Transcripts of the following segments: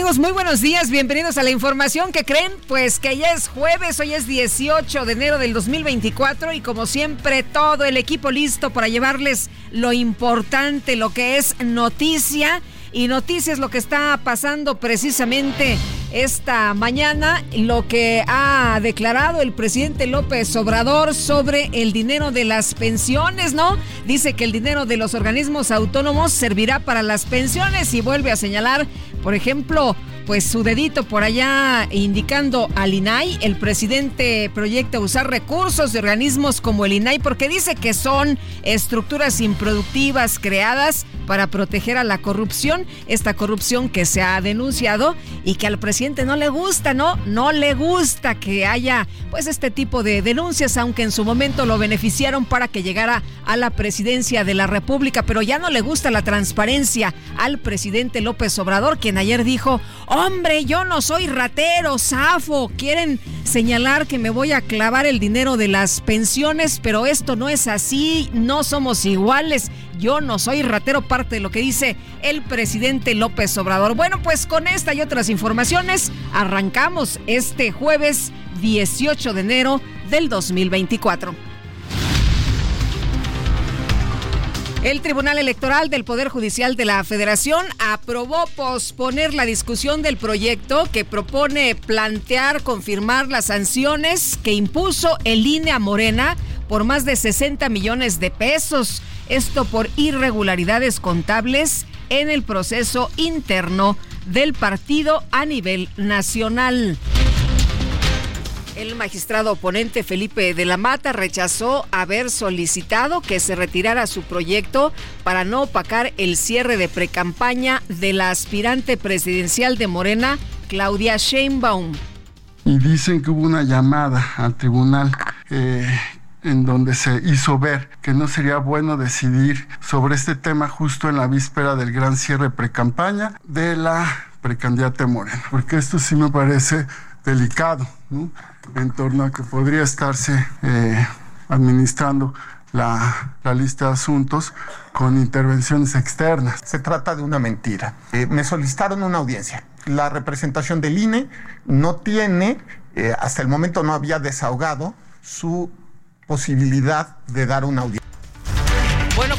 Amigos? Muy buenos días, bienvenidos a la información que creen, pues que ya es jueves, hoy es 18 de enero del 2024 y como siempre todo el equipo listo para llevarles lo importante, lo que es noticia y noticias, lo que está pasando precisamente esta mañana, lo que ha declarado el presidente López Obrador sobre el dinero de las pensiones, ¿no? Dice que el dinero de los organismos autónomos servirá para las pensiones y vuelve a señalar, por ejemplo, pues su dedito por allá indicando al INAI. El presidente proyecta usar recursos de organismos como el INAI porque dice que son estructuras improductivas creadas para proteger a la corrupción, esta corrupción que se ha denunciado y que al presidente no le gusta, ¿no? No le gusta que haya pues este tipo de denuncias, aunque en su momento lo beneficiaron para que llegara a la presidencia de la República, pero ya no le gusta la transparencia al presidente López Obrador, quien ayer dijo, hombre, yo no soy ratero, zafo, quieren señalar que me voy a clavar el dinero de las pensiones, pero esto no es así, no somos iguales. Yo no soy ratero, parte de lo que dice el presidente López Obrador. Bueno, pues con esta y otras informaciones arrancamos este jueves 18 de enero del 2024. El Tribunal Electoral del Poder Judicial de la Federación aprobó posponer la discusión del proyecto que propone plantear confirmar las sanciones que impuso el INE a Morena por más de 60 millones de pesos. Esto por irregularidades contables en el proceso interno del partido a nivel nacional. El magistrado oponente Felipe de la Mata rechazó haber solicitado que se retirara su proyecto para no opacar el cierre de precampaña de la aspirante presidencial de Morena, Claudia Sheinbaum. Y dicen que hubo una llamada al tribunal eh, en donde se hizo ver que no sería bueno decidir sobre este tema justo en la víspera del gran cierre precampaña de la precandidata Morena, porque esto sí me parece delicado. En torno a que podría estarse eh, administrando la, la, lista de asuntos con intervenciones externas. Se trata de una mentira. Eh, me solicitaron una audiencia. La representación del INE no tiene, eh, hasta el momento no había desahogado su posibilidad de dar una audiencia.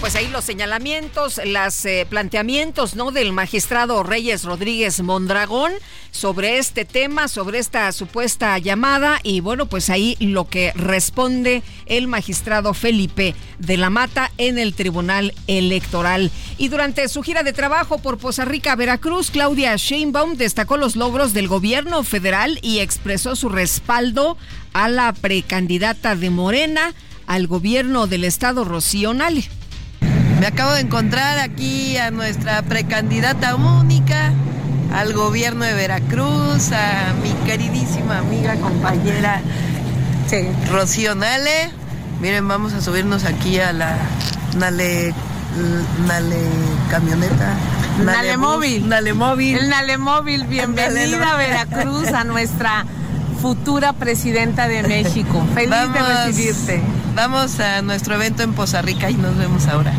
Pues ahí los señalamientos, los eh, planteamientos, ¿no? Del magistrado Reyes Rodríguez Mondragón sobre este tema, sobre esta supuesta llamada y bueno, pues ahí lo que responde el magistrado Felipe de la Mata en el Tribunal Electoral. Y durante su gira de trabajo por Poza Rica, Veracruz, Claudia Sheinbaum destacó los logros del gobierno federal y expresó su respaldo a la precandidata de Morena al gobierno del estado Rocío Nale. Me acabo de encontrar aquí a nuestra precandidata única, al gobierno de Veracruz, a mi queridísima amiga, compañera sí. Rocío Nale. Miren, vamos a subirnos aquí a la Nale, Nale camioneta. Nale, Nale móvil. Nale móvil. El Nale móvil. Bienvenida a Veracruz, a nuestra futura presidenta de México. Feliz vamos, de recibirte. Vamos a nuestro evento en Poza Rica y nos vemos ahora.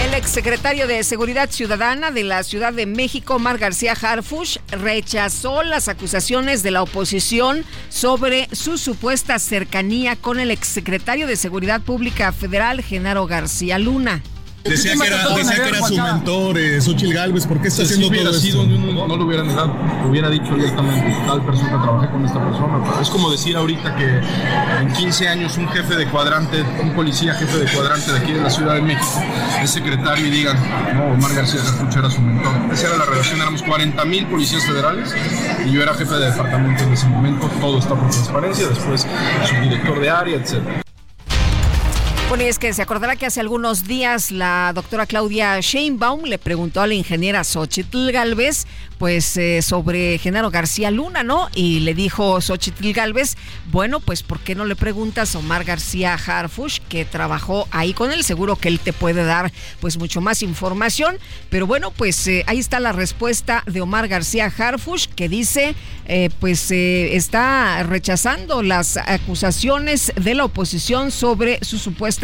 El exsecretario de Seguridad Ciudadana de la Ciudad de México, Omar García Harfush, rechazó las acusaciones de la oposición sobre su supuesta cercanía con el exsecretario de Seguridad Pública Federal, Genaro García Luna. Decía que era, decía que era su mentor, eh, Xochitl Galvez. ¿Por qué está haciendo si todo esto? No, no, lo hubiera negado. Hubiera dicho directamente, tal persona trabajé con esta persona. Pero es como decir ahorita que en 15 años un jefe de cuadrante, un policía jefe de cuadrante de aquí de la Ciudad de México, es secretario y digan, no, Omar García Cartucho era su mentor. Esa era la relación, éramos 40 mil policías federales y yo era jefe de departamento en ese momento. Todo está por transparencia, después subdirector de área, etcétera. Bueno, y es que se acordará que hace algunos días la doctora Claudia Sheinbaum le preguntó a la ingeniera Xochitl Galvez, pues eh, sobre Genaro García Luna, ¿no? Y le dijo Xochitl Galvez, bueno, pues ¿por qué no le preguntas a Omar García Harfush, que trabajó ahí con él? Seguro que él te puede dar pues mucho más información. Pero bueno, pues eh, ahí está la respuesta de Omar García Harfush, que dice, eh, pues está rechazando las acusaciones de la oposición sobre su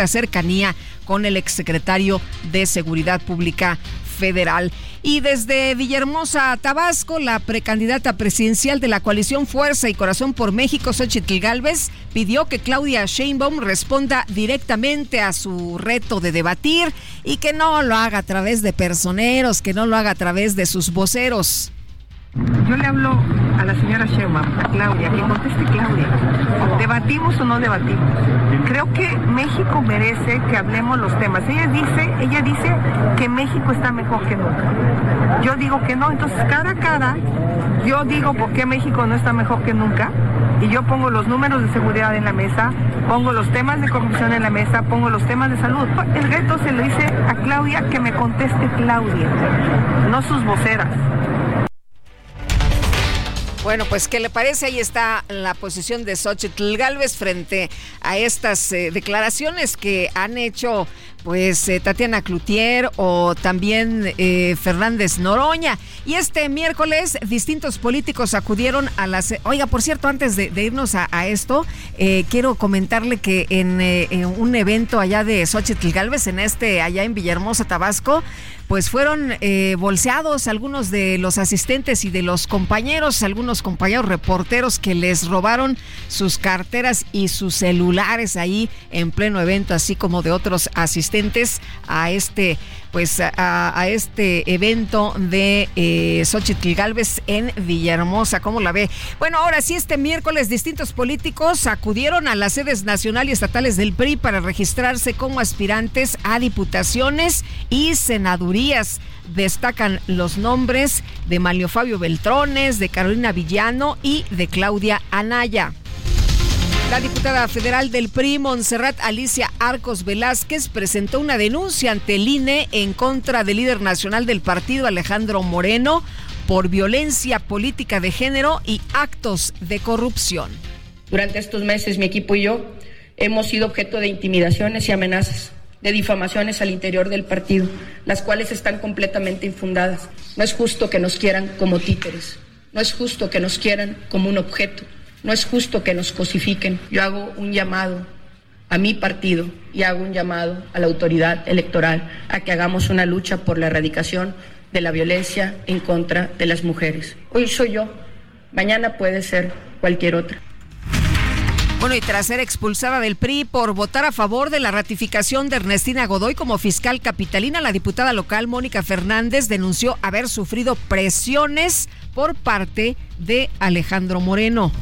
cercanía con el exsecretario de Seguridad Pública Federal. Y desde Villahermosa, Tabasco, la precandidata presidencial de la coalición Fuerza y Corazón por México, Xochitl Galvez, pidió que Claudia Sheinbaum responda directamente a su reto de debatir y que no lo haga a través de personeros, que no lo haga a través de sus voceros. Yo le hablo a la señora Sheinbaum, a Claudia, que conteste Claudia. ¿Debatimos o no debatimos? Creo que México merece que hablemos los temas. Ella dice, ella dice que México está mejor que nunca. Yo digo que no, entonces cara a cara, yo digo por qué México no está mejor que nunca y yo pongo los números de seguridad en la mesa, pongo los temas de corrupción en la mesa, pongo los temas de salud. El reto se lo dice a Claudia que me conteste Claudia, no sus voceras. Bueno, pues, ¿qué le parece? Ahí está la posición de Xochitl Galvez frente a estas eh, declaraciones que han hecho pues eh, Tatiana Cloutier o también eh, Fernández Noroña. Y este miércoles distintos políticos acudieron a las... Oiga, por cierto, antes de, irnos a, esto, quiero comentarle que en, en, un evento allá de Xochitl Galvez, en este, allá en Villahermosa, Tabasco, pues fueron eh, bolseados algunos de los asistentes y de los compañeros, algunos compañeros reporteros que les robaron sus carteras y sus celulares ahí en pleno evento, así como de otros asistentes a este pues a, este evento de eh, Xochitl Galvez en Villahermosa. ¿Cómo la ve? Bueno, ahora sí, este miércoles distintos políticos acudieron a las sedes nacional y estatales del PRI para registrarse como aspirantes a diputaciones y senadurías. Destacan los nombres de Manlio Fabio Beltrones, de Carolina Villano y de Claudia Anaya. La diputada federal del PRI, Montserrat Alicia Arcos Velázquez, presentó una denuncia ante el INE en contra del líder nacional del partido, Alejandro Moreno, por violencia política de género y actos de corrupción. Durante estos meses, mi equipo y yo hemos sido objeto de intimidaciones y amenazas, de difamaciones al interior del partido, las cuales están completamente infundadas. No es justo que nos quieran como títeres, no es justo que nos quieran como un objeto. No es justo que nos cosifiquen. Yo hago un llamado a mi partido y hago un llamado a la autoridad electoral a que hagamos una lucha por la erradicación de la violencia en contra de las mujeres. Hoy soy yo, mañana puede ser cualquier otra. Bueno, y tras ser expulsada del PRI por votar a favor de la ratificación de Ernestina Godoy como fiscal capitalina, la diputada local Mónica Fernández denunció haber sufrido presiones por parte de Alejandro Moreno.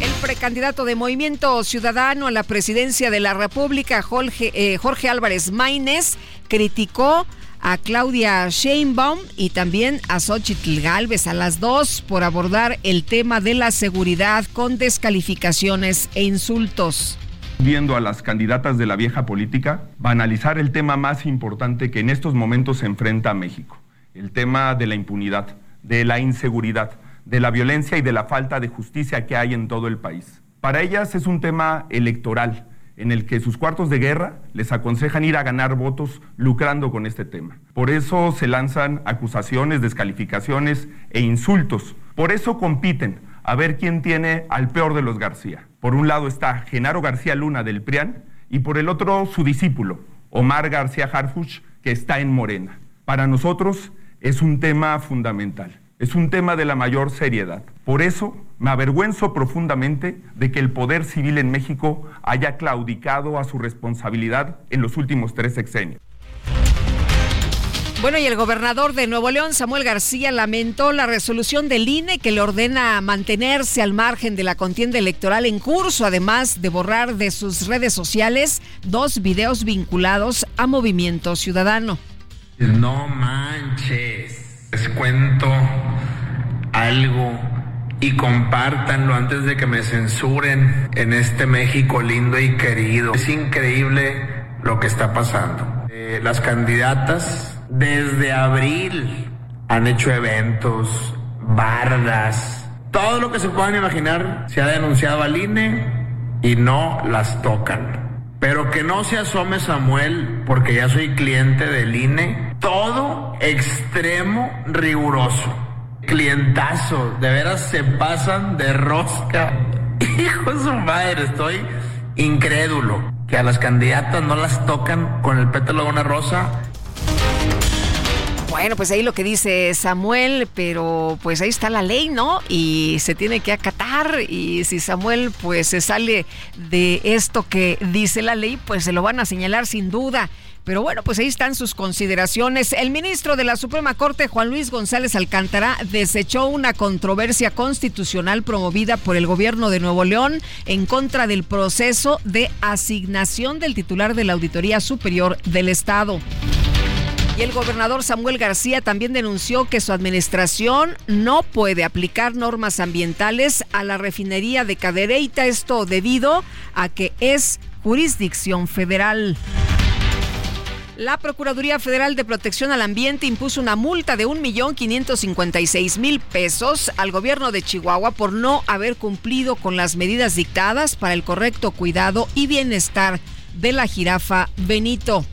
El precandidato de Movimiento Ciudadano a la presidencia de la República, Jorge, eh, Álvarez Maínez, criticó a Claudia Sheinbaum y también a Xochitl Galvez, a las dos, por abordar el tema de la seguridad con descalificaciones e insultos. Viendo a las candidatas de la vieja política, banalizar el tema más importante que en estos momentos se enfrenta a México, el tema de la impunidad, de la inseguridad de la violencia y de la falta de justicia que hay en todo el país. Para ellas es un tema electoral en el que sus cuartos de guerra les aconsejan ir a ganar votos lucrando con este tema. Por eso se lanzan acusaciones, descalificaciones e insultos. Por eso compiten a ver quién tiene al peor de los García. Por un lado está Genaro García Luna del PRIAN y por el otro su discípulo, Omar García Harfuch, que está en Morena. Para nosotros es un tema fundamental, es un tema de la mayor seriedad. Por eso me avergüenzo profundamente de que el poder civil en México haya claudicado a su responsabilidad en los últimos tres sexenios. Bueno, y el gobernador de Nuevo León, Samuel García, lamentó la resolución del INE que le ordena mantenerse al margen de la contienda electoral en curso, además de borrar de sus redes sociales dos videos vinculados a Movimiento Ciudadano. No manches, les cuento algo y compártanlo antes de que me censuren en este México lindo y querido. Es increíble lo que está pasando. Eh, las candidatas desde abril han hecho eventos, bardas, todo lo que se puedan imaginar se ha denunciado al INE y no las tocan. Pero que no se asome Samuel, porque ya soy cliente del INE. Todo extremo riguroso. Clientazo, de veras se pasan de rosca. Hijo de su madre, estoy incrédulo. Que a las candidatas no las tocan con el pétalo de una rosa bueno, pues ahí lo que dice Samuel, pero pues ahí está la ley, ¿no? Y se tiene que acatar y si Samuel pues se sale de esto que dice la ley, pues se lo van a señalar sin duda. Pero bueno, pues ahí están sus consideraciones. El ministro de la Suprema Corte, Juan Luis González Alcántara, desechó una controversia constitucional promovida por el gobierno de Nuevo León en contra del proceso de asignación del titular de la Auditoría Superior del Estado. Y el gobernador Samuel García también denunció que su administración no puede aplicar normas ambientales a la refinería de Cadereyta, esto debido a que es jurisdicción federal. La Procuraduría Federal de Protección al Ambiente impuso una multa de 1.556.000 pesos al gobierno de Chihuahua por no haber cumplido con las medidas dictadas para el correcto cuidado y bienestar de la jirafa Benito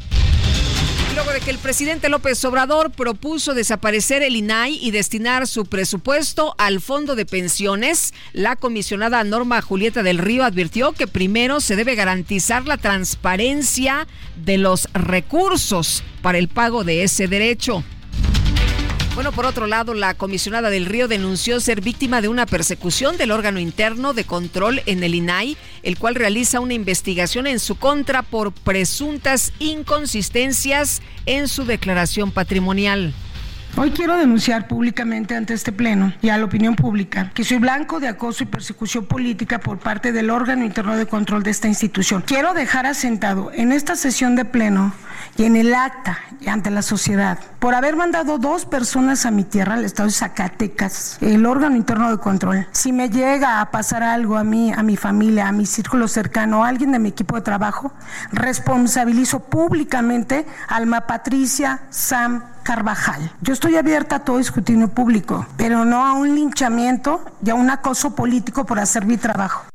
luego de que el presidente López Obrador propuso desaparecer el INAI y destinar su presupuesto al fondo de pensiones, la comisionada Norma Julieta del Río advirtió que primero se debe garantizar la transparencia de los recursos para el pago de ese derecho. Bueno, por otro lado, la comisionada del Río denunció ser víctima de una persecución del órgano interno de control en el INAI, el cual realiza una investigación en su contra por presuntas inconsistencias en su declaración patrimonial. Hoy quiero denunciar públicamente ante este Pleno y a la opinión pública que soy blanco de acoso y persecución política por parte del órgano interno de control de esta institución. Quiero dejar asentado en esta sesión de Pleno y en el acta ante la sociedad por haber mandado dos personas a mi tierra, al estado de Zacatecas, el órgano interno de control. Si me llega a pasar algo a mí, a mi familia, a mi círculo cercano, a alguien de mi equipo de trabajo, responsabilizo públicamente a Alma Patricia Sam Carvajal. Yo estoy abierta a todo escrutinio público, pero no a un linchamiento y a un acoso político por hacer mi trabajo.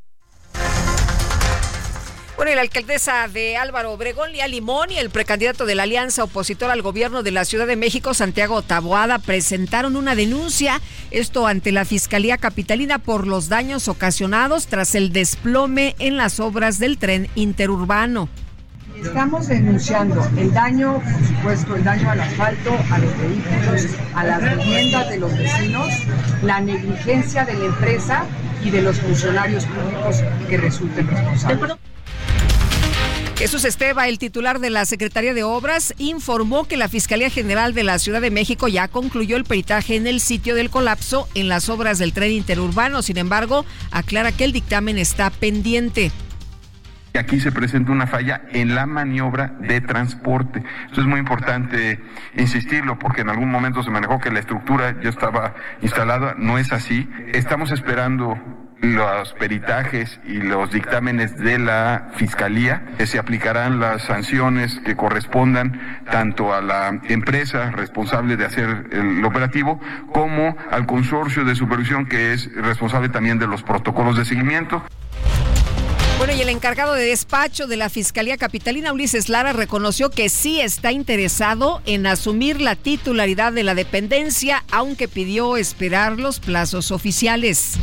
Bueno, y la alcaldesa de Álvaro Obregón, Lía Limón, y el precandidato de la alianza opositora al gobierno de la Ciudad de México, Santiago Taboada, presentaron una denuncia, esto ante la Fiscalía Capitalina por los daños ocasionados tras el desplome en las obras del tren interurbano. Estamos denunciando el daño, por supuesto, el daño al asfalto, a los vehículos, a las viviendas de los vecinos, la negligencia de la empresa y de los funcionarios públicos que resulten responsables. Jesús Esteba, el titular de la Secretaría de Obras, informó que la Fiscalía General de la Ciudad de México ya concluyó el peritaje en el sitio del colapso en las obras del tren interurbano. Sin embargo, aclara que el dictamen está pendiente. Aquí se presenta una falla en la maniobra de transporte. Eso es muy importante insistirlo porque en algún momento se manejó que la estructura ya estaba instalada. No es así. Estamos esperando los peritajes y los dictámenes de la Fiscalía, se aplicarán las sanciones que correspondan tanto a la empresa responsable de hacer el operativo como al consorcio de supervisión que es responsable también de los protocolos de seguimiento. Bueno, y el encargado de despacho de la Fiscalía Capitalina, Ulises Lara, reconoció que sí está interesado en asumir la titularidad de la dependencia, aunque pidió esperar los plazos oficiales.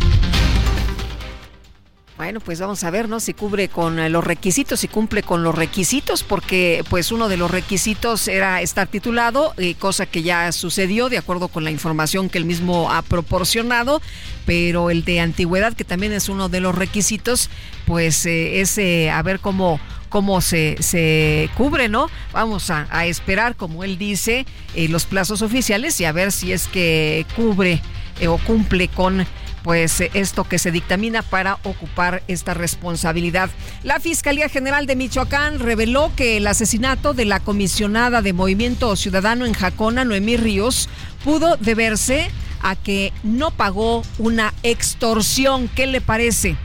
Bueno, pues vamos a ver, ¿no? Si cubre con eh, los requisitos, si cumple con los requisitos, porque pues uno de los requisitos era estar titulado, eh, cosa que ya sucedió de acuerdo con la información que él mismo ha proporcionado, pero el de antigüedad, que también es uno de los requisitos, pues eh, es a ver cómo cómo se, se cubre, ¿no? Vamos a, a esperar, como él dice, los plazos oficiales y a ver si es que cubre o cumple con pues esto que se dictamina para ocupar esta responsabilidad. La Fiscalía General de Michoacán reveló que el asesinato de la comisionada de Movimiento Ciudadano en Jacona, Noemí Ríos, pudo deberse a que no pagó una extorsión. ¿Qué le parece?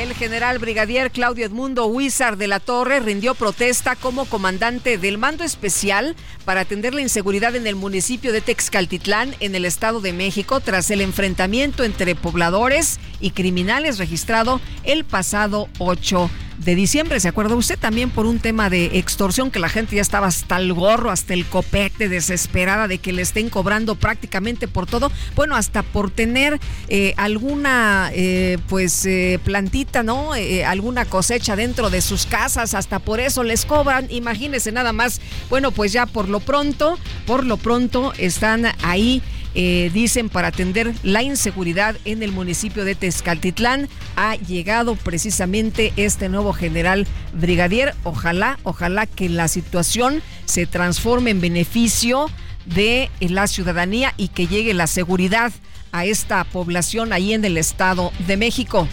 El general brigadier Claudio Edmundo Huizar de la Torre rindió protesta como comandante del mando especial para atender la inseguridad en el municipio de Texcaltitlán, en el Estado de México, tras el enfrentamiento entre pobladores y criminales registrado el pasado 8 de diciembre. ¿Se acuerda usted también por un tema de extorsión que la gente ya estaba hasta el gorro, hasta el copete, desesperada de que le estén cobrando prácticamente por todo? Bueno, hasta por tener eh, alguna eh, pues eh, plantita, ¿no? alguna cosecha dentro de sus casas, hasta por eso les cobran. Imagínense nada más. Bueno, pues ya por lo pronto, por lo pronto están ahí eh, dicen para atender la inseguridad en el municipio de Tezcaltitlán. Ha llegado precisamente este nuevo general brigadier. Ojalá, ojalá que la situación se transforme en beneficio de la ciudadanía y que llegue la seguridad a esta población ahí en el Estado de México.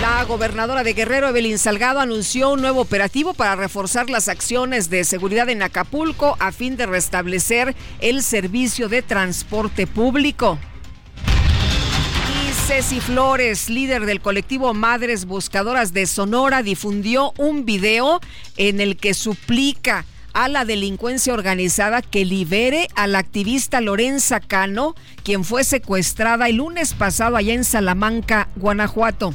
La gobernadora de Guerrero, Evelyn Salgado, anunció un nuevo operativo para reforzar las acciones de seguridad en Acapulco a fin de restablecer el servicio de transporte público. Y Ceci Flores, líder del colectivo Madres Buscadoras de Sonora, difundió un video en el que suplica a la delincuencia organizada que libere a la activista Lorenza Cano, quien fue secuestrada el lunes pasado allá en Salamanca, Guanajuato.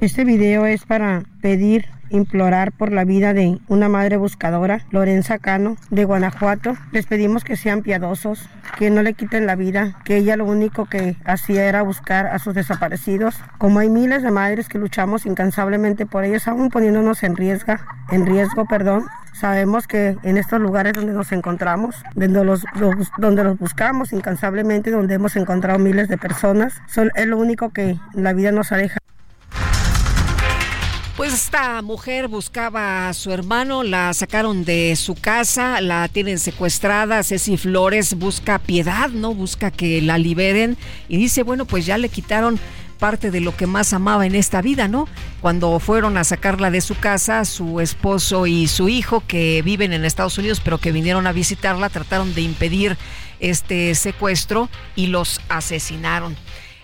Este video es para pedir, implorar por la vida de una madre buscadora, Lorenza Cano, de Guanajuato. Les pedimos que sean piadosos, que no le quiten la vida, que ella lo único que hacía era buscar a sus desaparecidos. Como hay miles de madres que luchamos incansablemente por ellos, aún poniéndonos en riesgo, en riesgo, perdón, Sabemos que en estos lugares donde nos encontramos, donde los, donde los buscamos incansablemente, donde hemos encontrado miles de personas, son, es lo único que la vida nos aleja. Pues esta mujer buscaba a su hermano, la sacaron de su casa, la tienen secuestrada. Ceci Flores busca piedad, ¿no? Busca que la liberen y dice, bueno, pues ya le quitaron parte de lo que más amaba en esta vida, ¿no? Cuando fueron a sacarla de su casa, su esposo y su hijo, que viven en Estados Unidos, pero que vinieron a visitarla, trataron de impedir este secuestro y los asesinaron.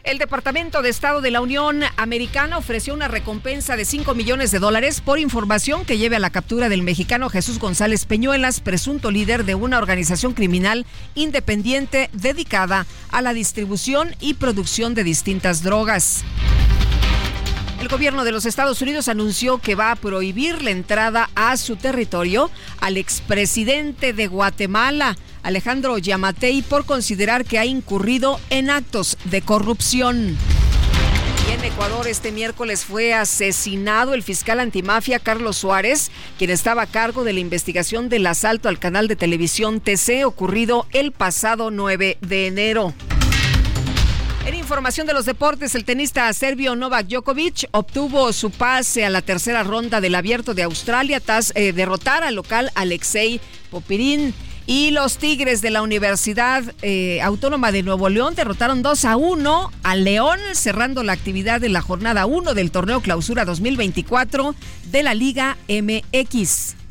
El Departamento de Estado de la Unión Americana ofreció una recompensa de 5 millones de dólares por información que lleve a la captura del mexicano Jesús González Peñuelas, presunto líder de una organización criminal independiente dedicada a la distribución y producción de distintas drogas. El gobierno de los Estados Unidos anunció que va a prohibir la entrada a su territorio al expresidente de Guatemala, Alejandro Yamatei, por considerar que ha incurrido en actos de corrupción. Y en Ecuador este miércoles fue asesinado el fiscal antimafia Carlos Suárez, quien estaba a cargo de la investigación del asalto al canal de televisión TC ocurrido el pasado 9 de enero. En información de los deportes, el tenista serbio Novak Djokovic obtuvo su pase a la tercera ronda del Abierto de Australia tras eh, derrotar al local Alexei Popirin. Y los Tigres de la Universidad eh, Autónoma de Nuevo León derrotaron 2 a 1 al León, cerrando la actividad de la jornada 1 del torneo Clausura 2024 de la Liga MX.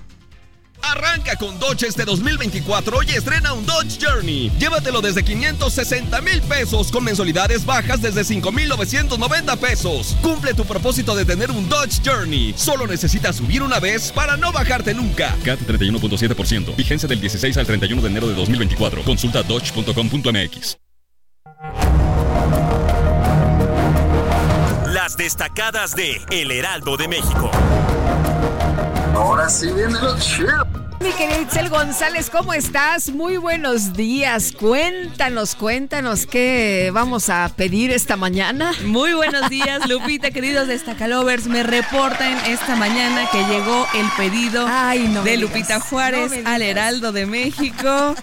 Arranca con Dodge este 2024 y estrena un Dodge Journey. Llévatelo desde 560 mil pesos con mensualidades bajas desde 5,990 pesos. Cumple tu propósito de tener un Dodge Journey. Solo necesitas subir una vez para no bajarte nunca. CAT 31.7%. Vigencia del 16 al 31 de enero de 2024. Consulta dodge.com.mx. Las destacadas de El Heraldo de México. Ahora sí viene lo chido Mi querida Itzel González, ¿cómo estás? Muy buenos días. Cuéntanos, cuéntanos qué vamos a pedir esta mañana. Muy buenos días, Lupita, queridos destacalovers. Me reportan esta mañana que llegó el pedido de Lupita Juárez al Heraldo de México.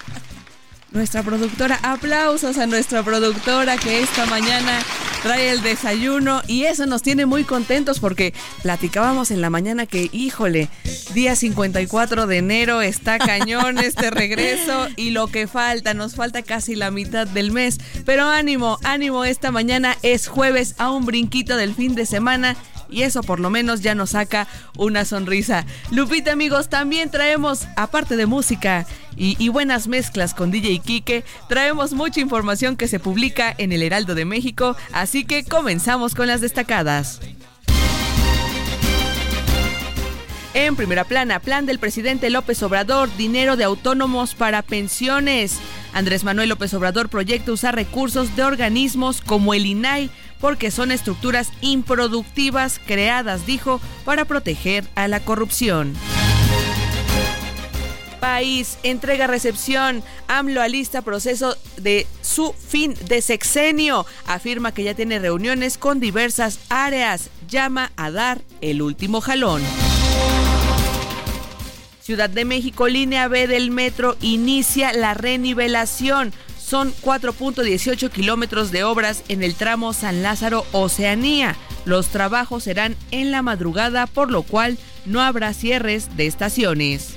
Nuestra productora, aplausos a nuestra productora que esta mañana trae el desayuno y eso nos tiene muy contentos porque platicábamos en la mañana que, híjole, día 54 de enero está cañón este regreso y lo que falta, nos falta casi la mitad del mes. Pero ánimo, ánimo, esta mañana es jueves a un brinquito del fin de semana y eso por lo menos ya nos saca una sonrisa. Lupita amigos, también traemos, aparte de música y, buenas mezclas con DJ Kike, traemos mucha información que se publica en el Heraldo de México, así que comenzamos con las destacadas. En primera plana, plan del presidente López Obrador, dinero de autónomos para pensiones. Andrés Manuel López Obrador proyecta usar recursos de organismos como el INAI porque son estructuras improductivas creadas, dijo, para proteger a la corrupción. País, entrega-recepción. AMLO alista proceso de su fin de sexenio. Afirma que ya tiene reuniones con diversas áreas. Llama a dar el último jalón. Ciudad de México, línea B del metro, inicia la renivelación. Son 4.18 kilómetros de obras en el tramo San Lázaro Oceanía. Los trabajos serán en la madrugada, por lo cual no habrá cierres de estaciones.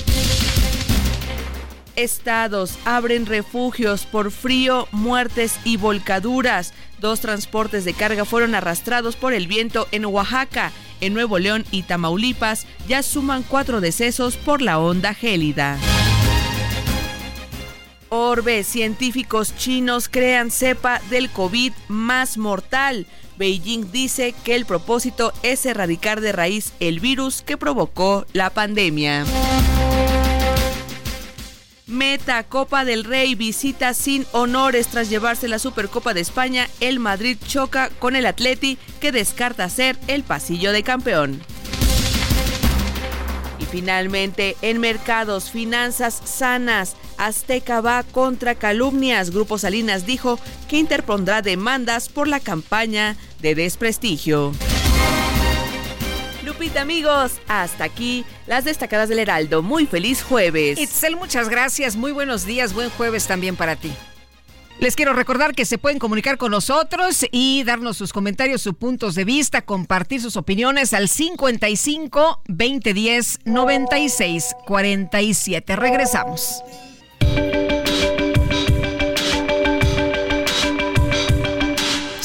Estados abren refugios por frío, muertes y volcaduras. Dos transportes de carga fueron arrastrados por el viento en Oaxaca. En Nuevo León y Tamaulipas ya suman cuatro decesos por la onda gélida. Orbe, científicos chinos crean cepa del COVID más mortal. Beijing dice que el propósito es erradicar de raíz el virus que provocó la pandemia. Meta, Copa del Rey, visita sin honores tras llevarse la Supercopa de España. El Madrid choca con el Atleti que descarta ser el pasillo de campeón. Finalmente, en mercados, finanzas sanas, Azteca va contra calumnias. Grupo Salinas dijo que interpondrá demandas por la campaña de desprestigio. Lupita, amigos, hasta aquí las destacadas del Heraldo. Muy feliz jueves. Itzel, muchas gracias. Muy buenos días. Buen jueves también para ti. Les quiero recordar que se pueden comunicar con nosotros y darnos sus comentarios, sus puntos de vista, compartir sus opiniones al 55 2010 96 47. Regresamos.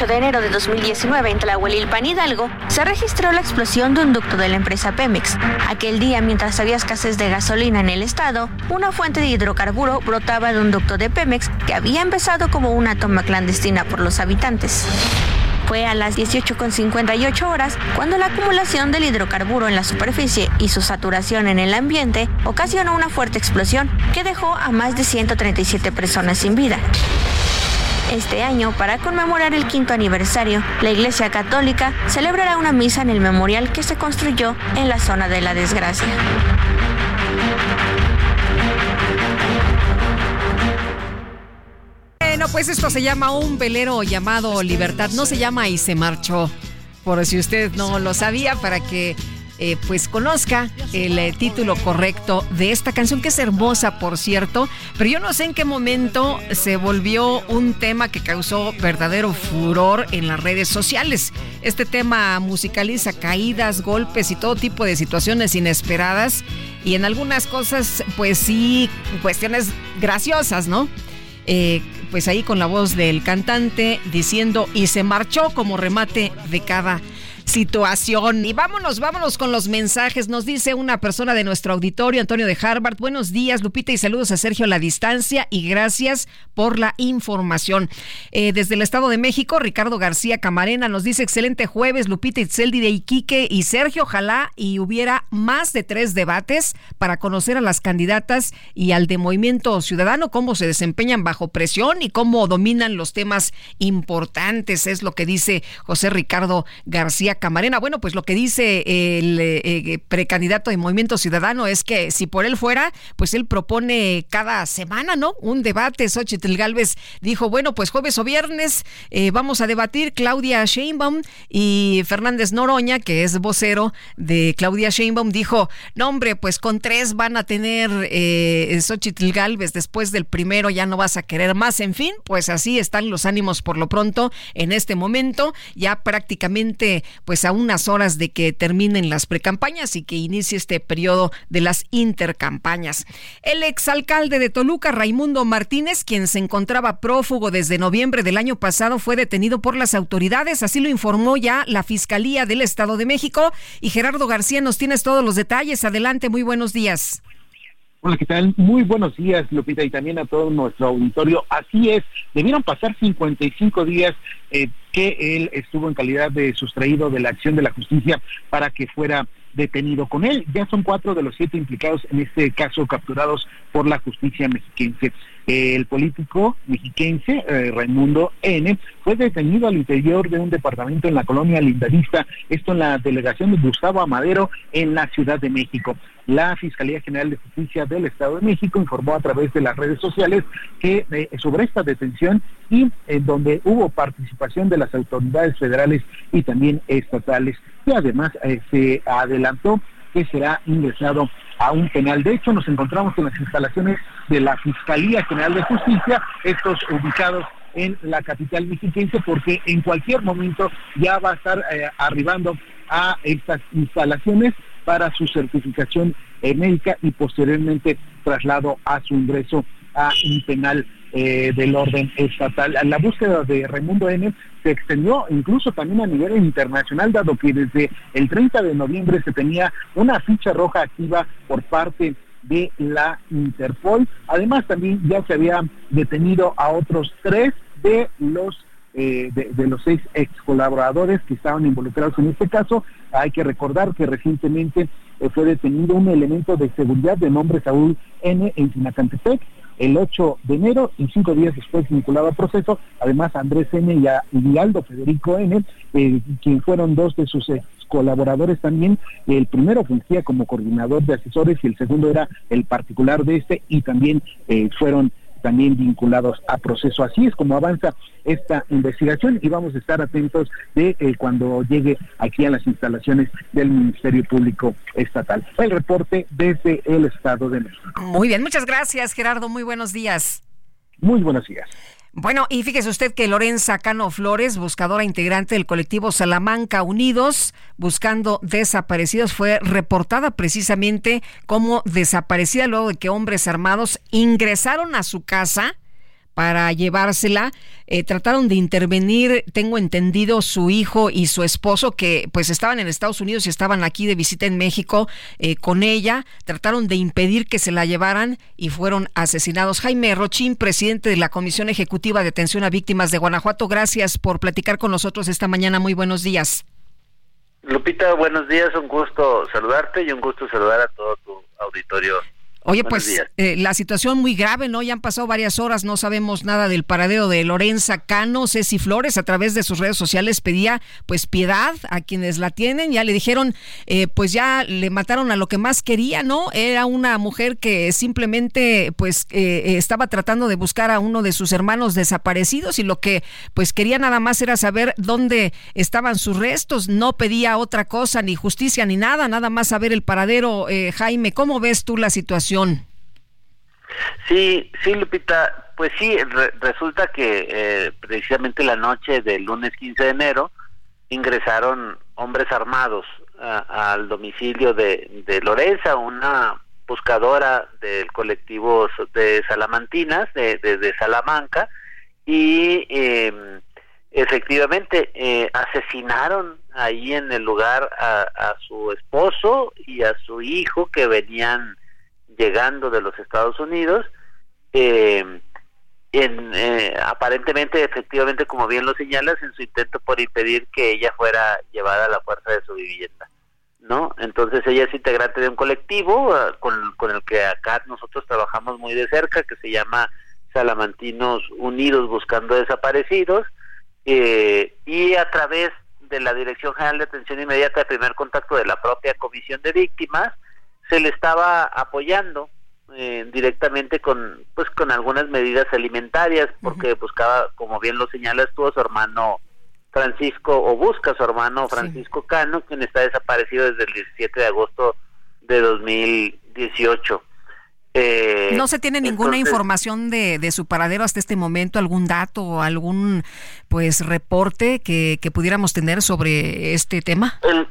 El 18 de enero de 2019 en Tlahuelilpan, Hidalgo, se registró la explosión de un ducto de la empresa Pemex. Aquel día, mientras había escasez de gasolina en el estado, una fuente de hidrocarburo brotaba de un ducto de Pemex que había empezado como una toma clandestina por los habitantes. Fue a las 18.58 horas cuando la acumulación del hidrocarburo en la superficie y su saturación en el ambiente ocasionó una fuerte explosión que dejó a más de 137 personas sin vida. Este año, para conmemorar el quinto aniversario, la Iglesia Católica celebrará una misa en el memorial que se construyó en la zona de la desgracia. Bueno, pues esto se llama un velero llamado Libertad. No se llama y se marchó. Por si usted no lo sabía, para que eh, pues conozca el eh, título correcto de esta canción, que es hermosa, por cierto, pero yo no sé en qué momento se volvió un tema que causó verdadero furor en las redes sociales. Este tema musicaliza caídas, golpes y todo tipo de situaciones inesperadas y en algunas cosas, pues sí, cuestiones graciosas, ¿no? Eh, pues ahí con la voz del cantante diciendo y se marchó como remate de cada situación. Y vámonos, vámonos con los mensajes. Nos dice una persona de nuestro auditorio, Antonio de Harvard. Buenos días, Lupita, y saludos a Sergio a la distancia y gracias por la información. Eh, desde el Estado de México, Ricardo García Camarena nos dice excelente jueves, Lupita Itzeldi de Iquique y Sergio, ojalá y hubiera más de tres debates para conocer a las candidatas y al de Movimiento Ciudadano, cómo se desempeñan bajo presión y cómo dominan los temas importantes, es lo que dice José Ricardo García Camarena. Bueno, pues lo que dice el eh, eh, precandidato de Movimiento Ciudadano es que si por él fuera, pues él propone cada semana, ¿no? Un debate. Xochitl Galvez dijo, bueno, pues jueves o viernes eh, vamos a debatir Claudia Sheinbaum y Fernández Noroña, que es vocero de Claudia Sheinbaum, dijo, no hombre, pues con tres van a tener eh, Xochitl Galvez, después del primero ya no vas a querer más. En fin, pues así están los ánimos por lo pronto en este momento, ya prácticamente pues a unas horas de que terminen las precampañas y que inicie este periodo de las intercampañas. El exalcalde de Toluca, Raimundo Martínez, quien se encontraba prófugo desde noviembre del año pasado, fue detenido por las autoridades, así lo informó ya la Fiscalía del Estado de México. Y Gerardo García, nos tienes todos los detalles. Adelante, muy buenos días. Hola, ¿qué tal? Muy buenos días, Lupita, y también a todo nuestro auditorio. Así es, debieron pasar 55 días eh, que él estuvo en calidad de sustraído de la acción de la justicia para que fuera detenido con él. Ya son cuatro de los siete implicados en este caso capturados por la justicia mexiquense. El político mexiquense eh, Raimundo N fue detenido al interior de un departamento en la colonia Lindavista, esto en la delegación de Gustavo Amadero en la Ciudad de México. La Fiscalía General de Justicia del Estado de México informó a través de las redes sociales que eh, sobre esta detención y en donde hubo participación de las autoridades federales y también estatales. Y además eh, se adelantó que será ingresado a un penal. De hecho, nos encontramos en las instalaciones de la Fiscalía General de Justicia, estos ubicados en la capital mexiquense, porque en cualquier momento ya va a estar eh, arribando a estas instalaciones para su certificación eh, médica y posteriormente traslado a su ingreso a un penal eh, del orden estatal. La búsqueda de Raimundo N se extendió incluso también a nivel internacional, dado que desde el 30 de noviembre se tenía una ficha roja activa por parte de la Interpol. Además, también ya se había detenido a otros tres de los eh, de, los seis ex colaboradores que estaban involucrados en este caso. Hay que recordar que recientemente eh, fue detenido un elemento de seguridad de nombre Saúl N en Sinacantepec el 8 de enero y cinco días después vinculado al proceso. Además, Andrés N. y, a, Aldo Federico N., eh, quien fueron dos de sus colaboradores también. El primero fungía como coordinador de asesores y el segundo era el particular de este y también eh, fueron también vinculados a proceso. Así es como avanza esta investigación y vamos a estar atentos de eh, cuando llegue aquí a las instalaciones del Ministerio Público Estatal. El reporte desde el Estado de México. Muy bien, muchas gracias Gerardo, muy buenos días. Muy buenos días. Bueno, y fíjese usted que Lorenza Cano Flores, buscadora integrante del colectivo Salamanca Unidos, buscando desaparecidos, fue reportada precisamente como desaparecida luego de que hombres armados ingresaron a su casa para llevársela. Eh, trataron de intervenir, tengo entendido, su hijo y su esposo, que pues estaban en Estados Unidos y estaban aquí de visita en México eh, con ella. Trataron de impedir que se la llevaran y fueron asesinados. Jaime Rochín, presidente de la Comisión Ejecutiva de Atención a Víctimas de Guanajuato, gracias por platicar con nosotros esta mañana. Muy buenos días. Lupita, buenos días, un gusto saludarte y un gusto saludar a todo tu auditorio Oye, pues eh, la situación muy grave, ¿no? Ya han pasado varias horas, no sabemos nada del paradero de Lorenza Cano. Ceci Flores, a través de sus redes sociales, pedía pues piedad a quienes la tienen. Ya le dijeron, eh, pues ya le mataron a lo que más quería, ¿no? Era una mujer que simplemente pues eh, estaba tratando de buscar a uno de sus hermanos desaparecidos y lo que pues quería nada más era saber dónde estaban sus restos. No pedía otra cosa, ni justicia, ni nada, nada más saber el paradero. Jaime, ¿cómo ves tú la situación? Sí, sí, Lupita, pues sí, resulta que eh, precisamente la noche del lunes 15 de enero ingresaron hombres armados al domicilio de, de Lorenza, una buscadora del colectivo de Salamantinas, de, de, Salamanca, y em, efectivamente eh, asesinaron ahí en el lugar a, a, su esposo y a su hijo que venían llegando de los Estados Unidos, eh, en, eh, aparentemente, efectivamente, como bien lo señalas, en su intento por impedir que ella fuera llevada a la fuerza de su vivienda. ¿no? Entonces ella es integrante de un colectivo con, con, el que acá nosotros trabajamos muy de cerca, que se llama Salamantinos Unidos Buscando Desaparecidos, eh, y a través de la Dirección General de Atención Inmediata de Primer Contacto de la propia Comisión de Víctimas, se le estaba apoyando eh, directamente con pues con algunas medidas alimentarias porque buscaba como bien lo señalas tú a su hermano Francisco o busca a su hermano Francisco Cano quien está desaparecido desde el 17 de agosto de 2018 eh, no se tiene ninguna información de, de, su paradero hasta este momento, algún dato o algún pues reporte que, que pudiéramos tener sobre este tema. El,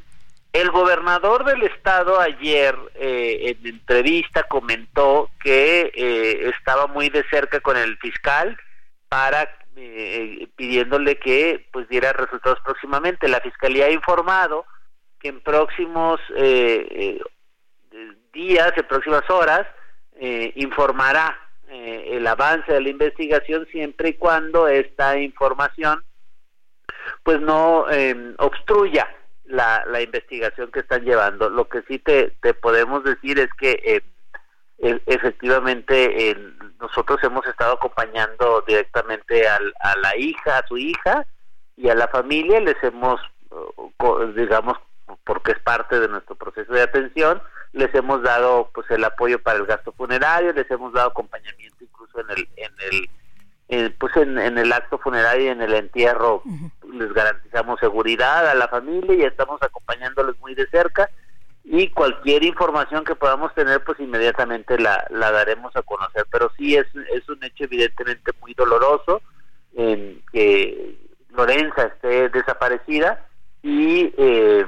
el gobernador del estado ayer eh, en entrevista comentó que eh, estaba muy de cerca con el fiscal para eh, pidiéndole que pues diera resultados próximamente. La fiscalía ha informado que en próximos días, en próximas horas, informará el avance de la investigación siempre y cuando esta información pues no obstruya la, la investigación que están llevando. Lo que sí te, te podemos decir es que eh, e, efectivamente nosotros hemos estado acompañando directamente al, a la hija, a su hija y a la familia, les hemos, digamos, porque es parte de nuestro proceso de atención, les hemos dado pues el apoyo para el gasto funerario, les hemos dado acompañamiento incluso en el, en el eh, pues en, el acto funerario y en el entierro les garantizamos seguridad a la familia y estamos acompañándoles muy de cerca. Y cualquier información que podamos tener pues inmediatamente la, la daremos a conocer. Pero sí es, es un hecho evidentemente muy doloroso en que Lorenza esté desaparecida y eh,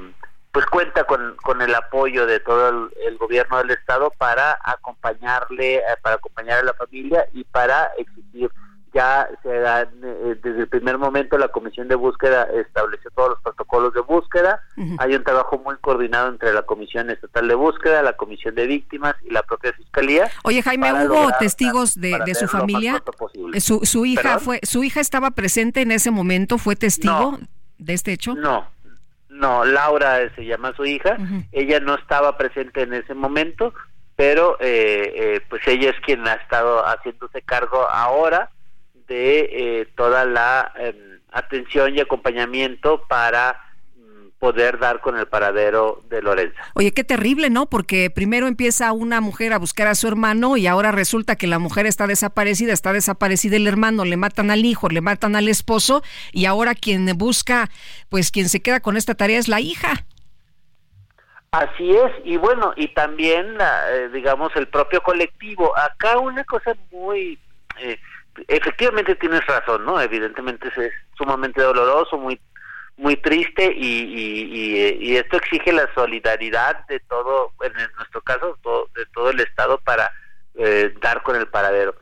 pues cuenta con, con el apoyo de todo el, el, gobierno del estado para acompañarle eh, para acompañar a la familia y para exigir ya se dan, eh, desde el primer momento la comisión de búsqueda estableció todos los protocolos de búsqueda, hay un trabajo muy coordinado entre la comisión estatal de búsqueda, la comisión de víctimas y la propia fiscalía. Oye Jaime, ¿hubo testigos de, su familia? Eh, su, su hija fue, su hija estaba presente en ese momento, fue testigo de este hecho. No, no, Laura se llama su hija, ella no estaba presente en ese momento, pero eh, pues ella es quien ha estado haciéndose cargo ahora de eh, toda la em, atención y acompañamiento para mm, poder dar con el paradero de Lorenza. Oye, qué terrible, ¿no? Porque primero empieza una mujer a buscar a su hermano y ahora resulta que la mujer está desaparecida, está desaparecida el hermano, le matan al hijo, le matan al esposo y ahora quien busca, pues quien se queda con esta tarea es la hija. Así es, y bueno, y también, eh, digamos, el propio colectivo. Acá una cosa muy... Eh, efectivamente tienes razón, ¿no? Evidentemente es, sumamente doloroso, muy muy triste y, y, esto exige la solidaridad de todo, en nuestro caso, de todo el Estado para eh, dar con el paradero.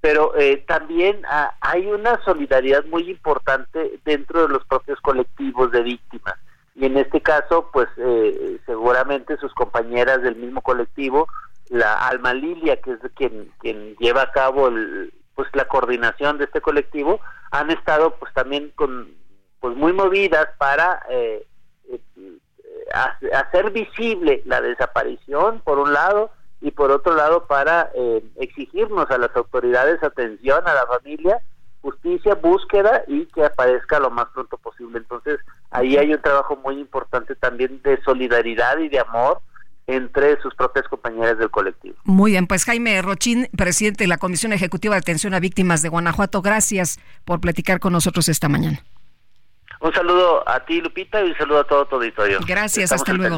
Pero eh, también ah, hay una solidaridad muy importante dentro de los propios colectivos de víctimas. Y en este caso, pues eh, seguramente sus compañeras del mismo colectivo, la Alma Lilia, que es quien, quien lleva a cabo el, pues la coordinación de este colectivo han estado pues también con pues muy movidas para eh, eh, hacer visible la desaparición por un lado y por otro lado para eh, exigirnos a las autoridades atención a la familia, justicia, búsqueda y que aparezca lo más pronto posible. Entonces, ahí hay un trabajo muy importante también de solidaridad y de amor entre sus propias compañeras del colectivo. Muy bien, pues Jaime Rochín, presidente de la Comisión Ejecutiva de Atención a Víctimas de Guanajuato, gracias por platicar con nosotros esta mañana. Un saludo a ti, Lupita, y un saludo a todo tu auditorio. Gracias, hasta luego.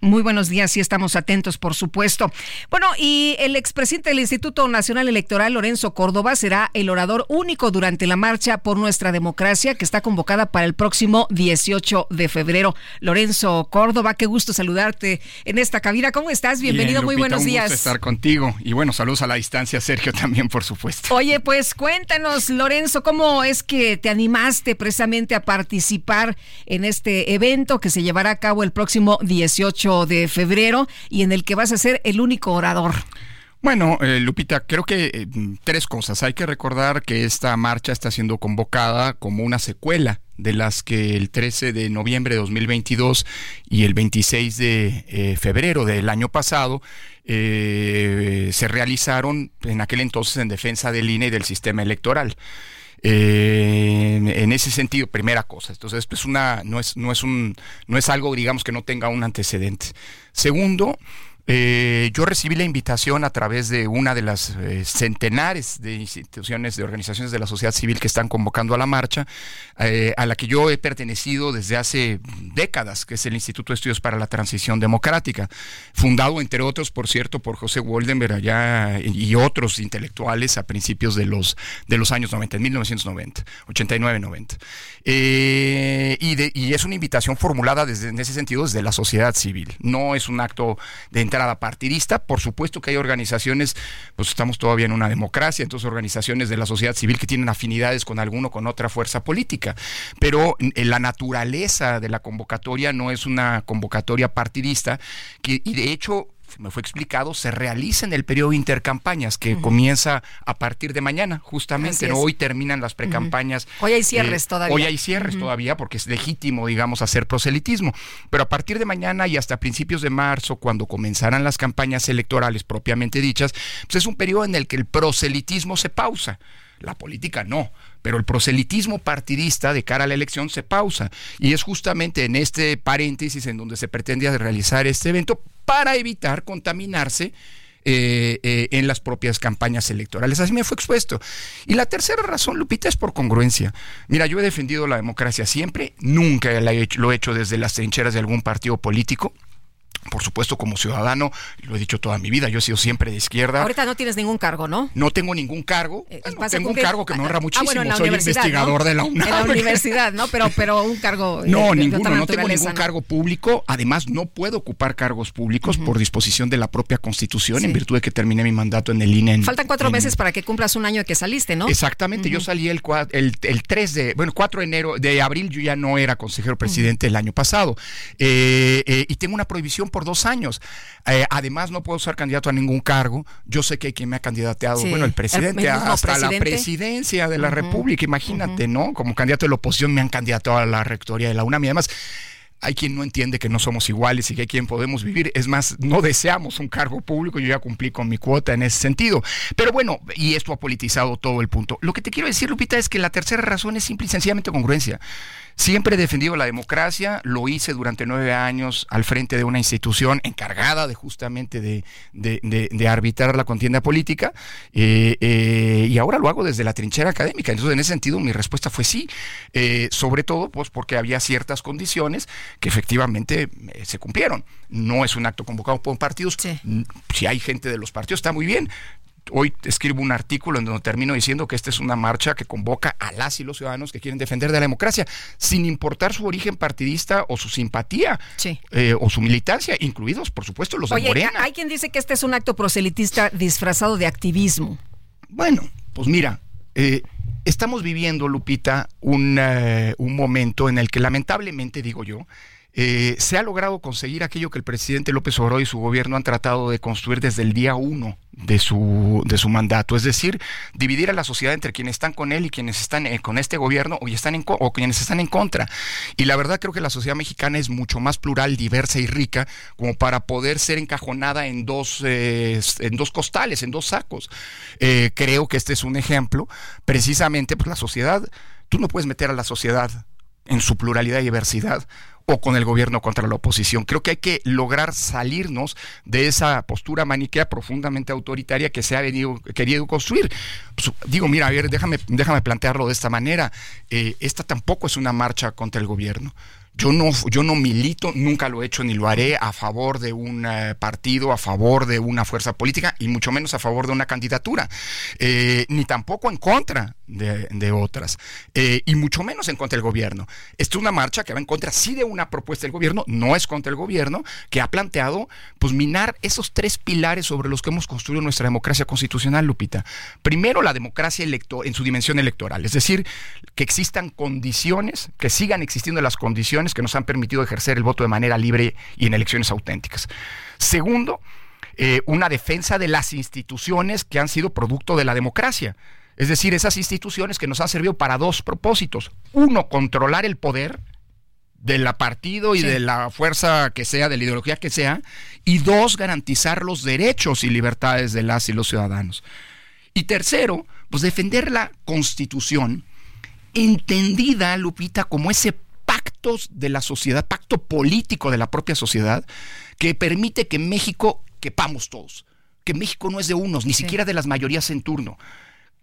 Muy buenos días, sí estamos atentos, por supuesto. Bueno, y el expresidente del Instituto Nacional Electoral, Lorenzo Córdoba, será el orador único durante la marcha por nuestra democracia que está convocada para el próximo 18 de febrero. Lorenzo Córdoba, qué gusto saludarte en esta cabina. ¿Cómo estás? Bienvenido, muy buenos días. Un gusto estar contigo y bueno, saludos a la distancia, Sergio, también, por supuesto. Oye, pues cuéntanos, Lorenzo, ¿cómo es que te animaste precisamente a participar en este evento que se llevará a cabo el próximo 18 de febrero y en el que vas a ser el único orador. Bueno, eh, Lupita, creo que eh, tres cosas. Hay que recordar que esta marcha está siendo convocada como una secuela de las que el 13 de noviembre de 2022 y el 26 de eh, febrero del año pasado se realizaron en aquel entonces en defensa del INE y del sistema electoral. En ese sentido, primera cosa. Entonces, pues una, no es, no es un, no es algo, digamos, que no tenga un antecedente. Segundo, eh, yo recibí la invitación a través de una de las eh, centenares de instituciones, de organizaciones de la sociedad civil que están convocando a la marcha, eh, a la que yo he pertenecido desde hace décadas, que es el Instituto de Estudios para la Transición Democrática, fundado, entre otros, por cierto, por José Woldenberg allá y otros intelectuales a principios de los, de los años 90, en 1990, 89-90. Y, y es una invitación formulada desde, en ese sentido desde la sociedad civil, no es un acto de entrada partidista. Por supuesto que hay organizaciones, pues estamos todavía en una democracia, entonces organizaciones de la sociedad civil que tienen afinidades con alguno, con otra fuerza política. Pero la naturaleza de la convocatoria no es una convocatoria partidista, y de hecho me fue explicado, se realiza en el periodo de intercampañas que comienza a partir de mañana, justamente. Hoy terminan las precampañas. Hoy hay cierres eh, todavía. Hoy hay cierres todavía porque es legítimo, digamos, hacer proselitismo. Pero a partir de mañana y hasta principios de marzo, cuando comenzarán las campañas electorales propiamente dichas, pues es un periodo en el que el proselitismo se pausa. La política no, pero el proselitismo partidista de cara a la elección se pausa. Y es justamente en este paréntesis en donde se pretende realizar este evento para evitar contaminarse eh, eh, en las propias campañas electorales. Así me fue expuesto. Y la tercera razón, Lupita, es por congruencia. Mira, yo he defendido la democracia siempre, nunca lo he hecho desde las trincheras de algún partido político por supuesto, como ciudadano, lo he dicho toda mi vida, yo he sido siempre de izquierda. Ahorita no tienes ningún cargo, ¿no? No tengo ningún cargo. Eh, tengo un cargo que me honra ah, muchísimo. Soy investigador de la UNAM. En la universidad, ¿no? Pero, pero un cargo. No, ninguno, no tengo ningún cargo público. Además, no puedo ocupar cargos públicos por disposición de la propia Constitución, en virtud de que terminé mi mandato en el INE. Faltan cuatro meses para que cumplas un año de que saliste, ¿no? Exactamente, yo salí el, el, el 3 de, bueno, 4 de enero, de abril, yo ya no era consejero presidente el año pasado. Eh, eh, y tengo una prohibición por dos años. Eh, además, no puedo ser candidato a ningún cargo. Yo sé que hay quien me ha candidateado, bueno, el presidente, hasta la presidencia de la República, imagínate, ¿no? Como candidato de la oposición me han candidato a la rectoría de la UNAM y además hay quien no entiende que no somos iguales y que hay quien podemos vivir. Es más, no deseamos un cargo público. Yo ya cumplí con mi cuota en ese sentido. Pero bueno, y esto ha politizado todo el punto. Lo que te quiero decir, Lupita, es que la tercera razón es simple y sencillamente congruencia. Siempre he defendido la democracia, lo hice durante nueve años al frente de una institución encargada de justamente de, arbitrar la contienda política eh, eh, y ahora lo hago desde la trinchera académica. Entonces, en ese sentido, mi respuesta fue sí, eh, sobre todo pues porque había ciertas condiciones que efectivamente se cumplieron. No es un acto convocado por partidos. Si hay gente de los partidos, está muy bien hoy escribo un artículo en donde termino diciendo que esta es una marcha que convoca a las y los ciudadanos que quieren defender de la democracia, sin importar su origen partidista o su simpatía eh, o su militancia, incluidos, por supuesto, los de Morena. Hay quien dice que este es un acto proselitista disfrazado de activismo. Bueno, pues mira, eh, estamos viviendo, Lupita, un, eh, un momento en el que lamentablemente, digo yo, se ha logrado conseguir aquello que el presidente López Obrador y su gobierno han tratado de construir desde el día uno de su, de su mandato, es decir, dividir a la sociedad entre quienes están con él y quienes están eh, con este gobierno o, están quienes están en contra. Y la verdad creo que la sociedad mexicana es mucho más plural, diversa y rica como para poder ser encajonada en dos, eh, en dos costales, en dos sacos. Eh, creo que este es un ejemplo, precisamente, pues la sociedad, tú no puedes meter a la sociedad en su pluralidad y diversidad o con el gobierno contra la oposición. Creo que hay que lograr salirnos de esa postura maniquea profundamente autoritaria que se ha venido, querido construir. Pues, digo, mira, a ver, déjame, déjame plantearlo de esta manera. Eh, esta tampoco es una marcha contra el gobierno. Yo no, yo no milito, nunca lo he hecho ni lo haré a favor de un eh, partido, a favor de una fuerza política y mucho menos a favor de una candidatura, eh, ni tampoco en contra de, otras, eh, y mucho menos en contra del gobierno. Esta es una marcha que va en contra sí de una propuesta del gobierno, no es contra el gobierno, que ha planteado pues minar esos tres pilares sobre los que hemos construido nuestra democracia constitucional, Lupita. Primero, la democracia en su dimensión electoral, es decir, que existan condiciones, que sigan existiendo las condiciones que nos han permitido ejercer el voto de manera libre y en elecciones auténticas. Segundo, eh, una defensa de las instituciones que han sido producto de la democracia. Es decir, esas instituciones que nos han servido para dos propósitos. Uno, controlar el poder de la partido y de la fuerza que sea, de la ideología que sea. Y dos, garantizar los derechos y libertades de las y los ciudadanos. Y tercero, pues defender la constitución entendida, Lupita, como ese pactos de la sociedad, pacto político de la propia sociedad, que permite que México quepamos todos, que México no es de unos, ni siquiera de las mayorías en turno.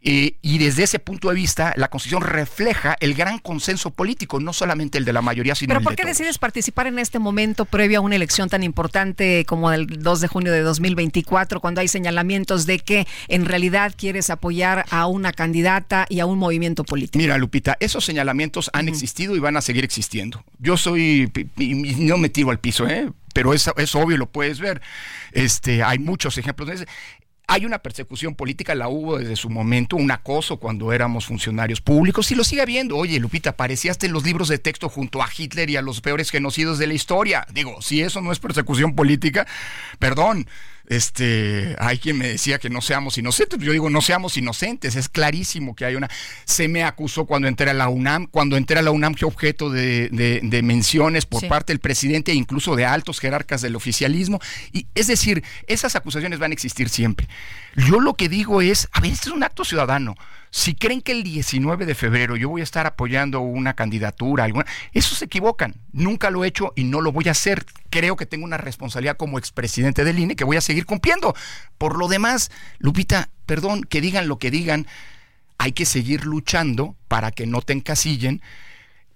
Eh, y desde ese punto de vista, la Constitución refleja el gran consenso político, no solamente el de la mayoría, sino ¿Pero el por qué decides participar en este momento previo a una elección tan importante como el 2 de junio de 2024, cuando hay señalamientos de que en realidad quieres apoyar a una candidata y a un movimiento político? Mira, Lupita, esos señalamientos han existido y van a seguir existiendo. Yo soy, y no me tiro al piso, ¿eh? pero es, es obvio, lo puedes ver. Este, hay muchos ejemplos de hay una persecución política, la hubo desde su momento, un acoso cuando éramos funcionarios públicos y lo sigue habiendo. Oye, Lupita, aparecíaste en los libros de texto junto a Hitler y a los peores genocidios de la historia. Digo, si eso no es persecución política, perdón, este, hay quien me decía que no seamos inocentes. Yo digo, no seamos inocentes. Es clarísimo que hay una. Se me acusó cuando entré a la UNAM, cuando entré a la UNAM, que objeto de, menciones por parte del presidente e incluso de altos jerarcas del oficialismo. Y es decir, esas acusaciones van a existir siempre. Yo lo que digo es, a ver, este es un acto ciudadano. Si creen que el 19 de febrero yo voy a estar apoyando una candidatura, alguna, eso se equivocan. Nunca lo he hecho y no lo voy a hacer. Creo que tengo una responsabilidad como expresidente del INE que voy a seguir cumpliendo. Por lo demás, Lupita, perdón, que digan lo que digan, hay que seguir luchando para que no te encasillen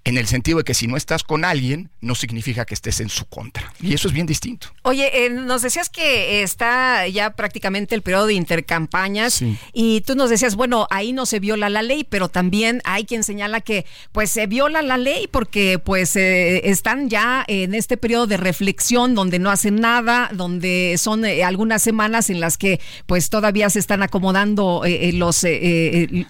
en el sentido de que si no estás con alguien, no significa que estés en su contra. Y eso es bien distinto. Oye, eh, nos decías que está ya prácticamente el periodo de intercampañas y tú nos decías, bueno, ahí no se viola la ley, pero también hay quien señala que pues se viola la ley porque pues eh, están ya en este periodo de reflexión donde no hacen nada, donde son eh, algunas semanas en las que pues todavía se están acomodando los,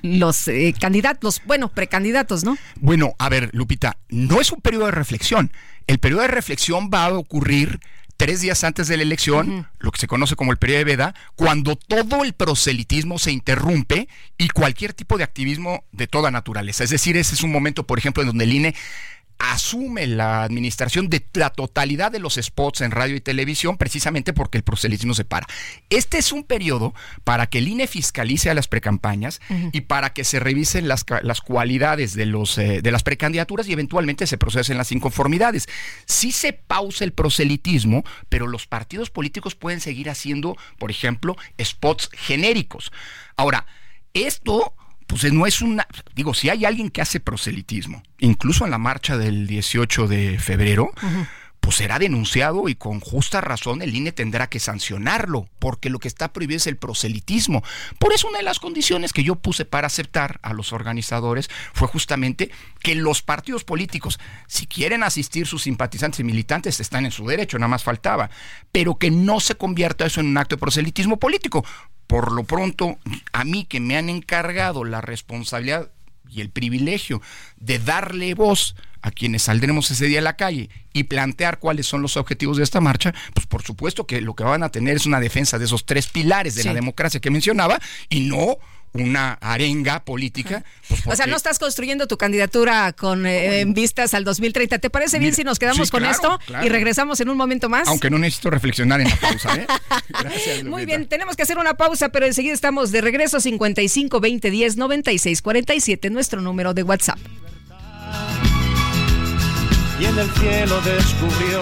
los candidatos, bueno, precandidatos, ¿no? Bueno, a ver, Lupita, no es un periodo de reflexión. El periodo de reflexión va a ocurrir tres días antes de la elección, lo que se conoce como el periodo de veda, cuando todo el proselitismo se interrumpe y cualquier tipo de activismo de toda naturaleza. Es decir, ese es un momento, por ejemplo, en donde el INE asume la administración de la totalidad de los spots en radio y televisión precisamente porque el proselitismo se para. Este es un periodo para que el INE fiscalice a las precampañas y para que se revisen las, las cualidades de, los, eh, de las precandidaturas y eventualmente se procesen las inconformidades. Sí se pausa el proselitismo, pero los partidos políticos pueden seguir haciendo, por ejemplo, spots genéricos. Ahora, esto pues no es una, digo, si hay alguien que hace proselitismo, incluso en la marcha del 18 de febrero, pues será denunciado y con justa razón el INE tendrá que sancionarlo, porque lo que está prohibido es el proselitismo. Por eso una de las condiciones que yo puse para aceptar a los organizadores fue justamente que los partidos políticos, si quieren asistir sus simpatizantes y militantes, están en su derecho, nada más faltaba, pero que no se convierta eso en un acto de proselitismo político, por lo pronto, a mí que me han encargado la responsabilidad y el privilegio de darle voz a quienes saldremos ese día a la calle y plantear cuáles son los objetivos de esta marcha, pues por supuesto que lo que van a tener es una defensa de esos tres pilares de la democracia que mencionaba y no una arenga política. Pues o sea, no estás construyendo tu candidatura con eh, en vistas al 2030. ¿Te parece bien si nos quedamos con esto y regresamos en un momento más? Aunque no necesito reflexionar en la pausa. ¿eh? Gracias, Muy bien, tenemos que hacer una pausa, pero enseguida estamos de regreso 55 20 10 96 47, nuestro número de WhatsApp. Y en el cielo descubrió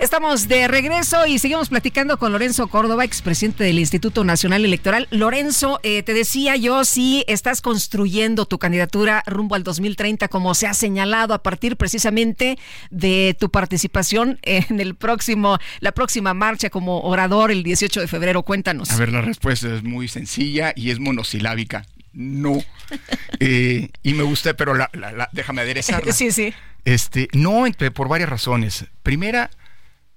Estamos de regreso y seguimos platicando con Lorenzo Córdoba, expresidente del Instituto Nacional Electoral. Lorenzo, eh, te decía yo, si estás construyendo tu candidatura rumbo al 2030, como se ha señalado a partir precisamente de tu participación en el próximo, la próxima marcha como orador el 18 de febrero. Cuéntanos. A ver, la respuesta es muy sencilla y es monosilábica. No. Eh, y me gusta, pero la, déjame aderezarla. Sí, sí. Este, no, por varias razones. Primera,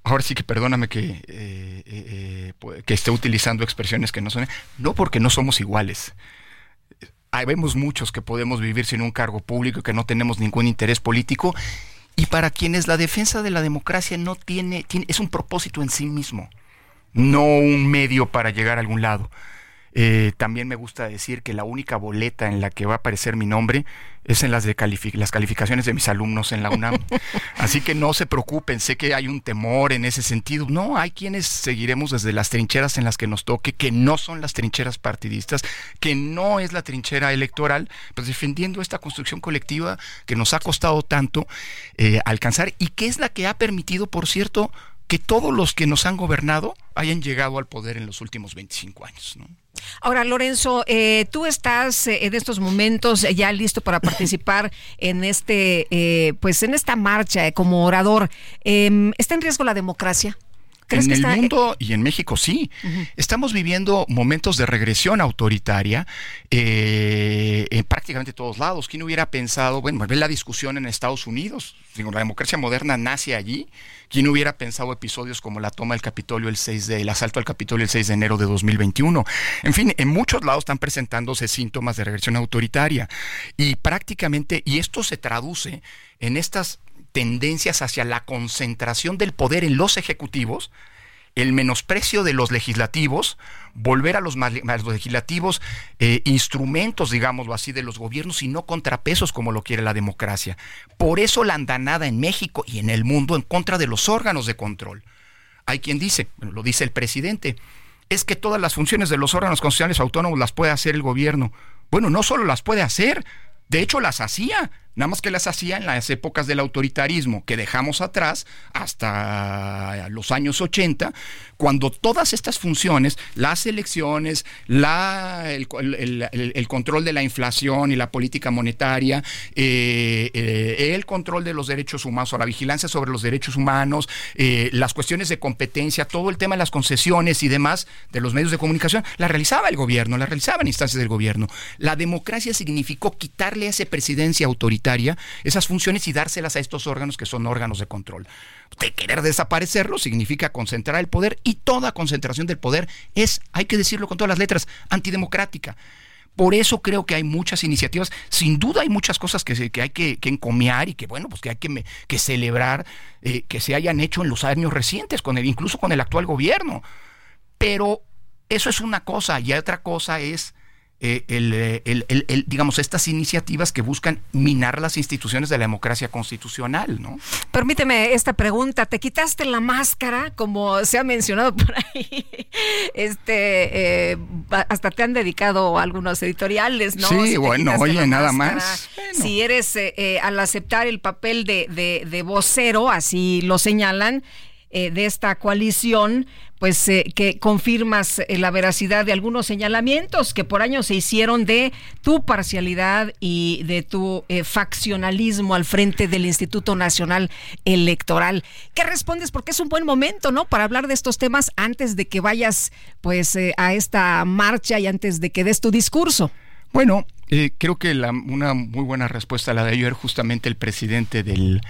ahora sí que perdóname que, eh, eh, eh, que esté utilizando expresiones que no son, no porque no somos iguales. Hay, vemos muchos que podemos vivir sin un cargo público, que no tenemos ningún interés político, y para quienes la defensa de la democracia no tiene, tiene es un propósito en sí mismo, no un medio para llegar a algún lado. Eh, también me gusta decir que la única boleta en la que va a aparecer mi nombre es en las de las calificaciones de mis alumnos en la UNAM. Así que no se preocupen, sé que hay un temor en ese sentido. No, hay quienes seguiremos desde las trincheras en las que nos toque, que no son las trincheras partidistas, que no es la trinchera electoral, pues defendiendo esta construcción colectiva que nos ha costado tanto eh, alcanzar y que es la que ha permitido, por cierto, que todos los que nos han gobernado hayan llegado al poder en los últimos 25 años. ¿no? Ahora, Lorenzo, eh, tú estás eh, en estos momentos ya listo para participar en este, eh, pues, en esta marcha como orador. Em, ¿Está en riesgo la democracia? En el mundo y en México sí. Estamos viviendo momentos de regresión autoritaria en prácticamente todos lados. ¿Quién hubiera pensado, bueno, ver la discusión en Estados Unidos? la democracia moderna nace allí ¿Quién hubiera pensado episodios como la toma del Capitolio el 6 de, el asalto al Capitolio el 6 de enero de 2021? En fin, en muchos lados están presentándose síntomas de regresión autoritaria y prácticamente, y esto se traduce en estas tendencias hacia la concentración del poder en los ejecutivos, el menosprecio de los legislativos, volver a los, legislativos eh, instrumentos, digámoslo así, de los gobiernos y no contrapesos como lo quiere la democracia. Por eso la andanada en México y en el mundo en contra de los órganos de control. Hay quien dice, lo dice el presidente, es que todas las funciones de los órganos constitucionales autónomos las puede hacer el gobierno. Bueno, no solo las puede hacer, de hecho las hacía nada más que las hacía en las épocas del autoritarismo que dejamos atrás hasta los años 80, cuando todas estas funciones, las elecciones, la, el, control de la inflación y la política monetaria, eh, eh, el control de los derechos humanos o la vigilancia sobre los derechos humanos, eh, las cuestiones de competencia, todo el tema de las concesiones y demás de los medios de comunicación, la realizaba el gobierno, la realizaban instancias del gobierno. La democracia significó quitarle a esa presidencia autoritaria esas funciones y dárselas a estos órganos que son órganos de control. Querer desaparecerlo significa concentrar el poder y toda concentración del poder es, hay que decirlo con todas las letras, antidemocrática. Por eso creo que hay muchas iniciativas. Sin duda hay muchas cosas que, que hay que, encomiar y que, bueno, pues que hay que, que celebrar eh, que se hayan hecho en los años recientes, con el, incluso con el actual gobierno. Pero eso es una cosa y otra cosa es eh, el, el, digamos, estas iniciativas que buscan minar las instituciones de la democracia constitucional, ¿no? Permíteme esta pregunta. ¿Te quitaste la máscara, como se ha mencionado por ahí? Este, eh, hasta te han dedicado algunos editoriales, ¿no? Sí, bueno, oye, nada más. Si eres, eh, al aceptar el papel de, de, de vocero, así lo señalan, eh, de esta coalición, pues eh, que confirmas eh, la veracidad de algunos señalamientos que por años se hicieron de tu parcialidad y de tu faccionalismo al frente del Instituto Nacional Electoral. ¿Qué respondes? Porque es un buen momento, ¿no? Para hablar de estos temas antes de que vayas, pues, a esta marcha y antes de que des tu discurso. Bueno, creo que la, una muy buena respuesta la de ayer justamente el presidente del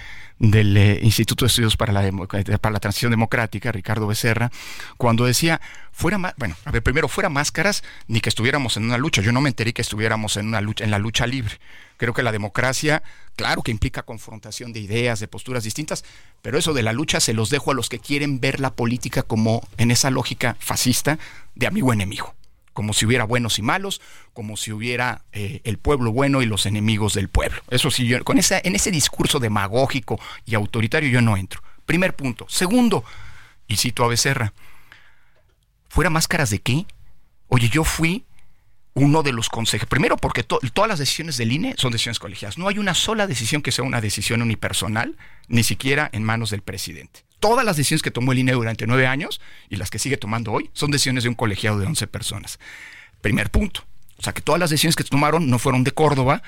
del eh, Instituto de Estudios para la, para la Transición Democrática, Ricardo Becerra, cuando decía, fuera bueno, a ver, primero, fuera máscaras, ni que estuviéramos en una lucha. Yo no me enteré que estuviéramos en una lucha, en la lucha libre. Creo que la democracia, claro que implica confrontación de ideas, de posturas distintas, pero eso de la lucha se los dejo a los que quieren ver la política como en esa lógica fascista de amigo enemigo como si hubiera buenos y malos, como si hubiera eh, el pueblo bueno y los enemigos del pueblo. Eso sí, yo, con esa, en ese discurso demagógico y autoritario yo no entro. Primer punto. Segundo, y cito a Becerra, ¿fuera máscaras de qué? Oye, yo fui uno de los consejeros. Primero, porque todas las decisiones del INE son decisiones colegiadas. No hay una sola decisión que sea una decisión unipersonal, ni siquiera en manos del presidente todas las decisiones que tomó el INE durante nueve años y las que sigue tomando hoy son decisiones de un colegiado de 11 personas. Primer punto. O sea, que todas las decisiones que tomaron no fueron de Córdoba.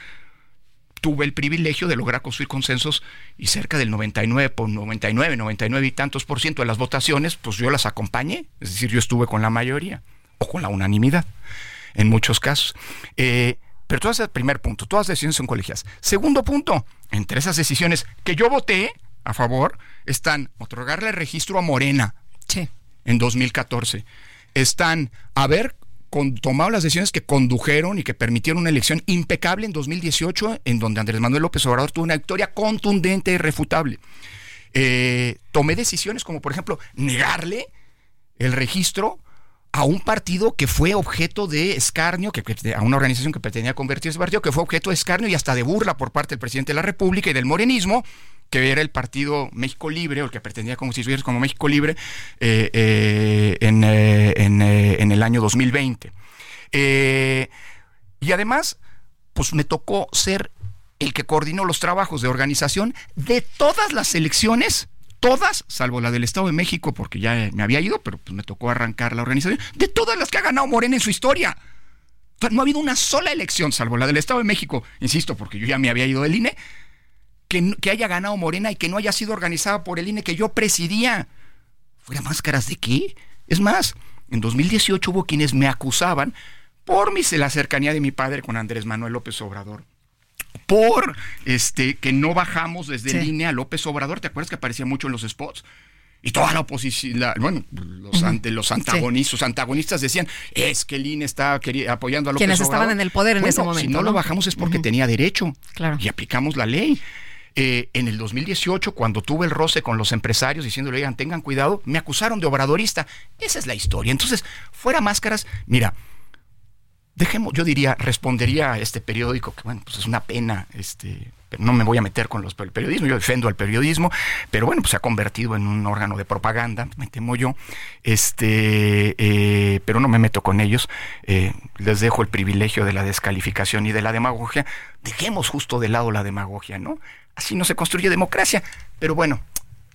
Tuve el privilegio de lograr construir consensos y cerca del 99, por 99, 99 y tantos por ciento de las votaciones, pues yo las acompañé. Es decir, yo estuve con la mayoría o con la unanimidad en muchos casos. Eh, pero todo ese primer punto, todas las decisiones son colegiadas. Segundo punto, entre esas decisiones que yo voté, a favor están otorgarle registro a Morena en 2014. Están haber tomado las decisiones que condujeron y que permitieron una elección impecable en 2018, en donde Andrés Manuel López Obrador tuvo una victoria contundente y refutable. Eh, tomé decisiones como, por ejemplo, negarle el registro a un partido que fue objeto de escarnio, que, a una organización que pretendía convertirse en partido, que fue objeto de escarnio y hasta de burla por parte del presidente de la República y del morenismo, que era el partido México Libre, o el que pretendía constituirse como México Libre eh, eh, en, eh, en, el año 2020. y además, pues me tocó ser el que coordinó los trabajos de organización de todas las elecciones todas, salvo la del Estado de México, porque ya me había ido, pero pues me tocó arrancar la organización, de todas las que ha ganado Morena en su historia. No ha habido una sola elección, salvo la del Estado de México, insisto, porque yo ya me había ido del INE, que, haya ganado Morena y que no haya sido organizada por el INE que yo presidía. ¿Fuera máscaras de qué? Es más, en 2018 hubo quienes me acusaban por mi, la cercanía de mi padre con Andrés Manuel López Obrador. Por este que no bajamos desde el INE a López Obrador, ¿te acuerdas que aparecía mucho en los spots? Y toda la oposición, bueno, los, ante, los antagonistas, antagonistas decían, es que el INE está apoyando a López Quienes estaban en el poder en ese momento. Si no, lo bajamos es porque tenía derecho. Claro. Y aplicamos la ley. Eh, en el 2018, cuando tuve el roce con los empresarios diciéndole, oigan, tengan cuidado, me acusaron de obradorista. Esa es la historia. Entonces, fuera máscaras, mira, dejemos, yo diría, respondería a este periódico, que bueno, pues es una pena, este, no me voy a meter con los el periodismo, yo defiendo al periodismo, pero bueno, pues se ha convertido en un órgano de propaganda, me temo yo, este, eh, pero no me meto con ellos, eh, les dejo el privilegio de la descalificación y de la demagogia, dejemos justo de lado la demagogia, ¿no? Así no se construye democracia. Pero bueno,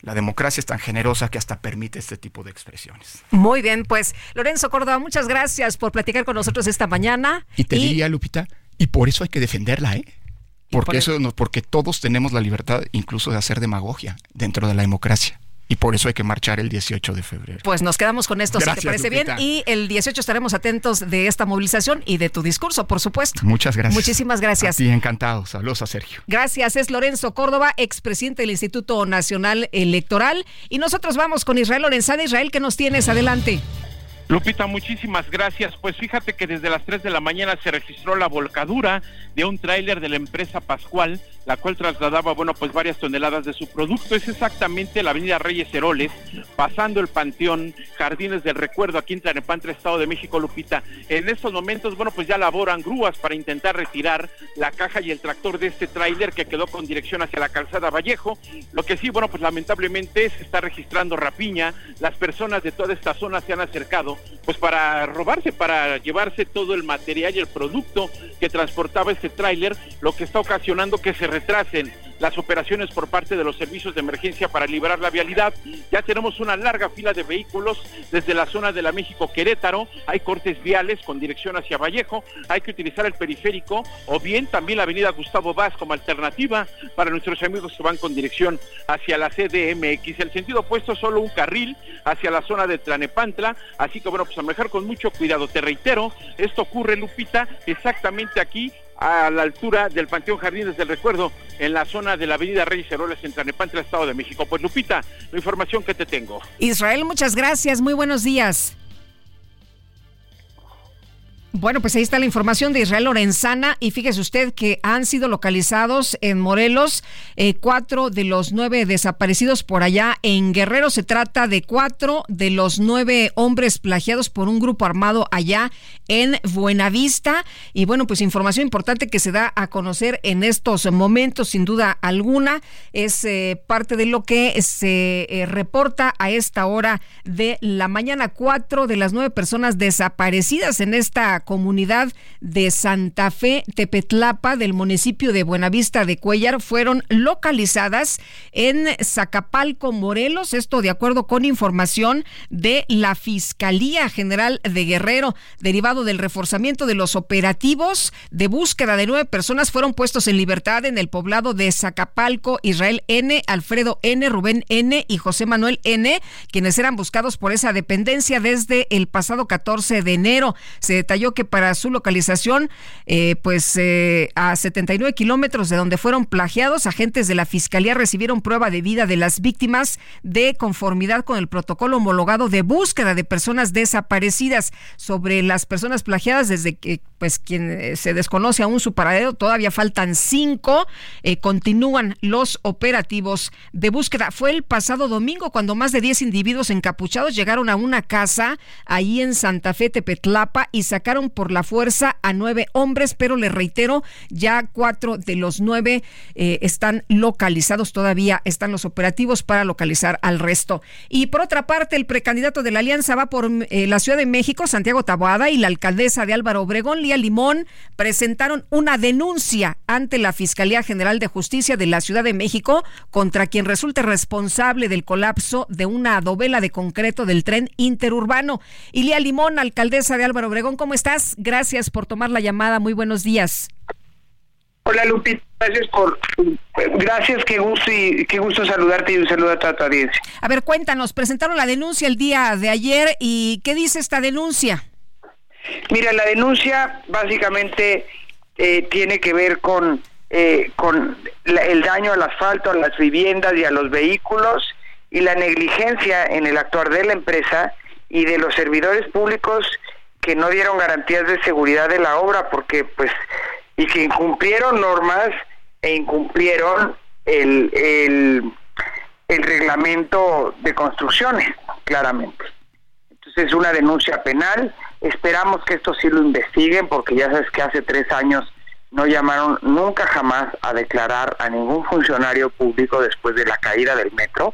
la democracia es tan generosa que hasta permite este tipo de expresiones. Muy bien, pues Lorenzo Córdoba, muchas gracias por platicar con nosotros esta mañana. Y te diría, Lupita, y por eso hay que defenderla, ¿eh? Porque, eso, porque todos tenemos la libertad incluso de hacer demagogia dentro de la democracia y por eso hay que marchar el 18 de febrero. Pues nos quedamos con esto, si te parece bien. Y el 18 estaremos atentos de esta movilización y de tu discurso, por supuesto. Muchas gracias. Muchísimas gracias. Sí, encantado. Saludos a Sergio. Gracias. Es Lorenzo Córdoba, expresidente del Instituto Nacional Electoral. Y nosotros vamos con Israel Lorenzana. Israel, ¿qué nos tienes? Adelante. Lupita, muchísimas gracias. Pues fíjate que desde las 3 de la mañana se registró la volcadura de un tráiler de la empresa Pascual, la cual trasladaba, bueno, pues varias toneladas de su producto. Es exactamente la avenida Reyes Heroles, pasando el Panteón Jardines del Recuerdo aquí en Tlanepantla, Estado de México, Lupita. En estos momentos, bueno, pues ya laboran grúas para intentar retirar la caja y el tractor de este tráiler que quedó con dirección hacia la calzada Vallejo. Lo que sí, bueno, pues lamentablemente se está registrando rapiña. Las personas de toda esta zona se han acercado pues para robarse, para llevarse todo el material y el producto que transportaba este tráiler, lo que está ocasionando que se retrasen las operaciones por parte de los servicios de emergencia para liberar la vialidad. Ya tenemos una larga fila de vehículos desde la zona de la México Querétaro. Hay cortes viales con dirección hacia Vallejo. Hay que utilizar el periférico o bien también la avenida Gustavo Vaz como alternativa para nuestros amigos que van con dirección hacia la CDMX. El sentido opuesto solo un carril hacia la zona de Tlanepantla. Así bueno, pues a manejar con mucho cuidado. Te reitero, esto ocurre, Lupita, exactamente aquí a la altura del Panteón Jardines del Recuerdo, en la zona de la Avenida Reyes Heroles, en Tlanepantla, Estado de México. Pues Lupita, la información que te tengo. Israel, muchas gracias, muy buenos días. Bueno, pues ahí está la información de Israel Lorenzana y fíjese usted que han sido localizados en Morelos eh, cuatro de los nueve desaparecidos por allá. En Guerrero se trata de cuatro de los nueve hombres plagiados por un grupo armado allá en Buenavista. Y bueno, pues información importante que se da a conocer en estos momentos, sin duda alguna, es eh, parte de lo que se eh, reporta a esta hora de la mañana. Cuatro de las nueve personas desaparecidas en esta comunidad de Santa Fe Tepetlapa del municipio de Buenavista de Cuellar fueron localizadas en Zacapalco, Morelos, esto de acuerdo con información de la Fiscalía General de Guerrero, derivado del reforzamiento de los operativos de búsqueda de nueve personas fueron puestos en libertad en el poblado de Zacapalco, Israel N, Alfredo N, Rubén N. y José Manuel N, quienes eran buscados por esa dependencia desde el pasado 14 de enero. Se detalló que para su localización, eh, pues eh, a 79 kilómetros de donde fueron plagiados, agentes de la Fiscalía recibieron prueba de vida de las víctimas de conformidad con el protocolo homologado de búsqueda de personas desaparecidas. Sobre las personas plagiadas, desde que pues quien eh, se desconoce aún su paradero, todavía faltan cinco, continúan los operativos de búsqueda. Fue el pasado domingo cuando más de 10 individuos encapuchados llegaron a una casa ahí en Santa Fe, Tepetlapa, y sacaron por la fuerza a nueve hombres, pero le reitero, ya cuatro de los nueve eh, están localizados, todavía están los operativos para localizar al resto. Y por otra parte, el precandidato de la Alianza va por eh, la Ciudad de México, Santiago Taboada, y la alcaldesa de Álvaro Obregón, Lía Limón, presentaron una denuncia ante la Fiscalía General de Justicia de la Ciudad de México contra quien resulte responsable del colapso de una dovela de concreto del tren interurbano. Y Lía Limón, alcaldesa de Álvaro Obregón, ¿cómo está? Gracias por tomar la llamada. Muy buenos días. Hola Lupita, gracias por gracias, qué gusto y qué gusto saludarte y un saludo a toda tu audiencia. A ver, cuéntanos, presentaron la denuncia el día de ayer y ¿qué dice esta denuncia? Mira, la denuncia básicamente eh, tiene que ver con eh, con el daño al asfalto, a las viviendas y a los vehículos y la negligencia en el actuar de la empresa y de los servidores públicos que no dieron garantías de seguridad de la obra porque pues y que incumplieron normas e incumplieron el, el, el reglamento de construcciones claramente. Entonces es una denuncia penal. Esperamos que esto sí lo investiguen porque ya sabes que hace tres años no llamaron nunca jamás a declarar a ningún funcionario público después de la caída del metro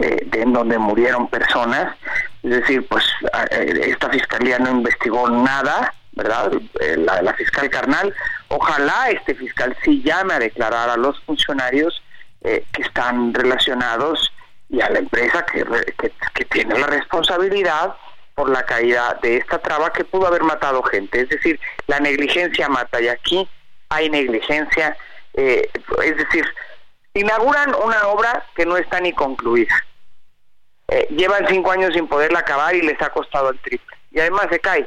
eh, en donde murieron personas. Es decir, pues eh, esta fiscalía no investigó nada, ¿verdad? Eh, la, fiscal carnal. Ojalá este fiscal sí llame a declarar a los funcionarios que están relacionados y a la empresa que, que, tiene la responsabilidad por la caída de esta traba que pudo haber matado gente. Es decir, la negligencia mata y aquí hay negligencia. es decir, inauguran una obra que no está ni concluida. Eh, llevan cinco años sin poderla acabar y les ha costado el triple. Y además se cae.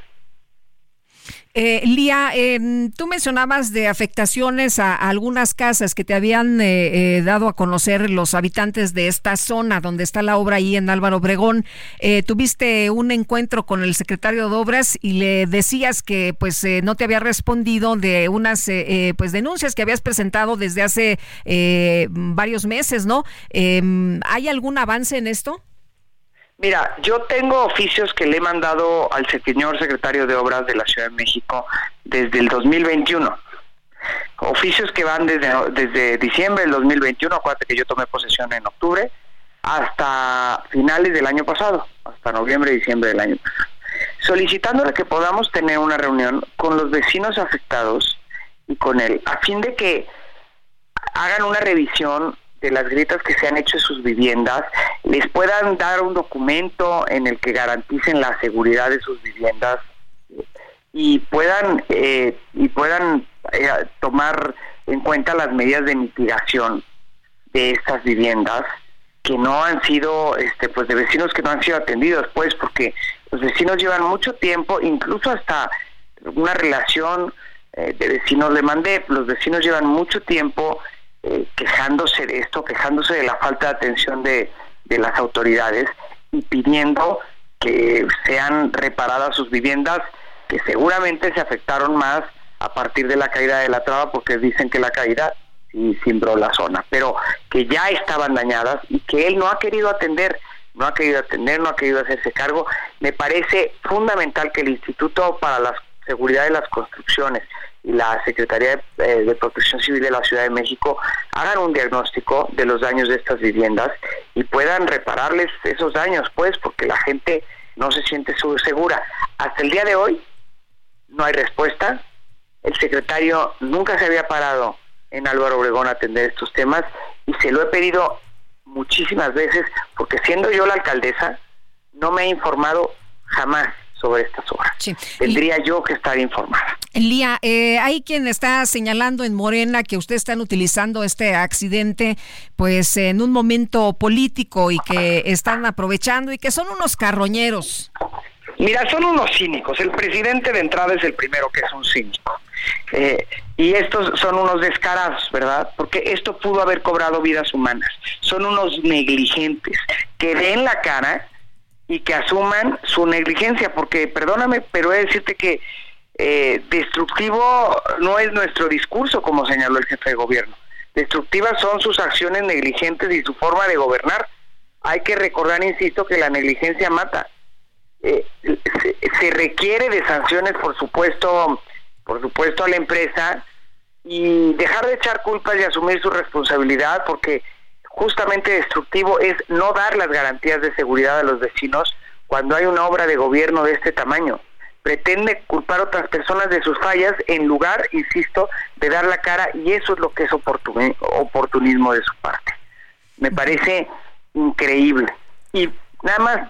Eh, Lía, em, tú mencionabas de afectaciones a, algunas casas que te habían eh, eh, dado a conocer los habitantes de esta zona donde está la obra ahí en Álvaro Obregón. tuviste un encuentro con el secretario de Obras y le decías que pues no te había respondido de unas pues denuncias que habías presentado desde hace varios meses, ¿no? Em, ¿Hay algún avance en esto? Mira, yo tengo oficios que le he mandado al señor secretario de Obras de la Ciudad de México desde el 2021. Oficios que van desde, desde diciembre del 2021, acuérdate que yo tomé posesión en octubre, hasta finales del año pasado, hasta noviembre, diciembre del año pasado, solicitándole que podamos tener una reunión con los vecinos afectados y con él, a fin de que hagan una revisión de las grietas que se han hecho en sus viviendas, les puedan dar un documento en el que garanticen la seguridad de sus viviendas y puedan eh, y puedan eh, tomar en cuenta las medidas de mitigación de estas viviendas que no han sido este pues de vecinos que no han sido atendidos pues porque los vecinos llevan mucho tiempo incluso hasta una relación eh, de vecinos le mandé los vecinos llevan mucho tiempo eh, quejándose de esto, quejándose de la falta de atención de, las autoridades y pidiendo que sean reparadas sus viviendas que seguramente se afectaron más a partir de la caída de la traba porque dicen que la caída sí cimbró la zona, pero que ya estaban dañadas y que él no ha querido atender, no ha querido atender, no ha querido hacerse cargo. Me parece fundamental que el Instituto para la Seguridad de las Construcciones y la Secretaría eh, de, Protección Civil de la Ciudad de México hagan un diagnóstico de los daños de estas viviendas y puedan repararles esos daños, pues, porque la gente no se siente segura. Hasta el día de hoy no hay respuesta. El secretario nunca se había parado en Álvaro Obregón a atender estos temas y se lo he pedido muchísimas veces porque siendo yo la alcaldesa no me ha informado jamás sobre estas obras. Tendría yo que estar informada. Lía, eh, hay quien está señalando en Morena que ustedes están utilizando este accidente pues en un momento político y que están aprovechando y que son unos carroñeros. Mira, son unos cínicos. El presidente de entrada es el primero que es un cínico. Eh, y estos son unos descarados, ¿verdad? Porque esto pudo haber cobrado vidas humanas. Son unos negligentes que den la cara y que asuman su negligencia, porque perdóname, pero he de decirte que eh, destructivo no es nuestro discurso, como señaló el jefe de gobierno. Destructivas son sus acciones negligentes y su forma de gobernar. Hay que recordar, insisto, que la negligencia mata. Eh, se, requiere de sanciones, por supuesto, por supuesto a la empresa y dejar de echar culpas y asumir su responsabilidad, porque justamente destructivo es no dar las garantías de seguridad a los vecinos cuando hay una obra de gobierno de este tamaño. Pretende culpar a otras personas de sus fallas en lugar, insisto, de dar la cara y eso es lo que es oportunismo de su parte. Me parece increíble. Y nada más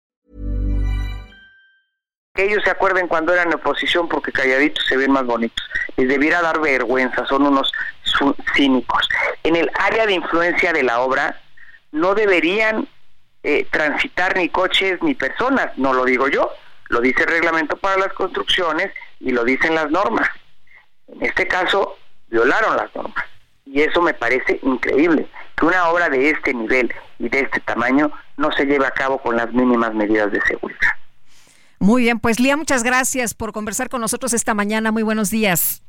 Que ellos se acuerden cuando eran oposición porque calladitos se ven más bonitos. Les debiera dar vergüenza, son unos cínicos. En el área de influencia de la obra no deberían eh, transitar ni coches ni personas, no lo digo yo, lo dice el reglamento para las construcciones y lo dicen las normas. En este caso, violaron las normas. Y eso me parece increíble, que una obra de este nivel y de este tamaño no se lleve a cabo con las mínimas medidas de seguridad. Muy bien, pues Lía, muchas gracias por conversar con nosotros esta mañana. Muy buenos días.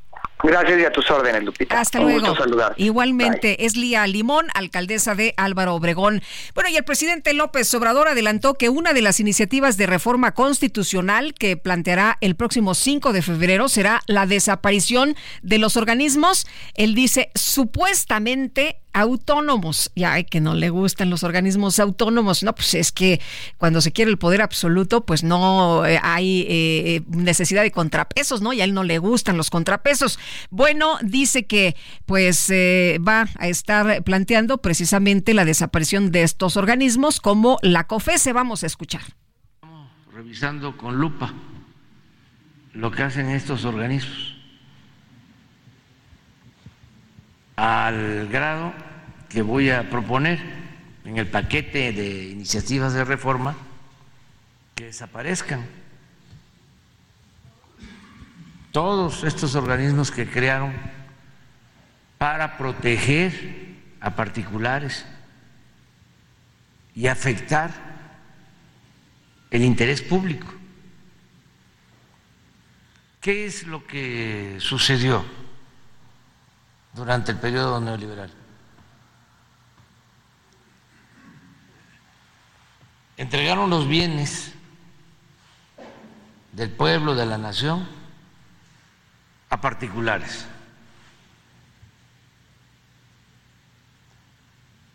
Gracias y a tus órdenes, Lupita. Hasta Un luego. Gusto saludar. Igualmente, es Lía Limón, alcaldesa de Álvaro Obregón. Bueno, y el presidente López Obrador adelantó que una de las iniciativas de reforma constitucional que planteará el próximo 5 de febrero será la desaparición de los organismos, él dice, supuestamente autónomos. Ya hay que no le gustan los organismos autónomos. No, pues es que cuando se quiere el poder absoluto, pues no eh, hay eh, necesidad de contrapesos, ¿no? Y a él no le gustan los contrapesos. Bueno, dice que pues eh, va a estar planteando precisamente la desaparición de estos organismos como la COFESE. Vamos a escuchar. Revisando con lupa lo que hacen estos organismos al grado que voy a proponer en el paquete de iniciativas de reforma que desaparezcan todos estos organismos que crearon para proteger a particulares y afectar el interés público. ¿Qué es lo que sucedió? durante el periodo neoliberal. Entregaron los bienes del pueblo, de la nación, a particulares.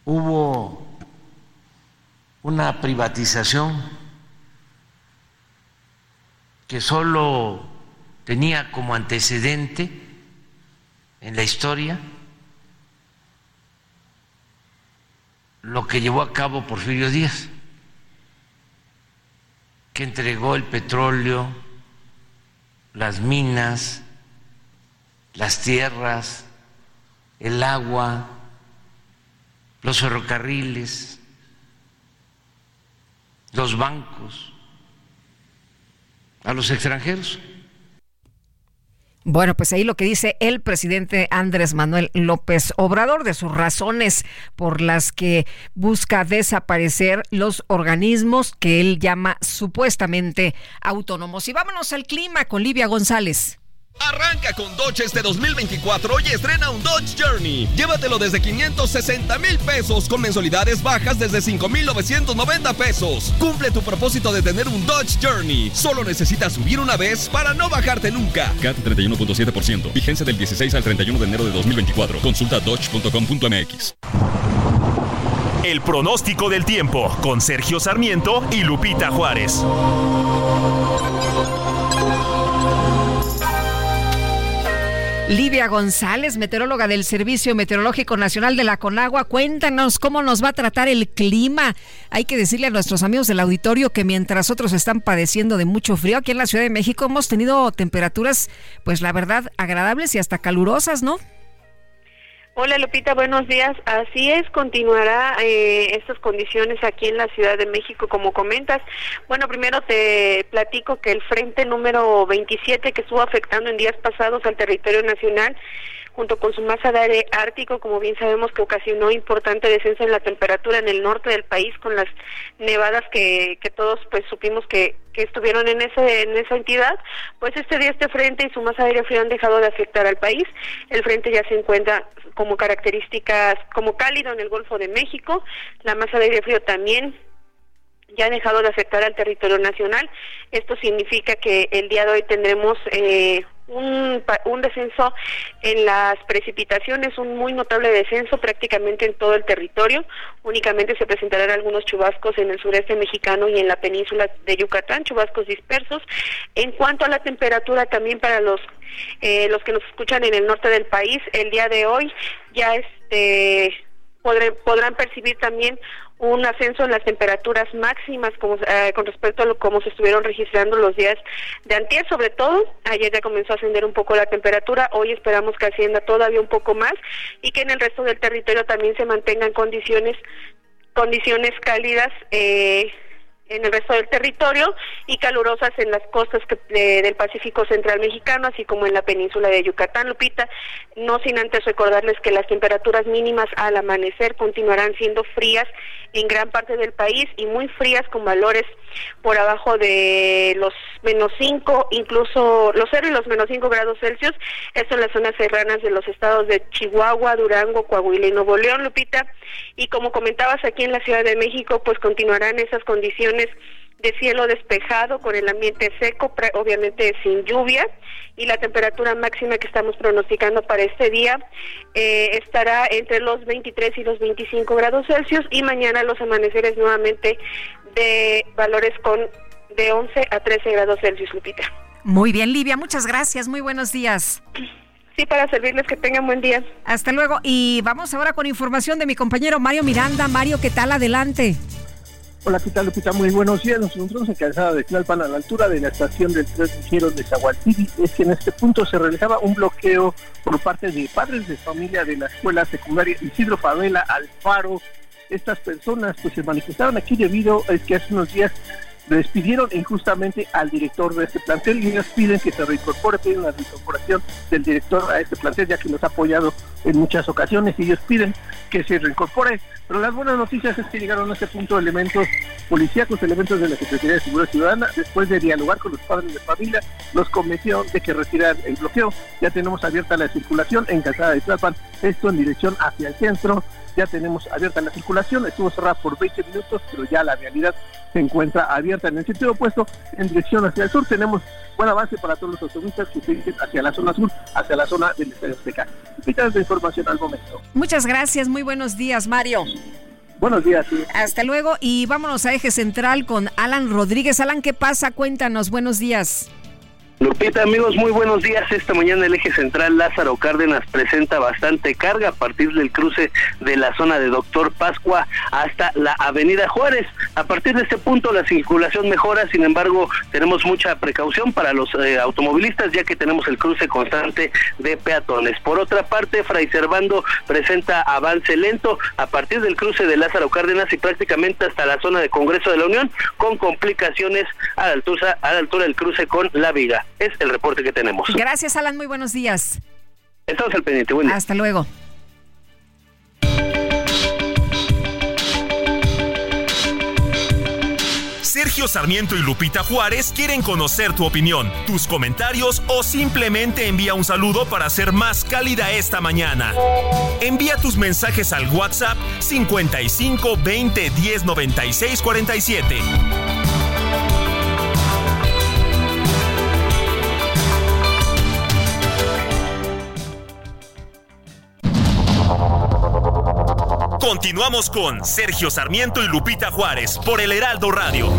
Hubo una privatización que solo tenía como antecedente en la historia lo que llevó a cabo Porfirio Díaz, que entregó el petróleo, las minas, las tierras, el agua, los ferrocarriles, los bancos a los extranjeros. Bueno, pues ahí lo que dice el presidente Andrés Manuel López Obrador de sus razones por las que busca desaparecer los organismos que él llama supuestamente autónomos. Y vámonos al clima con Livia González. Arranca con Dodge este 2024 y estrena un Dodge Journey. Llévatelo desde 560 mil pesos con mensualidades bajas desde 5,990 pesos. Cumple tu propósito de tener un Dodge Journey. Solo necesitas subir una vez para no bajarte nunca. CAT 31.7%. Vigencia del 16 al 31 de enero de 2024. Consulta dodge.com.mx. El pronóstico del tiempo con Sergio Sarmiento y Lupita Juárez. Livia González, meteoróloga del Servicio Meteorológico Nacional de la Conagua, cuéntanos cómo nos va a tratar el clima. Hay que decirle a nuestros amigos del auditorio que mientras otros están padeciendo de mucho frío, aquí en la Ciudad de México hemos tenido temperaturas, pues la verdad, agradables y hasta calurosas, ¿no? Hola Lupita, buenos días. Así es, continuará eh, estas condiciones aquí en la Ciudad de México, como comentas. Bueno, primero te platico que el frente número 27 que estuvo afectando en días pasados al territorio nacional junto con su masa de aire ártico, como bien sabemos que ocasionó importante descenso en la temperatura en el norte del país con las nevadas que, que todos pues supimos que, que estuvieron en ese en esa entidad, pues este día este frente y su masa de aire frío han dejado de afectar al país. El frente ya se encuentra como características como cálido en el Golfo de México, la masa de aire frío también ya ha dejado de afectar al territorio nacional. Esto significa que el día de hoy tendremos eh, un, un descenso en las precipitaciones, un muy notable descenso prácticamente en todo el territorio. Únicamente se presentarán algunos chubascos en el sureste mexicano y en la península de Yucatán, chubascos dispersos. En cuanto a la temperatura, también para los eh, los que nos escuchan en el norte del país, el día de hoy ya este podrán percibir también un ascenso en las temperaturas máximas como, eh, con respecto a lo como se estuvieron registrando los días de antier, sobre todo. Ayer ya comenzó a ascender un poco la temperatura, hoy esperamos que ascienda todavía un poco más y que en el resto del territorio también se mantengan condiciones condiciones cálidas eh, en el resto del territorio y calurosas en las costas del Pacífico Central Mexicano, así como en la península de Yucatán, Lupita. No sin antes recordarles que las temperaturas mínimas al amanecer continuarán siendo frías en gran parte del país y muy frías con valores por abajo de los menos 5, incluso los 0 y los menos 5 grados Celsius. Esto en las zonas serranas de los estados de Chihuahua, Durango, Coahuila y Nuevo León, Lupita. Y como comentabas aquí en la Ciudad de México, pues continuarán esas condiciones de cielo despejado con el ambiente seco, obviamente sin lluvia, y la temperatura máxima que estamos pronosticando para este día eh, estará entre los 23 y los 25 grados Celsius y mañana los amaneceres nuevamente de valores con de 11 a 13 grados Celsius, Lupita. Muy bien, Livia, muchas gracias, muy buenos días. Sí, para servirles, que tengan buen día. Hasta luego. Y vamos ahora con información de mi compañero Mario Miranda. Mario, ¿qué tal? Adelante. Hola, ¿qué tal, Lupita? Muy buenos días. Nos encontramos en Calzada de Tlalpan, a la altura de la estación del tren ligero de Zagualtiri. Es que en este punto se realizaba un bloqueo por parte de padres de familia de la escuela secundaria Isidro Favela Alfaro. Estas personas pues se manifestaron aquí debido a que hace unos días despidieron injustamente al director de este plantel y ellos piden que se reincorpore, piden la reincorporación del director a este plantel ya que nos ha apoyado en muchas ocasiones y ellos piden que se reincorpore. Pero las buenas noticias es que llegaron a este punto elementos policíacos, elementos de la Secretaría de Seguridad Ciudadana, después de dialogar con los padres de familia, los convencieron de que retirar el bloqueo. Ya tenemos abierta la circulación en Calzada de Tlalpan, esto en dirección hacia el centro ya tenemos abierta la circulación, estuvo cerrada por 20 minutos, pero ya la realidad se encuentra abierta en el sentido opuesto, en dirección hacia el sur. Tenemos buen avance para todos los automovilistas que se dirigen hacia la zona sur, hacia la zona del Estadio Azteca. Pitas información al momento. Muchas gracias, muy buenos días, Mario. Buenos días. Hasta luego y vámonos a Eje Central con Alan Rodríguez. Alan, ¿qué pasa? Cuéntanos, buenos días. Lupita, amigos, muy buenos días. Esta mañana el eje central Lázaro Cárdenas presenta bastante carga a partir del cruce de la zona de Doctor Pascua hasta la Avenida Juárez. A partir de este punto la circulación mejora, sin embargo, tenemos mucha precaución para los eh, automovilistas ya que tenemos el cruce constante de peatones. Por otra parte, Fray Servando presenta avance lento a partir del cruce de Lázaro Cárdenas y prácticamente hasta la zona de Congreso de la Unión con complicaciones a la altura, a la altura del cruce con La Viga. Es el reporte que tenemos. Gracias, Alan. Muy buenos días. Estamos al pendiente. Hasta luego. Sergio Sarmiento y Lupita Juárez quieren conocer tu opinión, tus comentarios o simplemente envía un saludo para ser más cálida esta mañana. Envía tus mensajes al WhatsApp 55 20 10 96 47. Continuamos con Sergio Sarmiento y Lupita Juárez por el Heraldo Radio.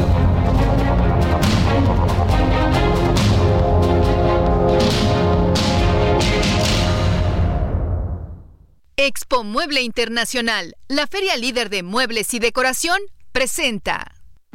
Expo Mueble Internacional, la feria líder de muebles y decoración, presenta.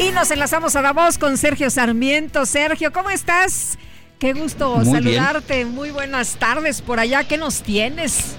Y nos enlazamos a la voz con Sergio Sarmiento. Sergio, ¿cómo estás? Qué gusto saludarte. Muy buenas tardes por allá. ¿Qué nos tienes?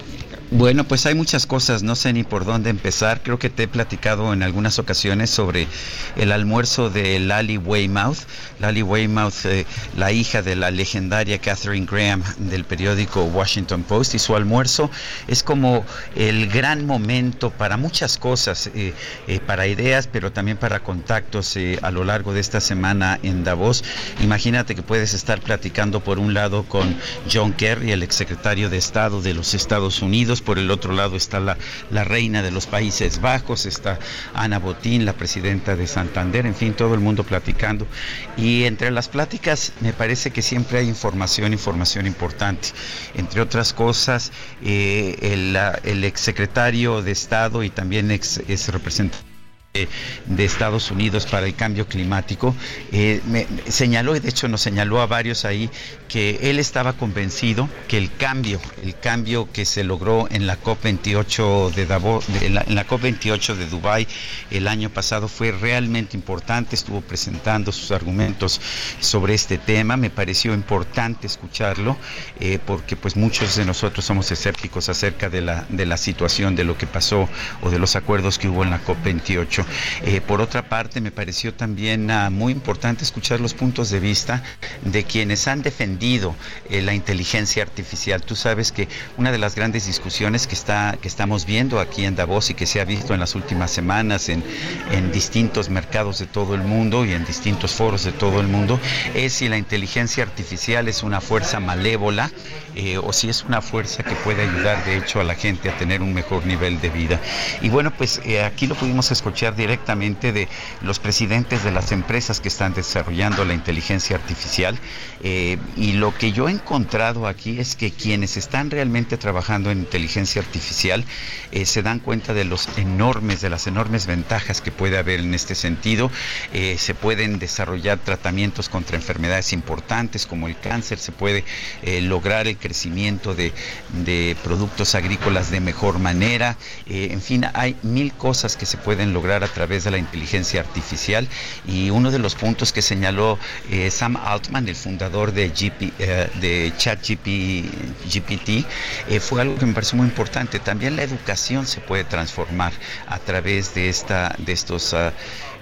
Bueno, pues hay muchas cosas, no sé ni por dónde empezar. Creo que te he platicado en algunas ocasiones sobre el almuerzo de Lally Weymouth. Lally Weymouth, eh, la hija de la legendaria Catherine Graham del periódico Washington Post, y su almuerzo es como el gran momento para muchas cosas, eh, eh, para ideas, pero también para contactos a lo largo de esta semana en Davos. Imagínate que puedes estar platicando por un lado con John Kerry, el exsecretario de Estado de los Estados Unidos, Por el otro lado está la, la reina de los Países Bajos, está Ana Botín, la presidenta de Santander, en fin, todo el mundo platicando. Y entre las pláticas me parece que siempre hay información, información importante. Entre otras cosas, eh, el, el exsecretario de Estado y también ex, ex representante de Estados Unidos para el cambio climático, eh, señaló, y de hecho nos señaló a varios ahí, que él estaba convencido que el cambio, el cambio que se logró en la COP28 de la, COP28 de Dubai el año pasado fue realmente importante, estuvo presentando sus argumentos sobre este tema, me pareció importante escucharlo, eh, porque pues muchos de nosotros somos escépticos acerca de la, de la situación, de lo que pasó o de los acuerdos que hubo en la COP28. Eh, por otra parte, me pareció también uh, muy importante escuchar los puntos de vista de quienes han defendido eh, la inteligencia artificial. Tú sabes que una de las grandes discusiones que, está, que estamos viendo aquí en Davos y que se ha visto en las últimas semanas en, en distintos mercados de todo el mundo y en distintos foros de todo el mundo es si la inteligencia artificial es una fuerza malévola eh, o si es una fuerza que puede ayudar de hecho a la gente a tener un mejor nivel de vida. Y bueno, pues aquí lo pudimos escuchar directamente de los presidentes de las empresas que están desarrollando la inteligencia artificial. Eh, y lo que yo he encontrado aquí es que quienes están realmente trabajando en inteligencia artificial eh, se dan cuenta de los enormes, de las enormes ventajas que puede haber en este sentido. Eh, se pueden desarrollar tratamientos contra enfermedades importantes como el cáncer, se puede lograr el crecimiento de, de, productos agrícolas de mejor manera. en fin, hay mil cosas que se pueden lograr a través de la inteligencia artificial y uno de los puntos que señaló eh, Sam Altman, el fundador de, GP, eh, ChatGPT, eh, fue algo que me pareció muy importante. También la educación se puede transformar a través de, esta, de estos... Uh,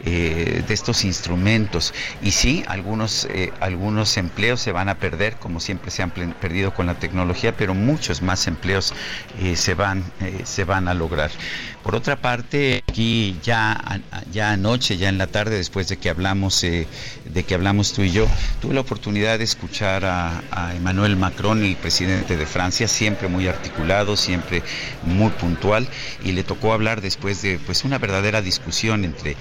eh, de estos instrumentos. Y sí, algunos, eh, algunos empleos se van a perder, como siempre se han perdido con la tecnología, pero muchos más empleos eh, se, van, se van a lograr. Por otra parte, aquí ya, ya anoche, ya en la tarde, después de que hablamos, de que hablamos tú y yo, tuve la oportunidad de escuchar a, Emmanuel Macron, el presidente de Francia, siempre muy articulado, siempre muy puntual, y le tocó hablar después de pues una verdadera discusión entre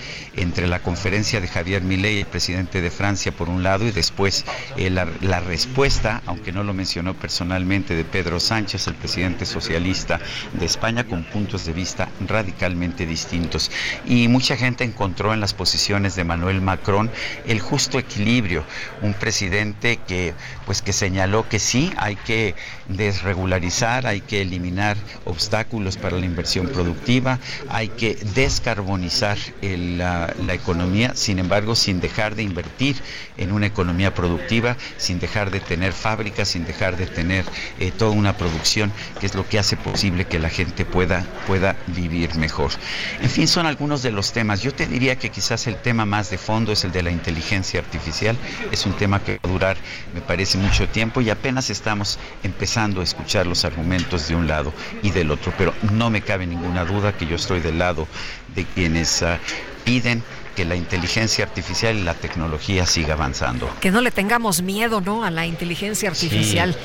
la conferencia de Javier Milei, el presidente de Francia, por un lado, y después eh, la, la, respuesta, aunque no lo mencionó personalmente, de Pedro Sánchez, el presidente socialista de España, con puntos de vista radicalmente distintos. Y mucha gente encontró en las posiciones de Manuel Macron el justo equilibrio, un presidente que, pues, que señaló que sí, hay que desregularizar, hay que eliminar obstáculos para la inversión productiva, hay que descarbonizar la economía, sin embargo, sin dejar de invertir en una economía productiva, sin dejar de tener fábricas, sin dejar de tener eh, toda una producción, que es lo que hace posible que la gente pueda, pueda vivir mejor. En fin, son algunos de los temas. Yo te diría que quizás el tema más de fondo es el de la inteligencia artificial. Es un tema que va a durar, me parece, mucho tiempo y apenas estamos empezando a escuchar los argumentos de un lado y del otro. Pero no me cabe ninguna duda que yo estoy del lado de quienes uh, piden que la inteligencia artificial y la tecnología siga avanzando. Que no le tengamos miedo, ¿no? A la inteligencia artificial. Sí.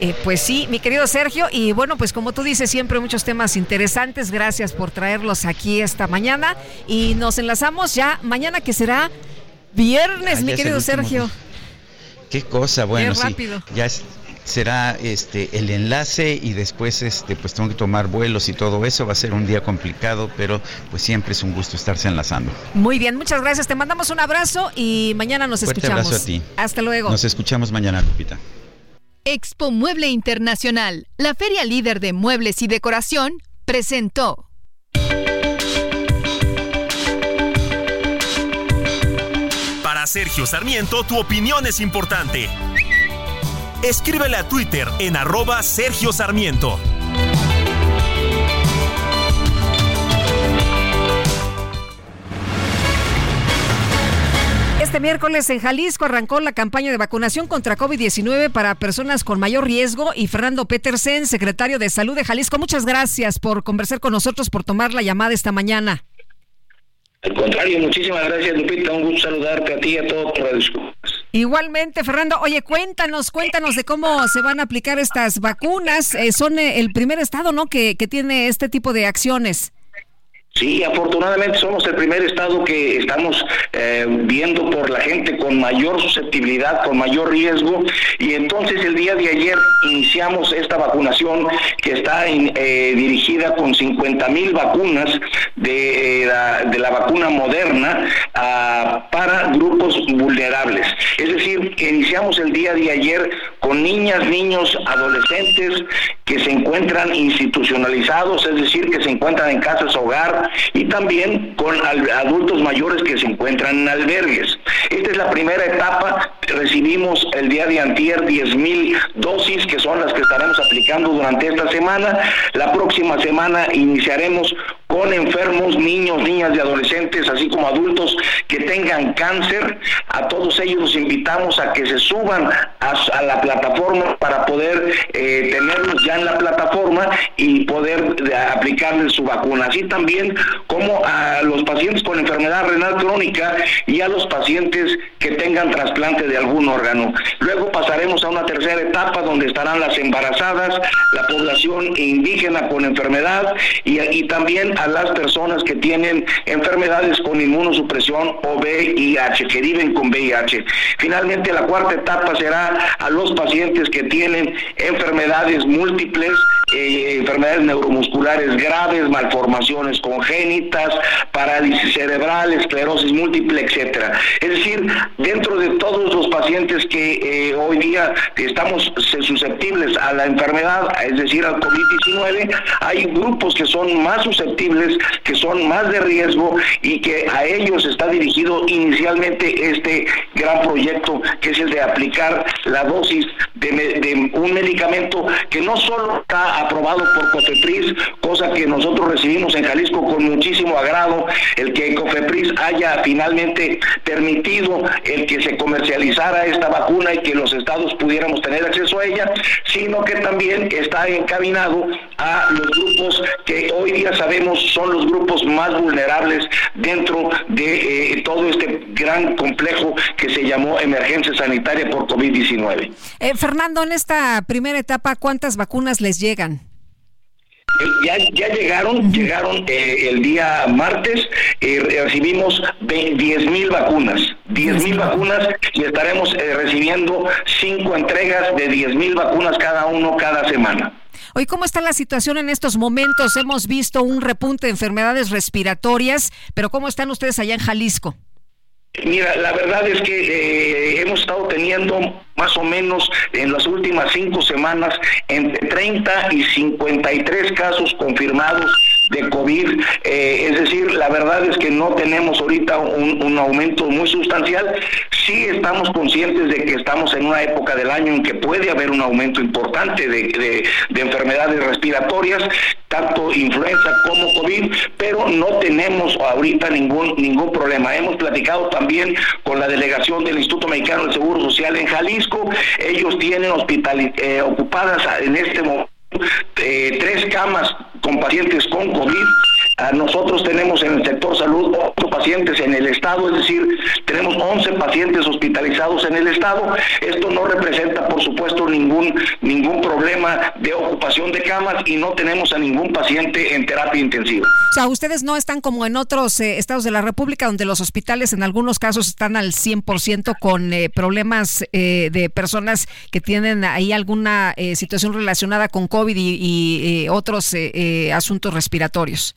Eh, pues sí, mi querido Sergio, y bueno, pues como tú dices, siempre muchos temas interesantes. Gracias por traerlos aquí esta mañana. Y nos enlazamos ya mañana que será viernes, mi querido Sergio. Qué cosa, bueno, Qué rápido. sí. Ya es, será este el enlace y después este pues tengo que tomar vuelos y todo eso. Va a ser un día complicado pero pues siempre es un gusto estarse enlazando. Muy bien muchas gracias. Te mandamos un abrazo y mañana nos Fuerte escuchamos. abrazo a ti. Hasta luego. Nos escuchamos mañana Lupita. Expo Mueble Internacional. La feria líder de muebles y decoración presentó. Para Sergio Sarmiento tu opinión es importante escríbele a Twitter en arroba Sergio Sarmiento. Este miércoles en Jalisco arrancó la campaña de vacunación contra COVID-19 para personas con mayor riesgo y Fernando Petersen, secretario de Salud de Jalisco, muchas gracias por conversar con nosotros, por tomar la llamada esta mañana. Al contrario, muchísimas gracias Lupita, un gusto saludarte a ti y a todos los Igualmente, Fernando. Oye, cuéntanos, cuéntanos de cómo se van a aplicar estas vacunas. Eh, son eh, el primer estado, ¿no? Que, que tiene este tipo de acciones. Sí, afortunadamente somos el primer estado que estamos eh, viendo por la gente con mayor susceptibilidad, con mayor riesgo, y entonces el día de ayer iniciamos esta vacunación que está eh, dirigida con 50 mil vacunas de, la, de, la, vacuna moderna ah, para grupos vulnerables. Es decir, iniciamos el día de ayer con niñas, niños, adolescentes que se encuentran institucionalizados, es decir, que se encuentran en casas hogar y también con adultos mayores que se encuentran en albergues. Esta es la primera etapa. Recibimos el día de antier 10 mil dosis, que son las que estaremos aplicando durante esta semana. La próxima semana iniciaremos con enfermos, niños, niñas y adolescentes, así como adultos que tengan cáncer. A todos ellos los invitamos a que se suban a, la plataforma para poder eh, tenerlos ya en la plataforma y poder aplicarles su vacuna. Así también como a los pacientes con enfermedad renal crónica y a los pacientes que tengan trasplante de algún órgano. Luego pasaremos a una tercera etapa donde estarán las embarazadas, la población indígena con enfermedad y, y también a las personas que tienen enfermedades con inmunosupresión o VIH, que viven con VIH. Finalmente, la cuarta etapa será a los pacientes que tienen enfermedades múltiples, eh, enfermedades neuromusculares graves, malformaciones congénitas, parálisis cerebral, esclerosis múltiple, etcétera. Es decir, dentro de todos los pacientes que eh, hoy día estamos susceptibles a la enfermedad, es decir, al COVID-19, hay grupos que son más susceptibles que son más de riesgo y que a ellos está dirigido inicialmente este gran proyecto que es el de aplicar la dosis de, un medicamento que no solo está aprobado por COFEPRIS, cosa que nosotros recibimos en Jalisco con muchísimo agrado, el que COFEPRIS haya finalmente permitido el que se comercializara esta vacuna y que los estados pudiéramos tener acceso a ella, sino que también está encaminado a los grupos que hoy día sabemos son los grupos más vulnerables dentro de eh, todo este gran complejo que se llamó emergencia sanitaria por COVID-19. Eh, Fernando, en esta primera etapa, ¿cuántas vacunas les llegan? Eh, ya, llegaron, llegaron el día martes, recibimos 10 mil vacunas, 10 mil vacunas y estaremos recibiendo cinco entregas de 10 mil vacunas cada uno cada semana. Hoy, ¿cómo está la situación en estos momentos? Hemos visto un repunte de enfermedades respiratorias, pero ¿cómo están ustedes allá en Jalisco? Mira, la verdad es que eh, hemos estado teniendo más o menos en las últimas cinco semanas entre 30 y 53 casos confirmados de COVID. Eh, es decir, la verdad es que no tenemos ahorita un, aumento muy sustancial. Sí estamos conscientes de que estamos en una época del año en que puede haber un aumento importante de, de enfermedades respiratorias, tanto influenza como COVID, pero no tenemos ahorita ningún, ningún problema. Hemos platicado también con la delegación del Instituto Mexicano del Seguro Social en Jalisco. Ellos tienen hospital, eh, ocupadas en este momento eh, tres camas con pacientes con COVID nosotros tenemos en el sector salud 8 pacientes en el estado, es decir, tenemos 11 pacientes hospitalizados en el estado. Esto no representa, por supuesto, ningún, ningún problema de ocupación de camas y no tenemos a ningún paciente en terapia intensiva. O sea, ustedes no están como en otros eh, estados de la República donde los hospitales en algunos casos están al 100% con eh, problemas eh, de personas que tienen ahí alguna situación relacionada con COVID y otros asuntos respiratorios.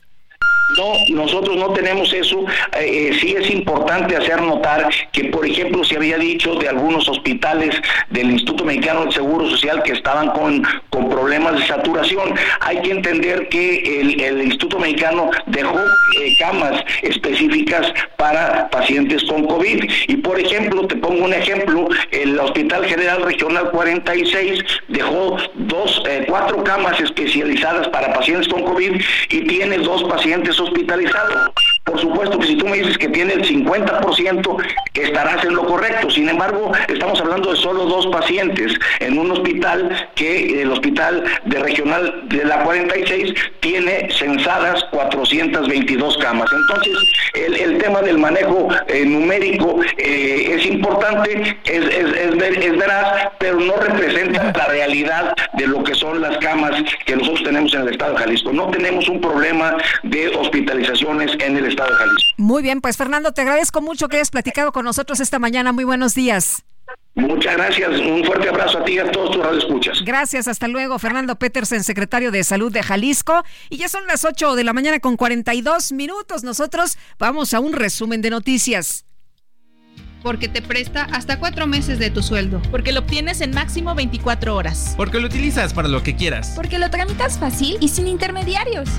No, nosotros no tenemos eso. Eh, eh, sí es importante hacer notar que, por ejemplo, se había dicho de algunos hospitales del Instituto Mexicano del Seguro Social que estaban con, con problemas de saturación. Hay que entender que el, Instituto Mexicano dejó eh, camas específicas para pacientes con COVID. Y, por ejemplo, te pongo un ejemplo, el Hospital General Regional 46 dejó dos, cuatro camas especializadas para pacientes con COVID y tiene dos pacientes hospitalizados. Por supuesto que si tú me dices que tiene el 50%, estarás en lo correcto. Sin embargo, estamos hablando de solo dos pacientes en un hospital que el hospital de regional de la 46 tiene censadas 422 camas. Entonces, el, tema del manejo eh, numérico eh, es importante, es, es, veraz, pero no representa la realidad de lo que son las camas que nosotros tenemos en el estado de Jalisco. No tenemos un problema de hospitalizaciones en el estado de Jalisco. Muy bien, pues Fernando, te agradezco mucho que hayas platicado con nosotros esta mañana. Muy buenos días. Muchas gracias, un fuerte abrazo a ti y a todos tus escuchas. Gracias, hasta luego. Fernando Petersen, secretario de Salud de Jalisco. Y ya son las 8 de la mañana con 42 minutos. Nosotros vamos a un resumen de noticias porque te presta hasta cuatro meses de tu sueldo. Porque lo obtienes en máximo 24 horas. Porque lo utilizas para lo que quieras. Porque lo tramitas fácil y sin intermediarios.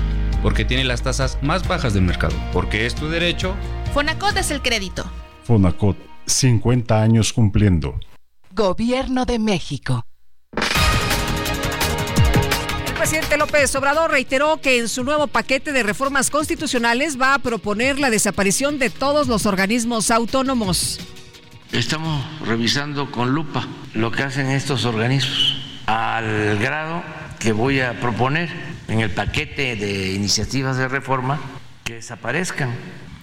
Porque tiene las tasas más bajas del mercado. Porque es tu derecho. Fonacot es el crédito. Fonacot, 50 años cumpliendo. Gobierno de México. El presidente López Obrador reiteró que en su nuevo paquete de reformas constitucionales va a proponer la desaparición de todos los organismos autónomos. Estamos revisando con lupa lo que hacen estos organismos al grado que voy a proponer en el paquete de iniciativas de reforma que desaparezcan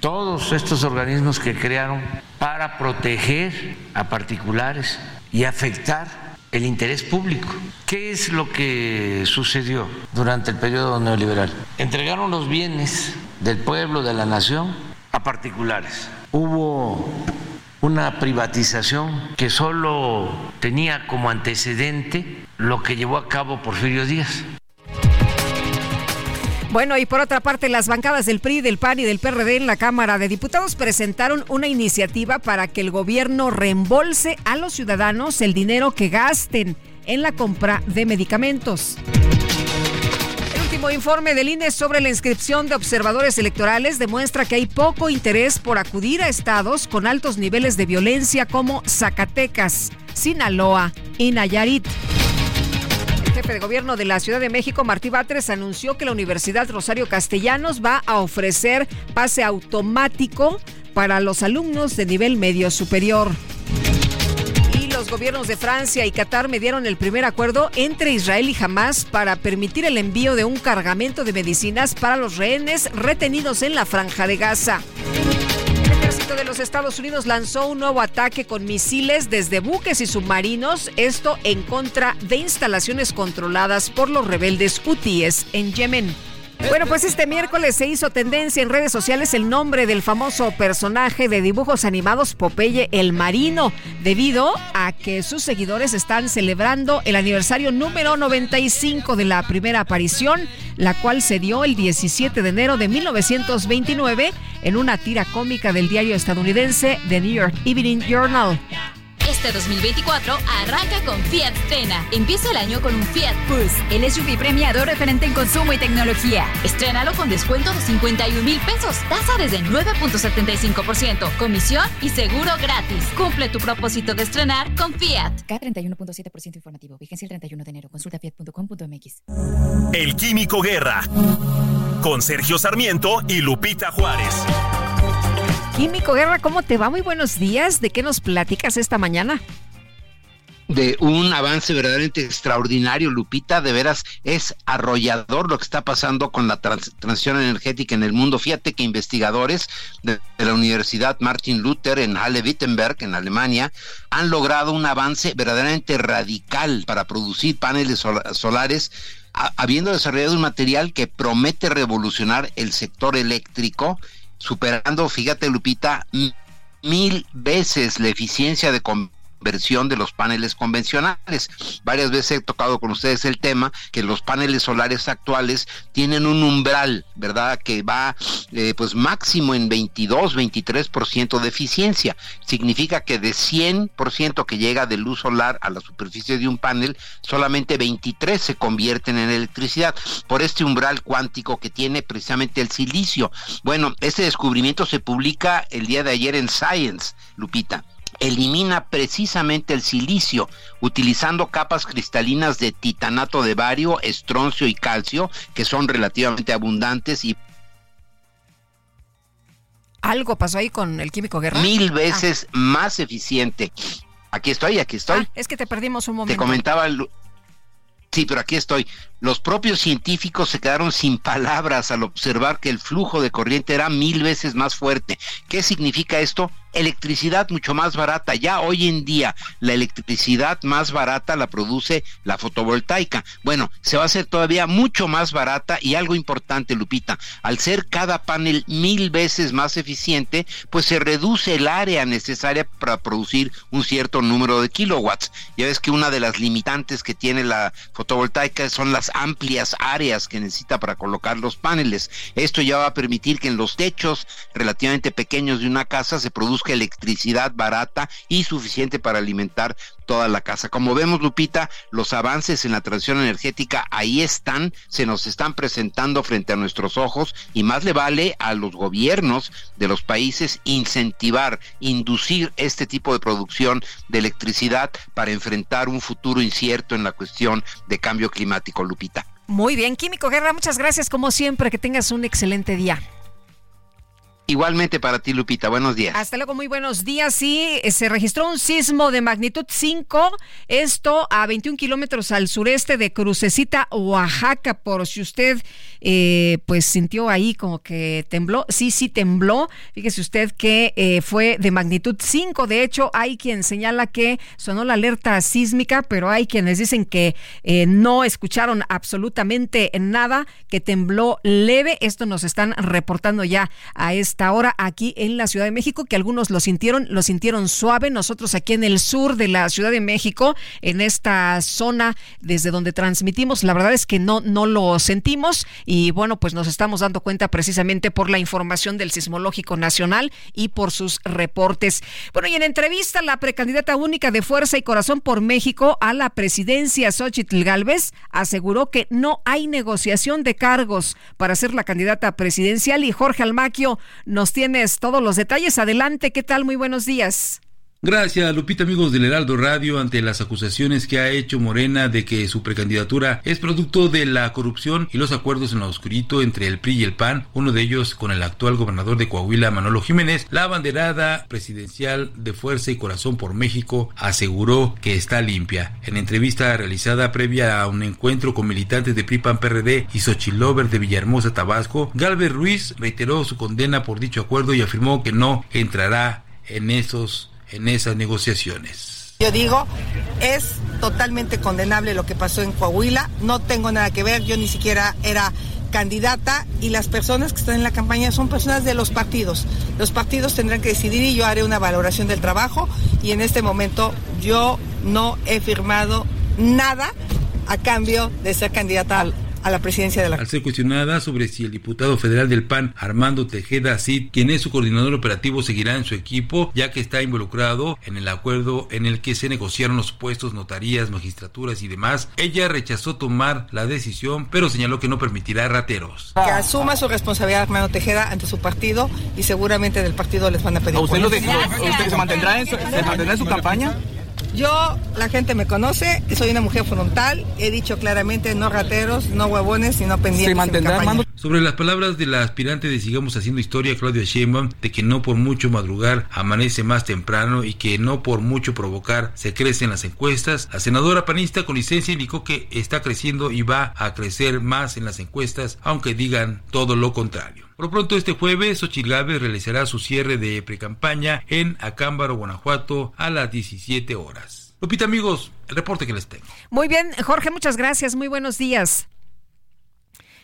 todos estos organismos que crearon para proteger a particulares y afectar el interés público. ¿Qué es lo que sucedió durante el periodo neoliberal? Entregaron los bienes del pueblo, de la nación, a particulares. Hubo una privatización que solo tenía como antecedente lo que llevó a cabo Porfirio Díaz. Bueno, y por otra parte, las bancadas del PRI, del PAN y del PRD en la Cámara de Diputados presentaron una iniciativa para que el gobierno reembolse a los ciudadanos el dinero que gasten en la compra de medicamentos. El último informe del INE sobre la inscripción de observadores electorales demuestra que hay poco interés por acudir a estados con altos niveles de violencia como Zacatecas, Sinaloa y Nayarit jefe de gobierno de la Ciudad de México, Martí Batres, anunció que la Universidad Rosario Castellanos va a ofrecer pase automático para los alumnos de nivel medio superior. Y los gobiernos de Francia y Qatar medieron el primer acuerdo entre Israel y Hamas para permitir el envío de un cargamento de medicinas para los rehenes retenidos en la franja de Gaza de los Estados Unidos lanzó un nuevo ataque con misiles desde buques y submarinos, esto en contra de instalaciones controladas por los rebeldes hutíes en Yemen. Bueno, pues este miércoles se hizo tendencia en redes sociales el nombre del famoso personaje de dibujos animados Popeye el Marino, debido a que sus seguidores están celebrando el aniversario número 95 de la primera aparición, la cual se dio el 17 de enero de 1929 en una tira cómica del diario estadounidense The New York Evening Journal. Este 2024 arranca con Fiat Strena. Empieza el año con un Fiat Bus, el SUV premiado referente en consumo y tecnología. Estrénalo con descuento de 51 mil pesos, tasa desde 9.75%, comisión y seguro gratis. Cumple tu propósito de estrenar con Fiat. K31.7% informativo. Vigencia el 31 de enero. Consulta fiat.com.mx. El Químico Guerra. Con Sergio Sarmiento y Lupita Juárez. Químico Guerra, ¿cómo te va? Muy buenos días. ¿De qué nos platicas esta mañana? de un avance verdaderamente extraordinario, Lupita, de veras es arrollador lo que está pasando con la transición energética en el mundo. Fíjate que investigadores de, la Universidad Martin Luther en Halle-Wittenberg, en Alemania, han logrado un avance verdaderamente radical para producir paneles solares habiendo desarrollado un material que promete revolucionar el sector eléctrico superando, fíjate Lupita, mil veces la eficiencia de versión de los paneles convencionales. Varias veces he tocado con ustedes el tema que los paneles solares actuales tienen un umbral, ¿verdad? Que va eh, pues máximo en 22, 23% de eficiencia. Significa que de 100% que llega de luz solar a la superficie de un panel, solamente 23 se convierten en electricidad por este umbral cuántico que tiene precisamente el silicio. Bueno, este descubrimiento se publica el día de ayer en Science, Lupita elimina precisamente el silicio utilizando capas cristalinas de titanato de bario, estroncio y calcio, que son relativamente abundantes y Algo pasó ahí con el químico guerra. Mil veces más eficiente. Aquí estoy, aquí estoy. Ah, es que te perdimos un momento. Te comentaba Sí, pero aquí estoy. Los propios científicos se quedaron sin palabras al observar que el flujo de corriente era mil veces más fuerte. ¿Qué significa esto? Electricidad mucho más barata. Ya hoy en día la electricidad más barata la produce la fotovoltaica. Bueno, se va a hacer todavía mucho más barata y algo importante, Lupita, al ser cada panel mil veces más eficiente, pues se reduce el área necesaria para producir un cierto número de kilowatts. Ya ves que una de las limitantes que tiene la fotovoltaica son las amplias áreas que necesita para colocar los paneles. Esto ya va a permitir que en los techos relativamente pequeños de una casa se produzca electricidad barata y suficiente para alimentar toda la casa. Como vemos, Lupita, los avances en la transición energética ahí están, se nos están presentando frente a nuestros ojos y más le vale a los gobiernos de los países incentivar, inducir este tipo de producción de electricidad para enfrentar un futuro incierto en la cuestión de cambio climático, Lupita. Muy bien, Químico Guerra, muchas gracias como siempre, que tengas un excelente día. Igualmente para ti, Lupita. Buenos días. Hasta luego, muy buenos días. Sí, eh, se registró un sismo de magnitud 5, esto a 21 kilómetros al sureste de Crucecita, Oaxaca, por si usted eh, pues sintió ahí como que tembló. Sí, sí tembló. Fíjese usted que eh, fue de magnitud 5. De hecho, hay quien señala que sonó la alerta sísmica, pero hay quienes dicen que no escucharon absolutamente nada, que tembló leve. Esto nos están reportando ya a este ahora aquí en la Ciudad de México, que algunos lo sintieron, lo sintieron suave. Nosotros aquí en el sur de la Ciudad de México, en esta zona desde donde transmitimos, la verdad es que no, no lo sentimos y bueno, pues nos estamos dando cuenta precisamente por la información del Sismológico Nacional y por sus reportes. Bueno, y en entrevista, la precandidata única de Fuerza y Corazón por México a la presidencia, Xochitl Galvez, aseguró que no hay negociación de cargos para ser la candidata presidencial y Jorge Almaquio nos tienes todos los detalles. Adelante, ¿qué tal? Muy buenos días. Gracias, Lupita, amigos del Heraldo Radio, ante las acusaciones que ha hecho Morena de que su precandidatura es producto de la corrupción y los acuerdos en lo oscurito entre el PRI y el PAN, uno de ellos con el actual gobernador de Coahuila, Manolo Jiménez, la banderada presidencial de Fuerza y Corazón por México aseguró que está limpia. En entrevista realizada previa a un encuentro con militantes de PRI, PAN, PRD y Xochilover de Villahermosa, Tabasco, Galvez Ruiz reiteró su condena por dicho acuerdo y afirmó que no entrará en esos en esas negociaciones. Yo digo, es totalmente condenable lo que pasó en Coahuila, no tengo nada que ver, yo ni siquiera era candidata y las personas que están en la campaña son personas de los partidos. Los partidos tendrán que decidir y yo haré una valoración del trabajo y en este momento yo no he firmado nada a cambio de ser candidata al a la presidencia de la Al ser cuestionada sobre si el diputado federal del PAN, Armando Tejeda Cid, quien es su coordinador operativo, seguirá en su equipo, ya que está involucrado en el acuerdo en el que se negociaron los puestos, notarías, magistraturas y demás, ella rechazó tomar la decisión, pero señaló que no permitirá rateros. Que asuma su responsabilidad Armando Tejeda ante su partido y seguramente del partido les van a pedir. ¿A usted, lo ¿Usted se mantendrá en su, se mantendrá en su campaña? Yo, la gente me conoce, soy una mujer frontal, he dicho claramente no rateros, no huevones, sino pendientes. Sobre las palabras de la aspirante de Sigamos Haciendo Historia, Claudia Sheinbaum, de que no por mucho madrugar amanece más temprano y que no por mucho provocar se crecen las encuestas, la senadora panista con licencia indicó que está creciendo y va a crecer más en las encuestas, aunque digan todo lo contrario. Por lo pronto, este jueves, Xochitl realizará su cierre de precampaña en Acámbaro, Guanajuato, a las 17 horas. Lupita, amigos, el reporte que les tengo. Muy bien, Jorge, muchas gracias. Muy buenos días.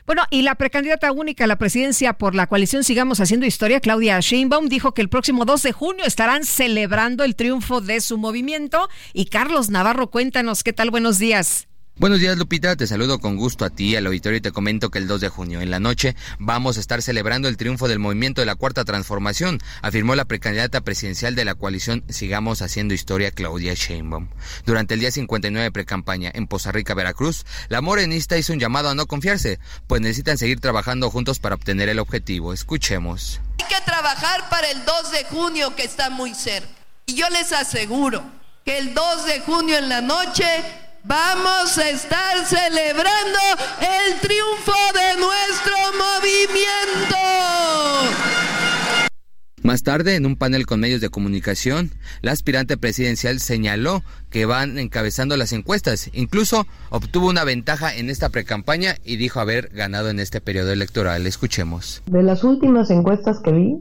Bueno, y la precandidata única a la presidencia por la coalición Sigamos Haciendo Historia, Claudia Sheinbaum, dijo que el próximo 2 de junio estarán celebrando el triunfo de su movimiento. Y Carlos Navarro, cuéntanos, ¿qué tal? Buenos días. Buenos días Lupita, te saludo con gusto a ti, al auditorio y te comento que el 2 de junio en la noche vamos a estar celebrando el triunfo del movimiento de la Cuarta Transformación, afirmó la precandidata presidencial de la coalición Sigamos Haciendo Historia, Claudia Sheinbaum. Durante el día 59 de precampaña en Poza Rica, Veracruz, la morenista hizo un llamado a no confiarse, pues necesitan seguir trabajando juntos para obtener el objetivo. Escuchemos. Hay que trabajar para el 2 de junio que está muy cerca. Y yo les aseguro que el 2 de junio en la noche Vamos a estar celebrando el triunfo de nuestro movimiento. Más tarde, en un panel con medios de comunicación, la aspirante presidencial señaló que van encabezando las encuestas. Incluso obtuvo una ventaja en esta precampaña y dijo haber ganado en este periodo electoral. Escuchemos. De las últimas encuestas que vi,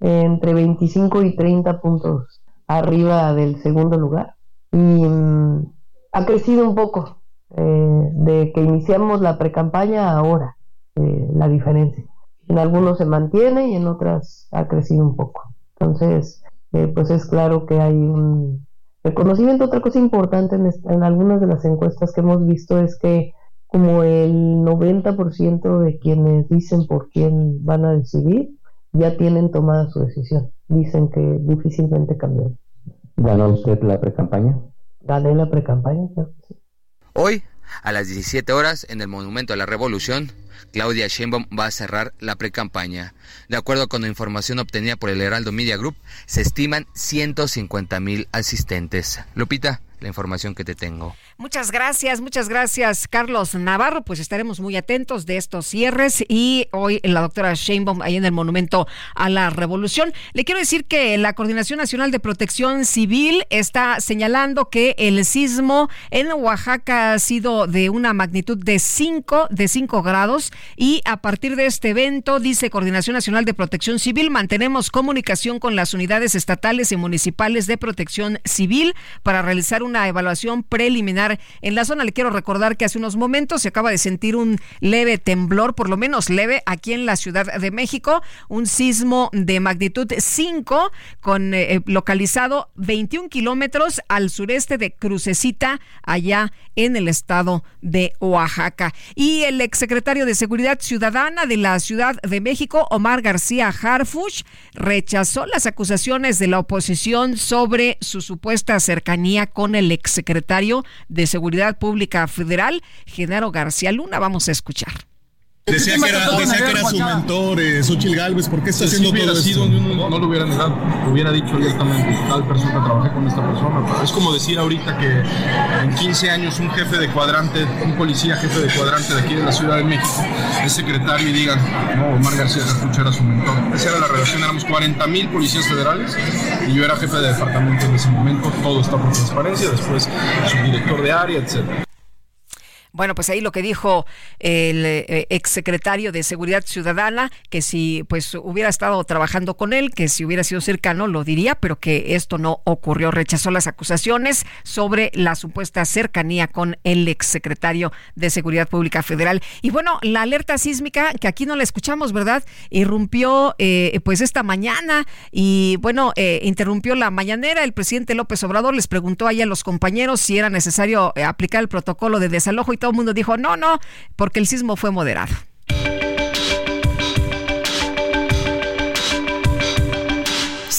entre 25 y 30 puntos arriba del segundo lugar. Y mm, ha crecido un poco eh, de que iniciamos la precampaña ahora, eh, la diferencia. En algunos se mantiene y en otras ha crecido un poco. Entonces, eh, pues es claro que hay un reconocimiento. Otra cosa importante en, en algunas de las encuestas que hemos visto es que como el 90% de quienes dicen por quién van a decidir ya tienen tomada su decisión. Dicen que difícilmente cambian. ¿Ganó usted la precampaña? Hoy, a las 17 horas, en el Monumento a la Revolución, Claudia Sheinbaum va a cerrar la precampaña. De acuerdo con la información obtenida por el Heraldo Media Group, se estiman 150 mil asistentes. Lupita, la información que te tengo. Muchas gracias, muchas gracias, Carlos Navarro. Pues estaremos muy atentos de estos cierres y hoy la doctora Sheinbaum ahí en el Monumento a la Revolución. Le quiero decir que la Coordinación Nacional de Protección Civil está señalando que el sismo en Oaxaca ha sido de una magnitud de 5 de 5 grados y a partir de este evento dice Coordinación Nacional de Protección Civil mantenemos comunicación con las unidades estatales y municipales de protección civil para realizar un una evaluación preliminar en la zona. Le quiero recordar que hace unos momentos se acaba de sentir un leve temblor, por lo menos leve, aquí en la Ciudad de México, un sismo de magnitud 5 con eh, eh, localizado 21 kilómetros al sureste de Crucecita, allá en el estado de Oaxaca. Y el exsecretario de Seguridad Ciudadana de la Ciudad de México, Omar García Harfuch, rechazó las acusaciones de la oposición sobre su supuesta cercanía con el el exsecretario de Seguridad Pública Federal, Genaro García Luna. Vamos a escuchar. Decía que, era, decía que era su mentor, eh, Xochitl Galvez, ¿por qué está haciendo todo esto? no, lo hubiera negado, lo hubiera dicho abiertamente, tal persona, trabajé con esta persona. es como decir ahorita que en 15 años un jefe de cuadrante, un policía jefe de cuadrante de aquí de la Ciudad de México, es secretario y digan, no, Omar García Cartucho era su mentor. Esa era la relación, éramos 40 mil policías federales y yo era jefe de departamento en ese momento, todo está por transparencia, después subdirector de área, etcétera. Bueno, pues ahí lo que dijo el eh, exsecretario de Seguridad Ciudadana, que si pues hubiera estado trabajando con él, que si hubiera sido cercano lo diría, pero que esto no ocurrió. Rechazó las acusaciones sobre la supuesta cercanía con el exsecretario de Seguridad Pública Federal. Y bueno, la alerta sísmica, que aquí no la escuchamos, ¿verdad? Irrumpió eh, pues esta mañana y bueno, eh, interrumpió la mañanera. El presidente López Obrador les preguntó ahí a los compañeros si era necesario aplicar el protocolo de desalojo y todo el mundo dijo, no, no, porque el sismo fue moderado.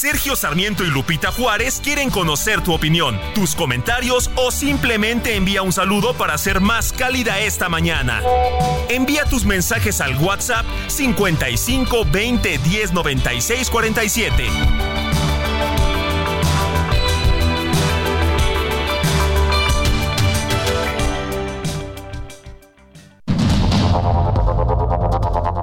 Sergio Sarmiento y Lupita Juárez quieren conocer tu opinión, tus comentarios o simplemente envía un saludo para ser más cálida esta mañana. Envía tus mensajes al WhatsApp 55 20 10 96 47.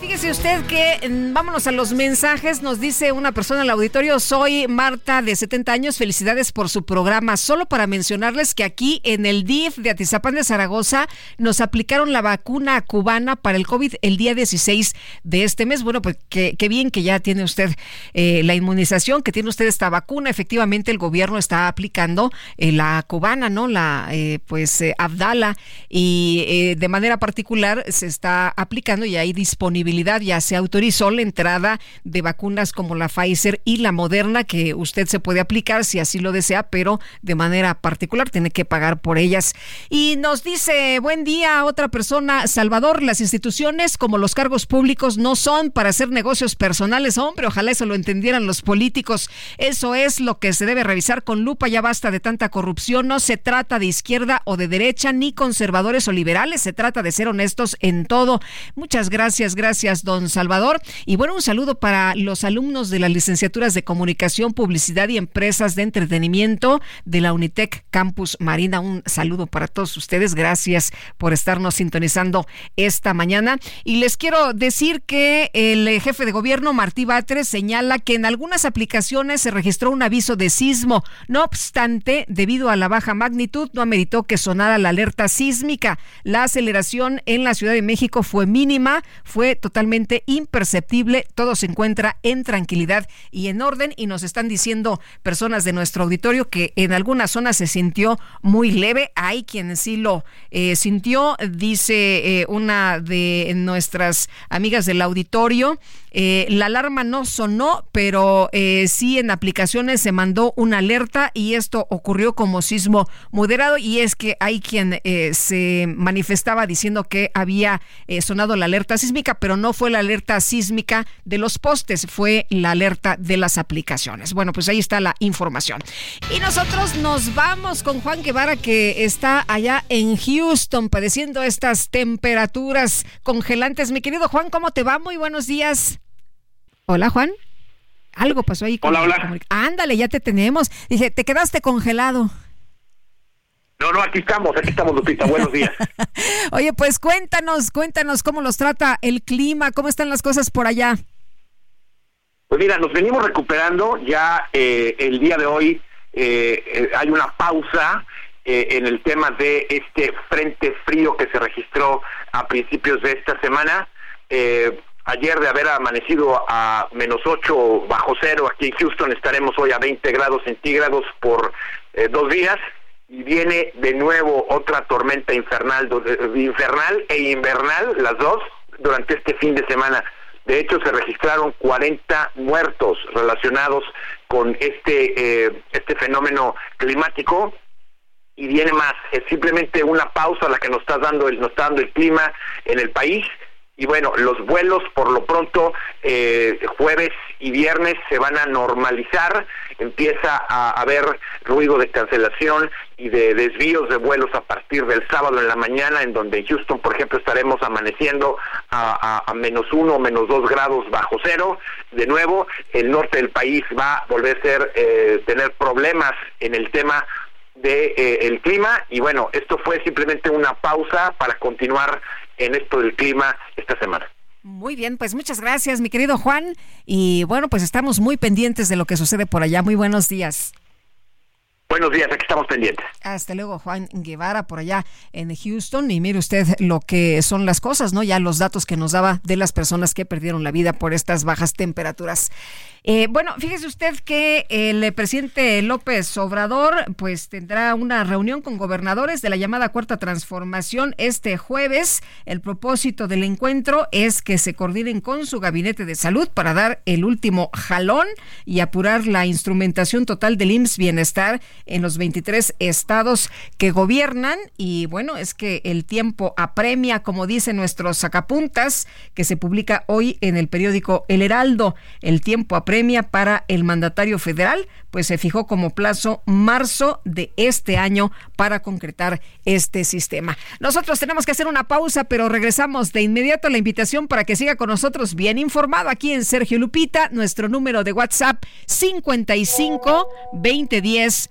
Fíjese usted que mm, vámonos a los mensajes. Nos dice una persona al auditorio: Soy Marta, de 70 años. Felicidades por su programa. Solo para mencionarles que aquí en el DIF de Atizapán de Zaragoza nos aplicaron la vacuna cubana para el COVID el día 16 de este mes. Bueno, pues qué, bien que ya tiene usted eh, la inmunización, que tiene usted esta vacuna. Efectivamente, el gobierno está aplicando eh, la cubana, ¿no? La, eh, pues, Abdala. Y de manera particular se está aplicando y hay disponibilidad ya se autorizó la entrada de vacunas como la Pfizer y la Moderna, que usted se puede aplicar si así lo desea, pero de manera particular tiene que pagar por ellas. Y nos dice, buen día, otra persona, Salvador, las instituciones como los cargos públicos no son para hacer negocios personales, hombre, ojalá eso lo entendieran los políticos. Eso es lo que se debe revisar con lupa, ya basta de tanta corrupción, no se trata de izquierda o de derecha, ni conservadores o liberales, se trata de ser honestos en todo. Muchas gracias, gracias, don Salvador. Y bueno, un saludo para los alumnos de las licenciaturas de Comunicación, Publicidad y Empresas de Entretenimiento de la Unitec Campus Marina. Un saludo para todos ustedes. Gracias por estarnos sintonizando esta mañana. Y les quiero decir que el jefe de gobierno, Martí Batres, señala que en algunas aplicaciones se registró un aviso de sismo. No obstante, debido a la baja magnitud, no ameritó que sonara la alerta sísmica. La aceleración en la Ciudad de México fue mínima, fue totalmente imperceptible, todo se encuentra en tranquilidad y en orden. Y nos están diciendo personas de nuestro auditorio que en algunas zonas se sintió muy leve, hay quien sí lo eh, sintió, dice eh, una de nuestras amigas del auditorio, eh, la alarma no sonó, pero sí en aplicaciones se mandó una alerta y esto ocurrió como sismo moderado. Y es que hay quien se manifestaba diciendo que había sonado la alerta sísmica, pero no fue la alerta sísmica de los postes, fue la alerta de las aplicaciones. Bueno, pues ahí está la información. Y nosotros nos vamos con Juan Guevara que está allá en Houston padeciendo estas temperaturas congelantes. Mi querido Juan, ¿cómo te va? Muy buenos días. Hola, Juan. Algo pasó ahí. Con hola, hola. Ándale, ya te tenemos. Dije, te quedaste congelado. No, no, aquí estamos, aquí estamos, Lupita. Buenos días. Oye, pues cuéntanos, cuéntanos cómo los trata el clima, cómo están las cosas por allá. Pues mira, nos venimos recuperando. Ya eh, el día de hoy eh, eh, hay una pausa en el tema de este frente frío que se registró a principios de esta semana. Eh, Ayer de haber amanecido a menos 8 bajo cero aquí en Houston, estaremos hoy a 20 grados centígrados por eh, dos días y viene de nuevo otra tormenta infernal, infernal e invernal, las dos, durante este fin de semana. De hecho, se registraron 40 muertos relacionados con este, eh, este fenómeno climático y viene más. Es simplemente una pausa la que nos está dando el, nos está dando el clima en el país y bueno, los vuelos por lo pronto eh, jueves y viernes se van a normalizar, empieza a haber ruido de cancelación y de desvíos de vuelos a partir del sábado en la mañana, en donde Houston, por ejemplo, estaremos amaneciendo a, menos uno o menos dos grados bajo cero. De nuevo, el norte del país va a volver a ser, eh, tener problemas en el tema de eh, el clima y bueno esto fue simplemente una pausa para continuar en esto del clima esta semana. Muy bien, pues muchas gracias, mi querido Juan. Y bueno, pues estamos muy pendientes de lo que sucede por allá. Muy buenos días. Buenos días, aquí estamos pendientes. Hasta luego, Juan Guevara, por allá en Houston. Y mire usted lo que son las cosas, ¿no? Ya los datos que nos daba de las personas que perdieron la vida por estas bajas temperaturas. Eh, bueno, fíjese usted que el presidente López Obrador pues tendrá una reunión con gobernadores de la llamada Cuarta Transformación este jueves. El propósito del encuentro es que se coordinen con su gabinete de salud para dar el último jalón y apurar la instrumentación total del IMSS Bienestar en los 23 estados que gobiernan. Y bueno, es que el tiempo apremia, como dicen nuestros sacapuntas, que se publica hoy en el periódico El Heraldo. El tiempo apremia para el mandatario federal, pues se fijó como plazo marzo de este año para concretar este sistema. Nosotros tenemos que hacer una pausa, pero regresamos de inmediato a la invitación para que siga con nosotros bien informado aquí en Sergio Lupita, nuestro número de WhatsApp 55 2010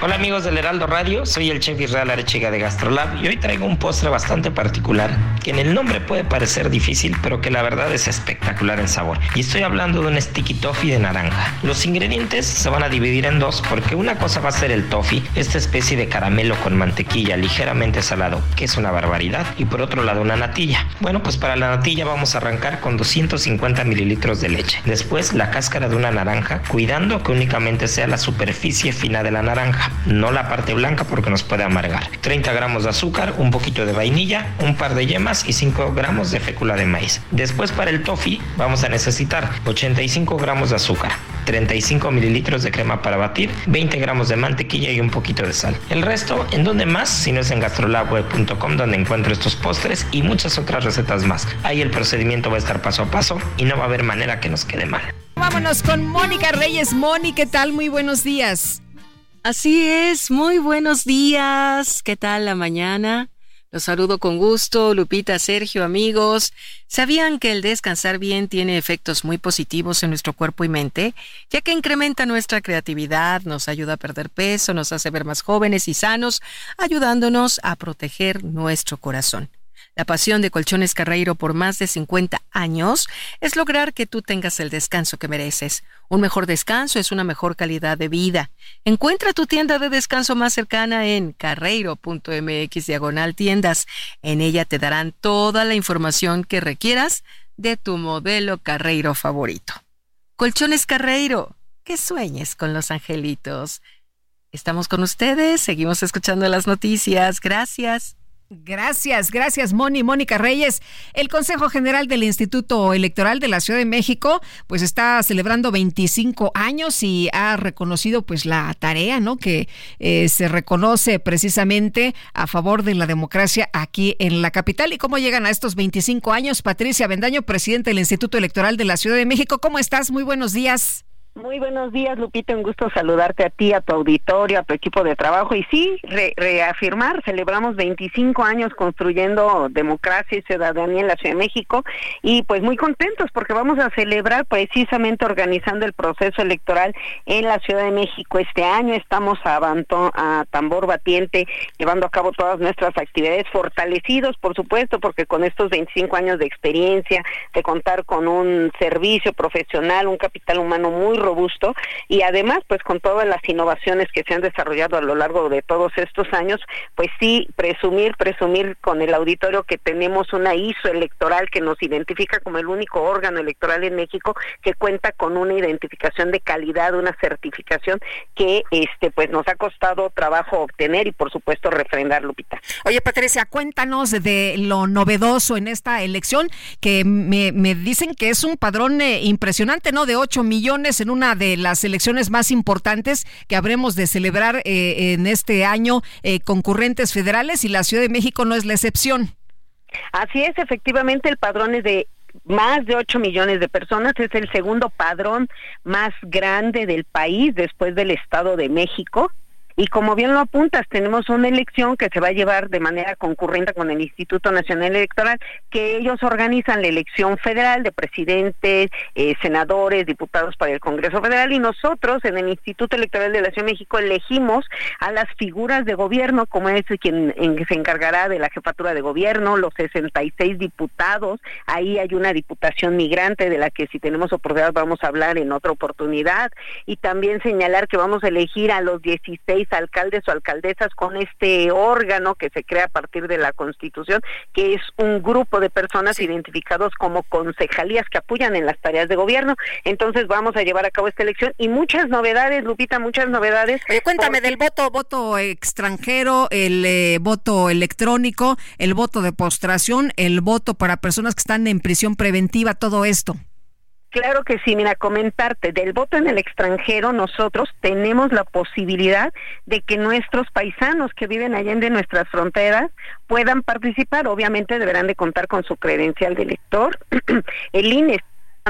Hola amigos del Heraldo Radio, soy el chef Israel Arechiga de Gastrolab y hoy traigo un postre bastante particular que en el nombre puede parecer difícil, pero que la verdad es espectacular en sabor. Y estoy hablando de un sticky toffee de naranja. Los ingredientes se van a dividir en dos porque una cosa va a ser el toffee, esta especie de caramelo con mantequilla ligeramente salado, que es una barbaridad, y por otro lado una natilla. Bueno, pues para la natilla vamos a arrancar con 250 mililitros de leche. Después la cáscara de una naranja, cuidando que únicamente sea la superficie fina de la naranja no la parte blanca porque nos puede amargar. 30 gramos de azúcar, un poquito de vainilla, un par de yemas y 5 gramos de fécula de maíz. Después para el toffee vamos a necesitar 85 gramos de azúcar, 35 mililitros de crema para batir, 20 gramos de mantequilla y un poquito de sal. El resto, ¿en dónde más? Si no es en gastrolabweb.com donde encuentro estos postres y muchas otras recetas más. Ahí el procedimiento va a estar paso a paso y no va a haber manera que nos quede mal. Vámonos con Mónica Reyes. Mónica, ¿qué tal? Muy buenos días. Así es, muy buenos días. ¿Qué tal la mañana? Los saludo con gusto, Lupita, Sergio, amigos. ¿Sabían que el descansar bien tiene efectos muy positivos en nuestro cuerpo y mente? Ya que incrementa nuestra creatividad, nos ayuda a perder peso, nos hace ver más jóvenes y sanos, ayudándonos a proteger nuestro corazón. La pasión de Colchones Carreiro por más de 50 años es lograr que tú tengas el descanso que mereces. Un mejor descanso es una mejor calidad de vida. Encuentra tu tienda de descanso más cercana en carreiro.mx diagonal tiendas. En ella te darán toda la información que requieras de tu modelo Carreiro favorito. Colchones Carreiro, que sueñes con los angelitos. Estamos con ustedes, seguimos escuchando las noticias. Gracias. Gracias, gracias Moni, Mónica Reyes. El Consejo General del Instituto Electoral de la Ciudad de México pues está celebrando 25 años y ha reconocido pues la tarea, ¿no? Que eh, se reconoce precisamente a favor de la democracia aquí en la capital. ¿Y cómo llegan a estos 25 años? Patricia Bendaño, presidente del Instituto Electoral de la Ciudad de México. ¿Cómo estás? Muy buenos días. Muy buenos días, Lupita. Un gusto saludarte a ti, a tu auditorio, a tu equipo de trabajo. Y sí, reafirmar, celebramos 25 años construyendo democracia y ciudadanía en la Ciudad de México. Y pues muy contentos porque vamos a celebrar precisamente organizando el proceso electoral en la Ciudad de México este año. Estamos a, a tambor batiente llevando a cabo todas nuestras actividades, fortalecidos, por supuesto, porque con estos 25 años de experiencia, de contar con un servicio profesional, un capital humano muy robusto y además pues con todas las innovaciones que se han desarrollado a lo largo de todos estos años, pues sí presumir, presumir con el auditorio que tenemos una ISO electoral que nos identifica como el único órgano electoral en México que cuenta con una identificación de calidad, una certificación que este pues nos ha costado trabajo obtener y por supuesto refrendar Lupita. Oye Patricia, cuéntanos de lo novedoso en esta elección que me, dicen que es un padrón eh, impresionante, ¿no? De 8 millones en una de las elecciones más importantes que habremos de celebrar eh, en este año eh, concurrentes federales y la Ciudad de México no es la excepción. Así es, efectivamente el padrón es de más de 8 millones de personas, es el segundo padrón más grande del país después del Estado de México y como bien lo apuntas, tenemos una elección que se va a llevar de manera concurrente con el Instituto Nacional Electoral, que ellos organizan la elección federal de presidentes, eh, senadores, diputados para el Congreso Federal y nosotros en el Instituto Electoral de la Ciudad de México elegimos a las figuras de gobierno, como es quien se encargará de la jefatura de gobierno, los 66 diputados, ahí hay una diputación migrante de la que si tenemos oportunidad vamos a hablar en otra oportunidad. Y también señalar que vamos a elegir a los 16 alcaldes o alcaldesas con este órgano que se crea a partir de la Constitución, que es un grupo de personas identificados como concejalías que apoyan en las tareas de gobierno. Entonces vamos a llevar a cabo esta elección y muchas novedades, Lupita, muchas novedades. cuéntame del voto, voto extranjero, el eh, voto electrónico, el voto de postración, el voto para personas que están en prisión preventiva, todo esto. Claro que sí, mira, comentarte, del voto en el extranjero nosotros tenemos la posibilidad de que nuestros paisanos que viven allá en nuestras fronteras puedan participar, obviamente deberán de contar con su credencial de elector. el INE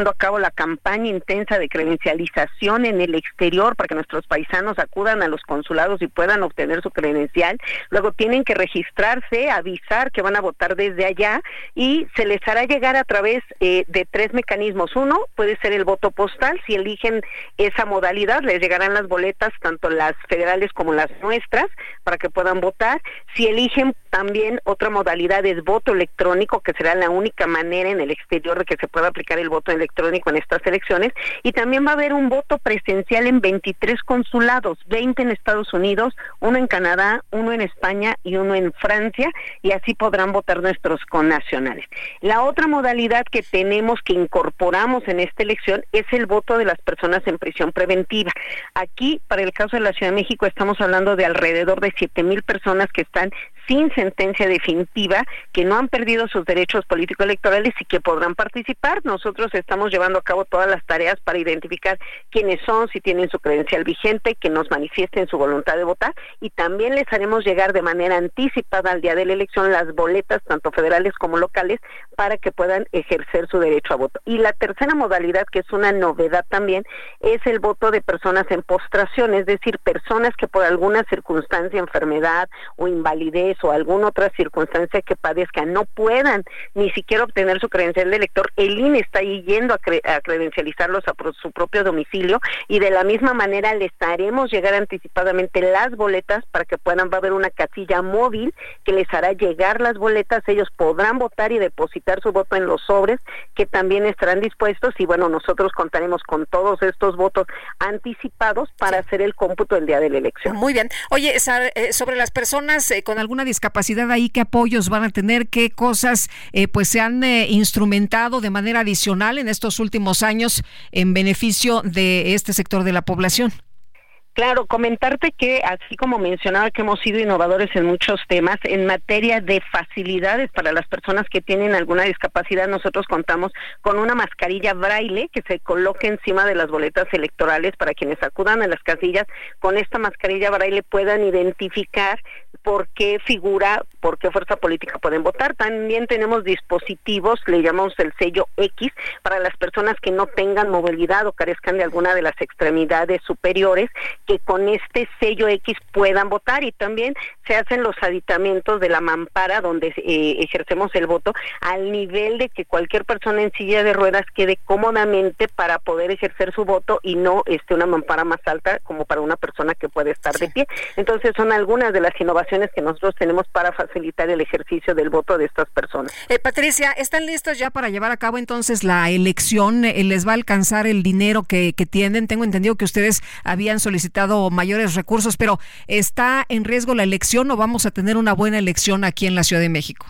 a cabo la campaña intensa de credencialización en el exterior para que nuestros paisanos acudan a los consulados y puedan obtener su credencial. Luego tienen que registrarse, avisar que van a votar desde allá y se les hará llegar a través eh, de tres mecanismos. Uno puede ser el voto postal. Si eligen esa modalidad, les llegarán las boletas, tanto las federales como las nuestras, para que puedan votar. Si eligen también otra modalidad es voto electrónico, que será la única manera en el exterior de que se pueda aplicar el voto electrónico en estas elecciones. Y también va a haber un voto presencial en 23 consulados, 20 en Estados Unidos, uno en Canadá, uno en España y uno en Francia, y así podrán votar nuestros connacionales. La otra modalidad que tenemos, que incorporamos en esta elección, es el voto de las personas en prisión preventiva. Aquí, para el caso de la Ciudad de México, estamos hablando de alrededor de 7 mil personas que están sin sentencia definitiva, que no han perdido sus derechos político-electorales y que podrán participar. Nosotros estamos llevando a cabo todas las tareas para identificar quiénes son, si tienen su credencial vigente, que nos manifiesten su voluntad de votar y también les haremos llegar de manera anticipada al día de la elección las boletas, tanto federales como locales, para que puedan ejercer su derecho a voto. Y la tercera modalidad, que es una novedad también, es el voto de personas en postración, es decir, personas que por alguna circunstancia, enfermedad o invalidez o alguna otra circunstancia que padezcan no puedan ni siquiera obtener su credencial de elector, el INE está ahí yendo a, credencializarlos a su propio domicilio y de la misma manera les haremos llegar anticipadamente las boletas para que puedan, va a haber una casilla móvil que les hará llegar las boletas, ellos podrán votar y depositar su voto en los sobres que también estarán dispuestos y bueno, nosotros contaremos con todos estos votos anticipados para hacer el cómputo el día de la elección. Muy bien. Oye, eh, sobre las personas eh, con alguna discapacidad ahí, qué apoyos van a tener, qué cosas eh, pues se han eh, instrumentado de manera adicional en estos últimos años en beneficio de este sector de la población. Claro, comentarte que así como mencionaba que hemos sido innovadores en muchos temas, en materia de facilidades para las personas que tienen alguna discapacidad, nosotros contamos con una mascarilla braille que se coloque encima de las boletas electorales para quienes acudan a las casillas. Con esta mascarilla braille puedan identificar por qué figura, por qué fuerza política pueden votar. También tenemos dispositivos, le llamamos el sello X, para las personas que no tengan movilidad o carezcan de alguna de las extremidades superiores, que con este sello X puedan votar y también se hacen los aditamentos de la mampara donde eh, ejercemos el voto al nivel de que cualquier persona en silla de ruedas quede cómodamente para poder ejercer su voto y no esté una mampara más alta como para una persona que puede estar de pie. Entonces son algunas de las innovaciones que nosotros tenemos para facilitar el ejercicio del voto de estas personas. Eh, Patricia, ¿están listos ya para llevar a cabo entonces la elección? Eh, ¿Les va a alcanzar el dinero que, que tienen? Tengo entendido que ustedes habían solicitado mayores recursos, pero ¿está en riesgo la elección? o vamos a tener una buena elección aquí en la Ciudad de México?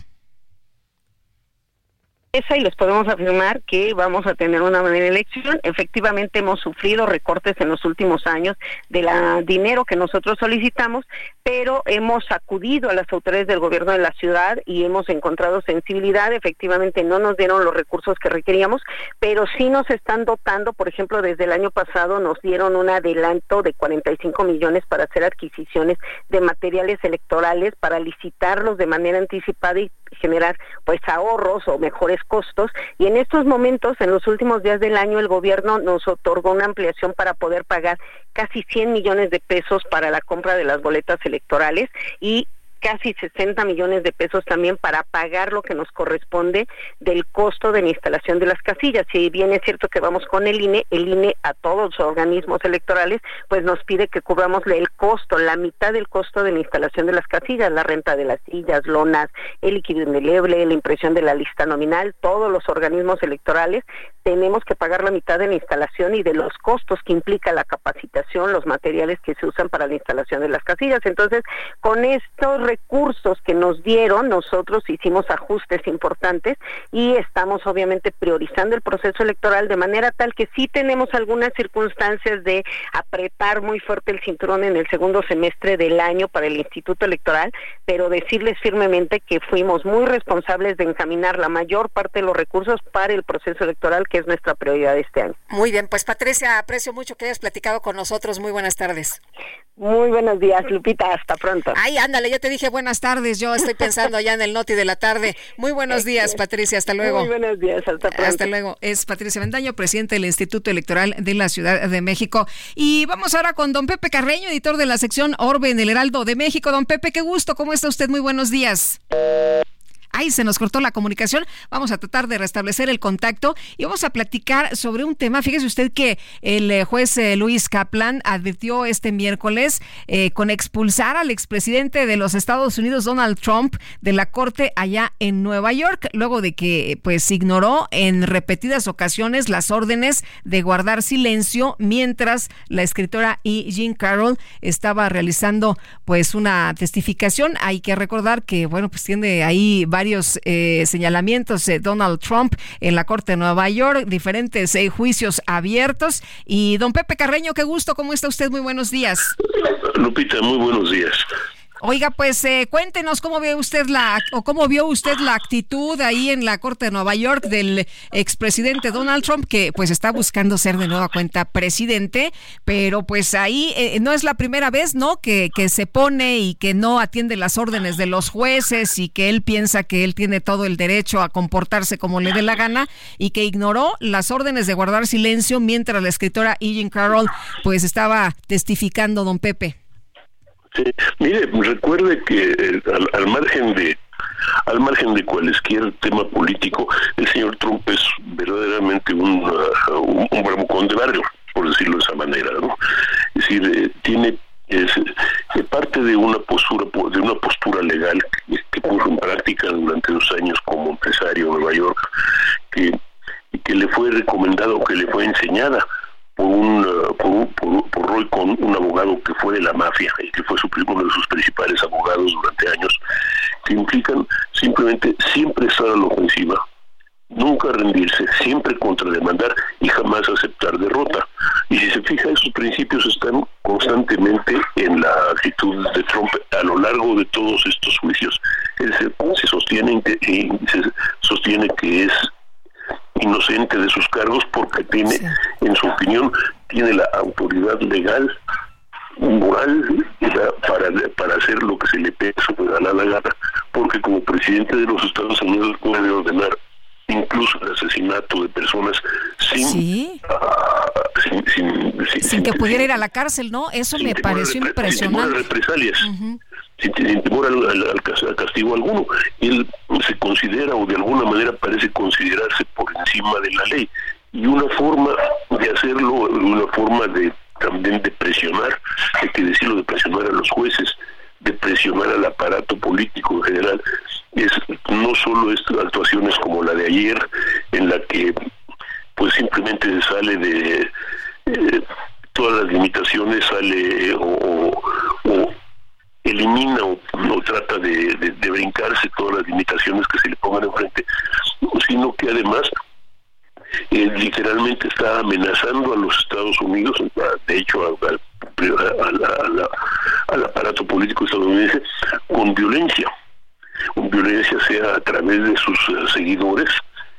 Y les podemos afirmar que vamos a tener una buena elección. Efectivamente hemos sufrido recortes en los últimos años de la dinero que nosotros solicitamos, pero hemos acudido a las autoridades del gobierno de la ciudad y hemos encontrado sensibilidad. Efectivamente no nos dieron los recursos que requeríamos, pero sí nos están dotando, por ejemplo, desde el año pasado nos dieron un adelanto de 45 millones para hacer adquisiciones de materiales electorales, para licitarlos de manera anticipada y generar pues ahorros o mejores costos y en estos momentos en los últimos días del año el gobierno nos otorgó una ampliación para poder pagar casi 100 millones de pesos para la compra de las boletas electorales y casi 60 millones de pesos también para pagar lo que nos corresponde del costo de la instalación de las casillas. Si bien es cierto que vamos con el INE, el INE a todos los organismos electorales, pues nos pide que cubramos el costo, la mitad del costo de la instalación de las casillas, la renta de las sillas, lonas, el líquido indeleble, la impresión de la lista nominal, todos los organismos electorales tenemos que pagar la mitad de la instalación y de los costos que implica la capacitación, los materiales que se usan para la instalación de las casillas. Entonces, con estos recursos que nos dieron, nosotros hicimos ajustes importantes y estamos obviamente priorizando el proceso electoral de manera tal que sí tenemos algunas circunstancias de apretar muy fuerte el cinturón en el segundo semestre del año para el Instituto Electoral, pero decirles firmemente que fuimos muy responsables de encaminar la mayor parte de los recursos para el proceso electoral, que es nuestra prioridad este año. Muy bien, pues Patricia, aprecio mucho que hayas platicado con nosotros. Muy buenas tardes. Muy buenos días, Lupita. Hasta pronto. Ay, ándale, ya te dije buenas tardes. Yo estoy pensando ya en el noti de la tarde. Muy buenos días, Patricia. Hasta luego. Muy buenos días. Hasta pronto. Hasta luego. Es Patricia Vendaño, presidente del Instituto Electoral de la Ciudad de México. Y vamos ahora con don Pepe Carreño, editor de la sección Orbe en el Heraldo de México. Don Pepe, qué gusto. ¿Cómo está usted? Muy buenos días. Ay, se nos cortó la comunicación. Vamos a tratar de restablecer el contacto y vamos a platicar sobre un tema. Fíjese usted que el eh, juez eh, Luis Kaplan advirtió este miércoles eh, con expulsar al expresidente de los Estados Unidos, Donald Trump, de la corte allá en Nueva York, luego de que pues ignoró en repetidas ocasiones las órdenes de guardar silencio mientras la escritora E. Jean Carroll estaba realizando pues una testificación. Hay que recordar que bueno pues tiene ahí varios eh, señalamientos de Donald Trump en la Corte de Nueva York, diferentes eh, juicios abiertos. Y don Pepe Carreño, qué gusto, ¿cómo está usted? Muy buenos días. Lupita, muy buenos días. Oiga, pues eh, cuéntenos cómo ve usted la o cómo vio usted la actitud ahí en la Corte de Nueva York del expresidente Donald Trump que pues está buscando ser de nueva cuenta presidente, pero pues ahí eh, no es la primera vez, ¿no? Que, que se pone y que no atiende las órdenes de los jueces y que él piensa que él tiene todo el derecho a comportarse como le dé la gana y que ignoró las órdenes de guardar silencio mientras la escritora Eugene Carroll pues estaba testificando, don Pepe. Sí. Mire, recuerde que eh, al, al, margen de al margen de cualquier tema político, el señor Trump es verdaderamente un, uh, un, un de barrio, por decirlo de esa manera, ¿no? Es decir, eh, tiene es, parte de una postura de una postura legal que, que, puso en práctica durante dos años como empresario en Nueva York, que, que le fue recomendado, que le fue enseñada por un, por, un, por, Roy Cohn, un abogado que fue de la mafia y que fue su, uno de sus principales abogados durante años, que implican simplemente siempre estar a la ofensiva, nunca rendirse, siempre contrademandar y jamás aceptar derrota. Y si se fija, esos principios están constantemente en la actitud de Trump a lo largo de todos estos juicios. Él se, se sostiene, se sostiene que es inocente de sus cargos porque tiene, sí. en su opinión, tiene la autoridad legal, moral para, para hacer lo que se le pega sobre la gana, porque como presidente de los Estados Unidos puede ordenar incluso el asesinato de personas sin, ¿Sí? uh, sin, sin, sin, sin, que pudiera ir a la cárcel, ¿no? Eso me pareció impresionante. Sin represalias. Uh -huh sin, sin temor al, castigo alguno. Él se considera o de alguna manera parece considerarse por encima de la ley. Y una forma de hacerlo, una forma de también de presionar, hay que decirlo, de presionar a los jueces, de presionar al aparato político en general, es no solo estas actuaciones como la de ayer, en la que pues simplemente sale de eh, todas las limitaciones, sale eh, o elimina o trata de, brincarse todas las limitaciones que se le pongan enfrente, sino que además eh, literalmente está amenazando a los Estados Unidos, de hecho al, aparato político estadounidense, con violencia, con violencia sea a través de sus uh, seguidores,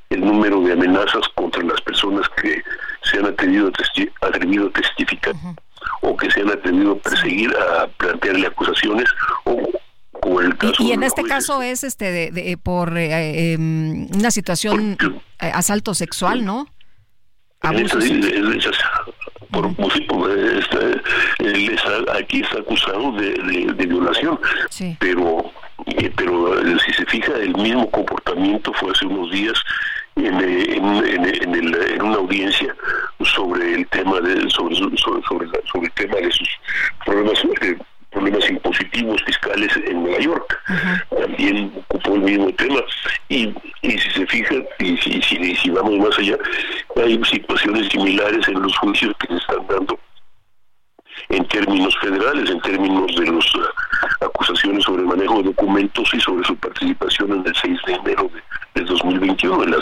el número de amenazas contra las personas que se han atrevido a, testi atrevido a testificar. O que se han atrevido a perseguir, a plantearle acusaciones o como el caso y, y en este jueces. caso es este de, de, por eh, eh, una situación por, eh, asalto sexual, ¿no? Abuso. Por, por, este, él está, aquí está acusado de, de, de violación, sí. pero pero si se fija el mismo comportamiento fue hace unos días en, en, en, el, en una audiencia sobre el tema de sobre sobre, sobre, la, sobre el tema de sus problemas eh, problemas impositivos fiscales en Nueva York uh -huh. también ocupó el mismo tema y, y si se fija y si, si, si vamos más allá hay situaciones similares en los juicios que se están dando en términos federales, en términos de las acusaciones sobre el manejo de documentos y sobre su participación en el 6 de enero de, 2021 en,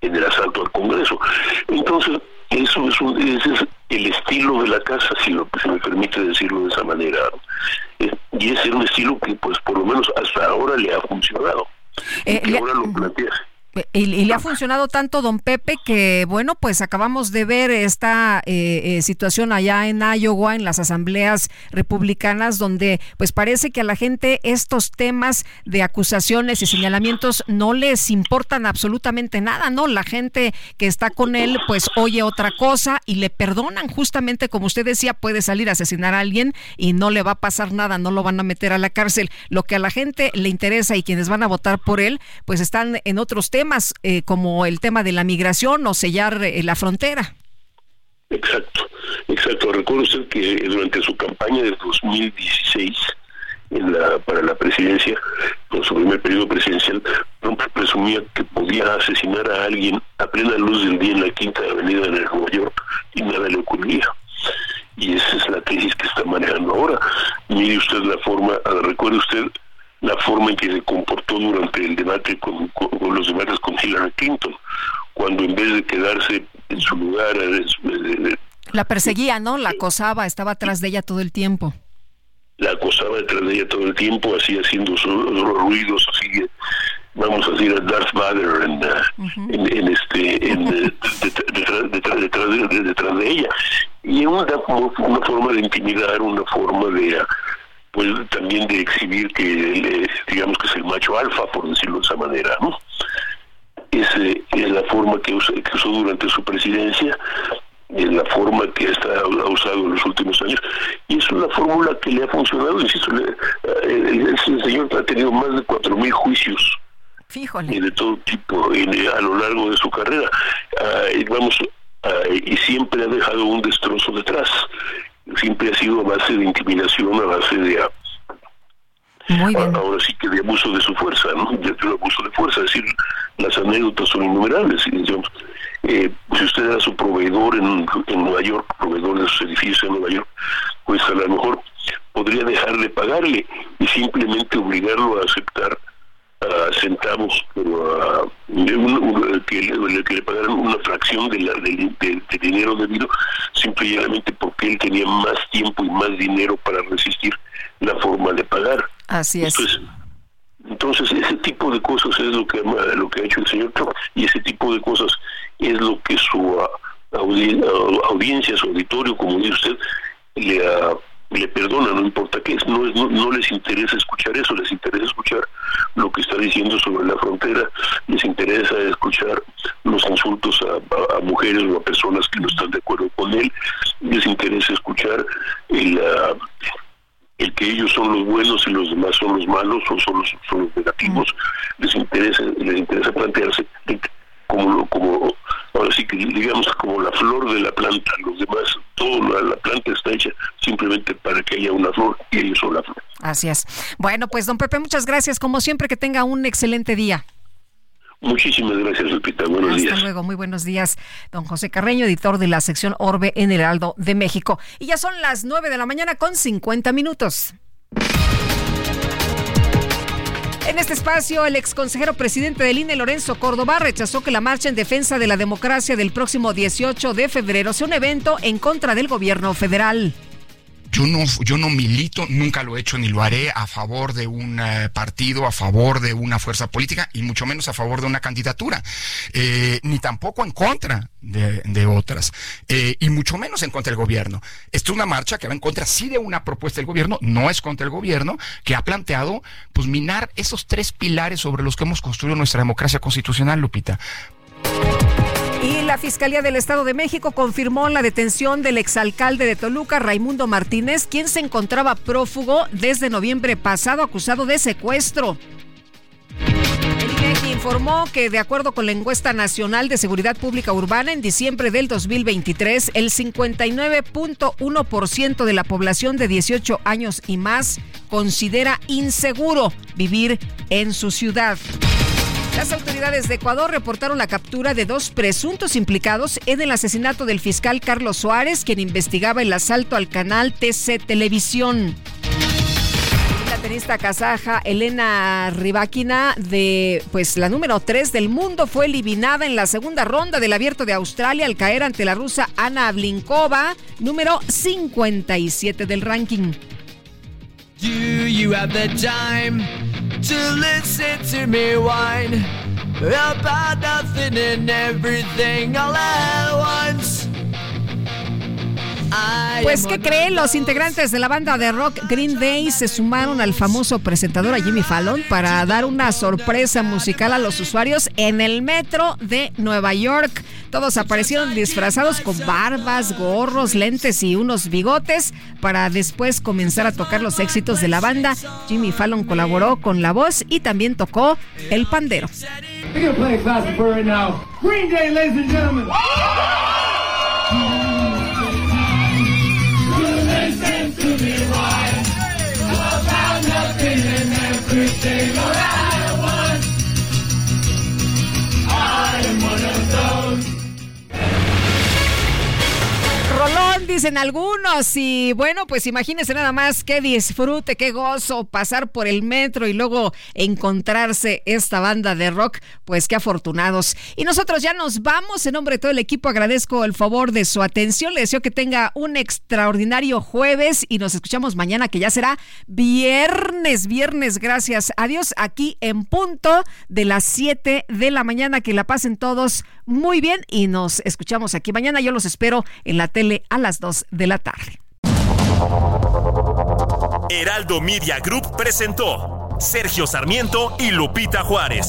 en el asalto al Congreso. Entonces, eso es, un, ese es el estilo de la casa, si lo se me permite decirlo de esa manera. Eh, y es un estilo que, pues, por lo menos hasta ahora le ha funcionado. Eh, y ahora lo plantea. Y, le ha funcionado tanto, don Pepe, que bueno, pues acabamos de ver esta eh, eh, situación allá en Iowa, en las asambleas republicanas, donde pues parece que a la gente estos temas de acusaciones y señalamientos no les importan absolutamente nada, ¿no? La gente que está con él pues oye otra cosa y le perdonan, justamente como usted decía, puede salir a asesinar a alguien y no le va a pasar nada, no lo van a meter a la cárcel. Lo que a la gente le interesa y quienes van a votar por él, pues están en otros temas temas eh, como el tema de la migración o sellar eh, la frontera. Exacto, exacto. Recuerdo usted que durante su campaña de 2016 en la, para la presidencia, con su primer periodo presidencial, Trump presumía que podía asesinar a alguien a plena luz del día en la Quinta Avenida en Nueva York y nada le ocurría. Y esa es la crisis que está manejando ahora. Mire usted la forma, recuerde usted la forma en que se comportó durante el debate con, los debates con Hillary Clinton, cuando en vez de quedarse en su lugar... Eh, eh, la perseguía, ¿no? La acosaba, estaba atrás de ella todo el tiempo. La acosaba detrás de ella todo el tiempo, así haciendo ruidos, así, vamos a decir, a Darth Vader en, uh, en, este, en, detrás, detrás, de, detrás de ella. Y una, una forma de intimidar, una forma de pues también de exhibir que digamos que es el macho alfa, por decirlo de esa manera, ¿no? Esa es la forma que usó, durante su presidencia, es la forma que está, ha usado en los últimos años, y es una fórmula que le ha funcionado, insisto, eh, el, señor ha tenido más de cuatro mil juicios de todo tipo a lo largo de su carrera. Ah, vamos, ah, y siempre ha dejado un destrozo detrás siempre ha sido a base de intimidación, a base de ahora sí que de abuso de su fuerza, ¿no? De, abuso de fuerza, es decir, las anécdotas son innumerables. Digamos, eh, si usted era su proveedor en, en Nueva York, proveedor de sus edificios en Nueva York, pues a lo mejor podría dejar de pagarle y simplemente obligarlo a aceptar centavos, pero que, le, que, le pagaran una fracción de, la, de, dinero debido simplemente porque él tenía más tiempo y más dinero para resistir la forma de pagar. Así es. Entonces, ese tipo de cosas es lo que, lo que ha hecho el señor Trump y ese tipo de cosas es lo que su audiencia, su auditorio, como dice usted, le ha le perdona, no importa qué. Es, no, no, les interesa escuchar eso, les interesa escuchar lo que está diciendo sobre la frontera, les interesa escuchar los insultos a, mujeres o a personas que no están de acuerdo con él, les interesa escuchar el, el que ellos son los buenos y los demás son los malos o son los, son los negativos, les interesa, les interesa plantearse como, como ahora sí que digamos como la flor de la planta, los demás, toda la, planta está hecha simplemente para que haya una flor y ellos son la flor. Así es. Bueno, pues don Pepe, muchas gracias, como siempre que tenga un excelente día. Muchísimas gracias, Lupita. Buenos días. Hasta luego, muy buenos días. Don José Carreño, editor de la sección Orbe en el Heraldo de México. Y ya son las 9 de la mañana con 50 minutos. En este espacio, el exconsejero presidente del INE, Lorenzo Córdoba, rechazó que la marcha en defensa de la democracia del próximo 18 de febrero sea un evento en contra del gobierno federal. Yo no, yo no milito, nunca lo he hecho ni lo haré a favor de un eh, partido, a favor de una fuerza política y mucho menos a favor de una candidatura, eh, ni tampoco en contra de, otras, eh, y mucho menos en contra del gobierno. Esta es una marcha que va en contra sí de una propuesta del gobierno, no es contra el gobierno, que ha planteado pues minar esos tres pilares sobre los que hemos construido nuestra democracia constitucional, Lupita. Y la Fiscalía del Estado de México confirmó la detención del exalcalde de Toluca, Raimundo Martínez, quien se encontraba prófugo desde noviembre pasado acusado de secuestro. Informó que de acuerdo con la encuesta nacional de seguridad pública urbana en diciembre del 2023, el 59.1% de la población de 18 años y más considera inseguro vivir en su ciudad. Las autoridades de Ecuador reportaron la captura de dos presuntos implicados en el asesinato del fiscal Carlos Suárez, quien investigaba el asalto al canal TC Televisión la tenista kazaja Elena Rybakina de pues la número 3 del mundo fue eliminada en la segunda ronda del Abierto de Australia al caer ante la rusa Ana Blinkova, número 57 del ranking. Do you have the time to listen to me whine about nothing and everything all at once? Pues, ¿qué creen? Los integrantes de la banda de rock Green Day se sumaron al famoso presentador a Jimmy Fallon para dar una sorpresa musical a los usuarios en el metro de Nueva York. Todos aparecieron disfrazados con barbas, gorros, lentes y unos bigotes para después comenzar a tocar los éxitos de la banda. Jimmy Fallon colaboró con la voz y también tocó el pandero. Green Day, ladies and gentlemen. Recruter moral dicen algunos. Y bueno, pues imagínense nada más qué disfrute, qué gozo pasar por el metro y luego encontrarse esta banda de rock. Pues qué afortunados. Y nosotros ya nos vamos. En nombre de todo el equipo agradezco el favor de su atención. Le deseo que tenga un extraordinario jueves y nos escuchamos mañana que ya será viernes, viernes. Gracias a Dios aquí en punto de las 7 de la mañana. Que la pasen todos muy bien y nos escuchamos aquí mañana. Yo los espero en la tele a las 2 de la tarde. Heraldo Media Group presentó Sergio Sarmiento y Lupita Juárez.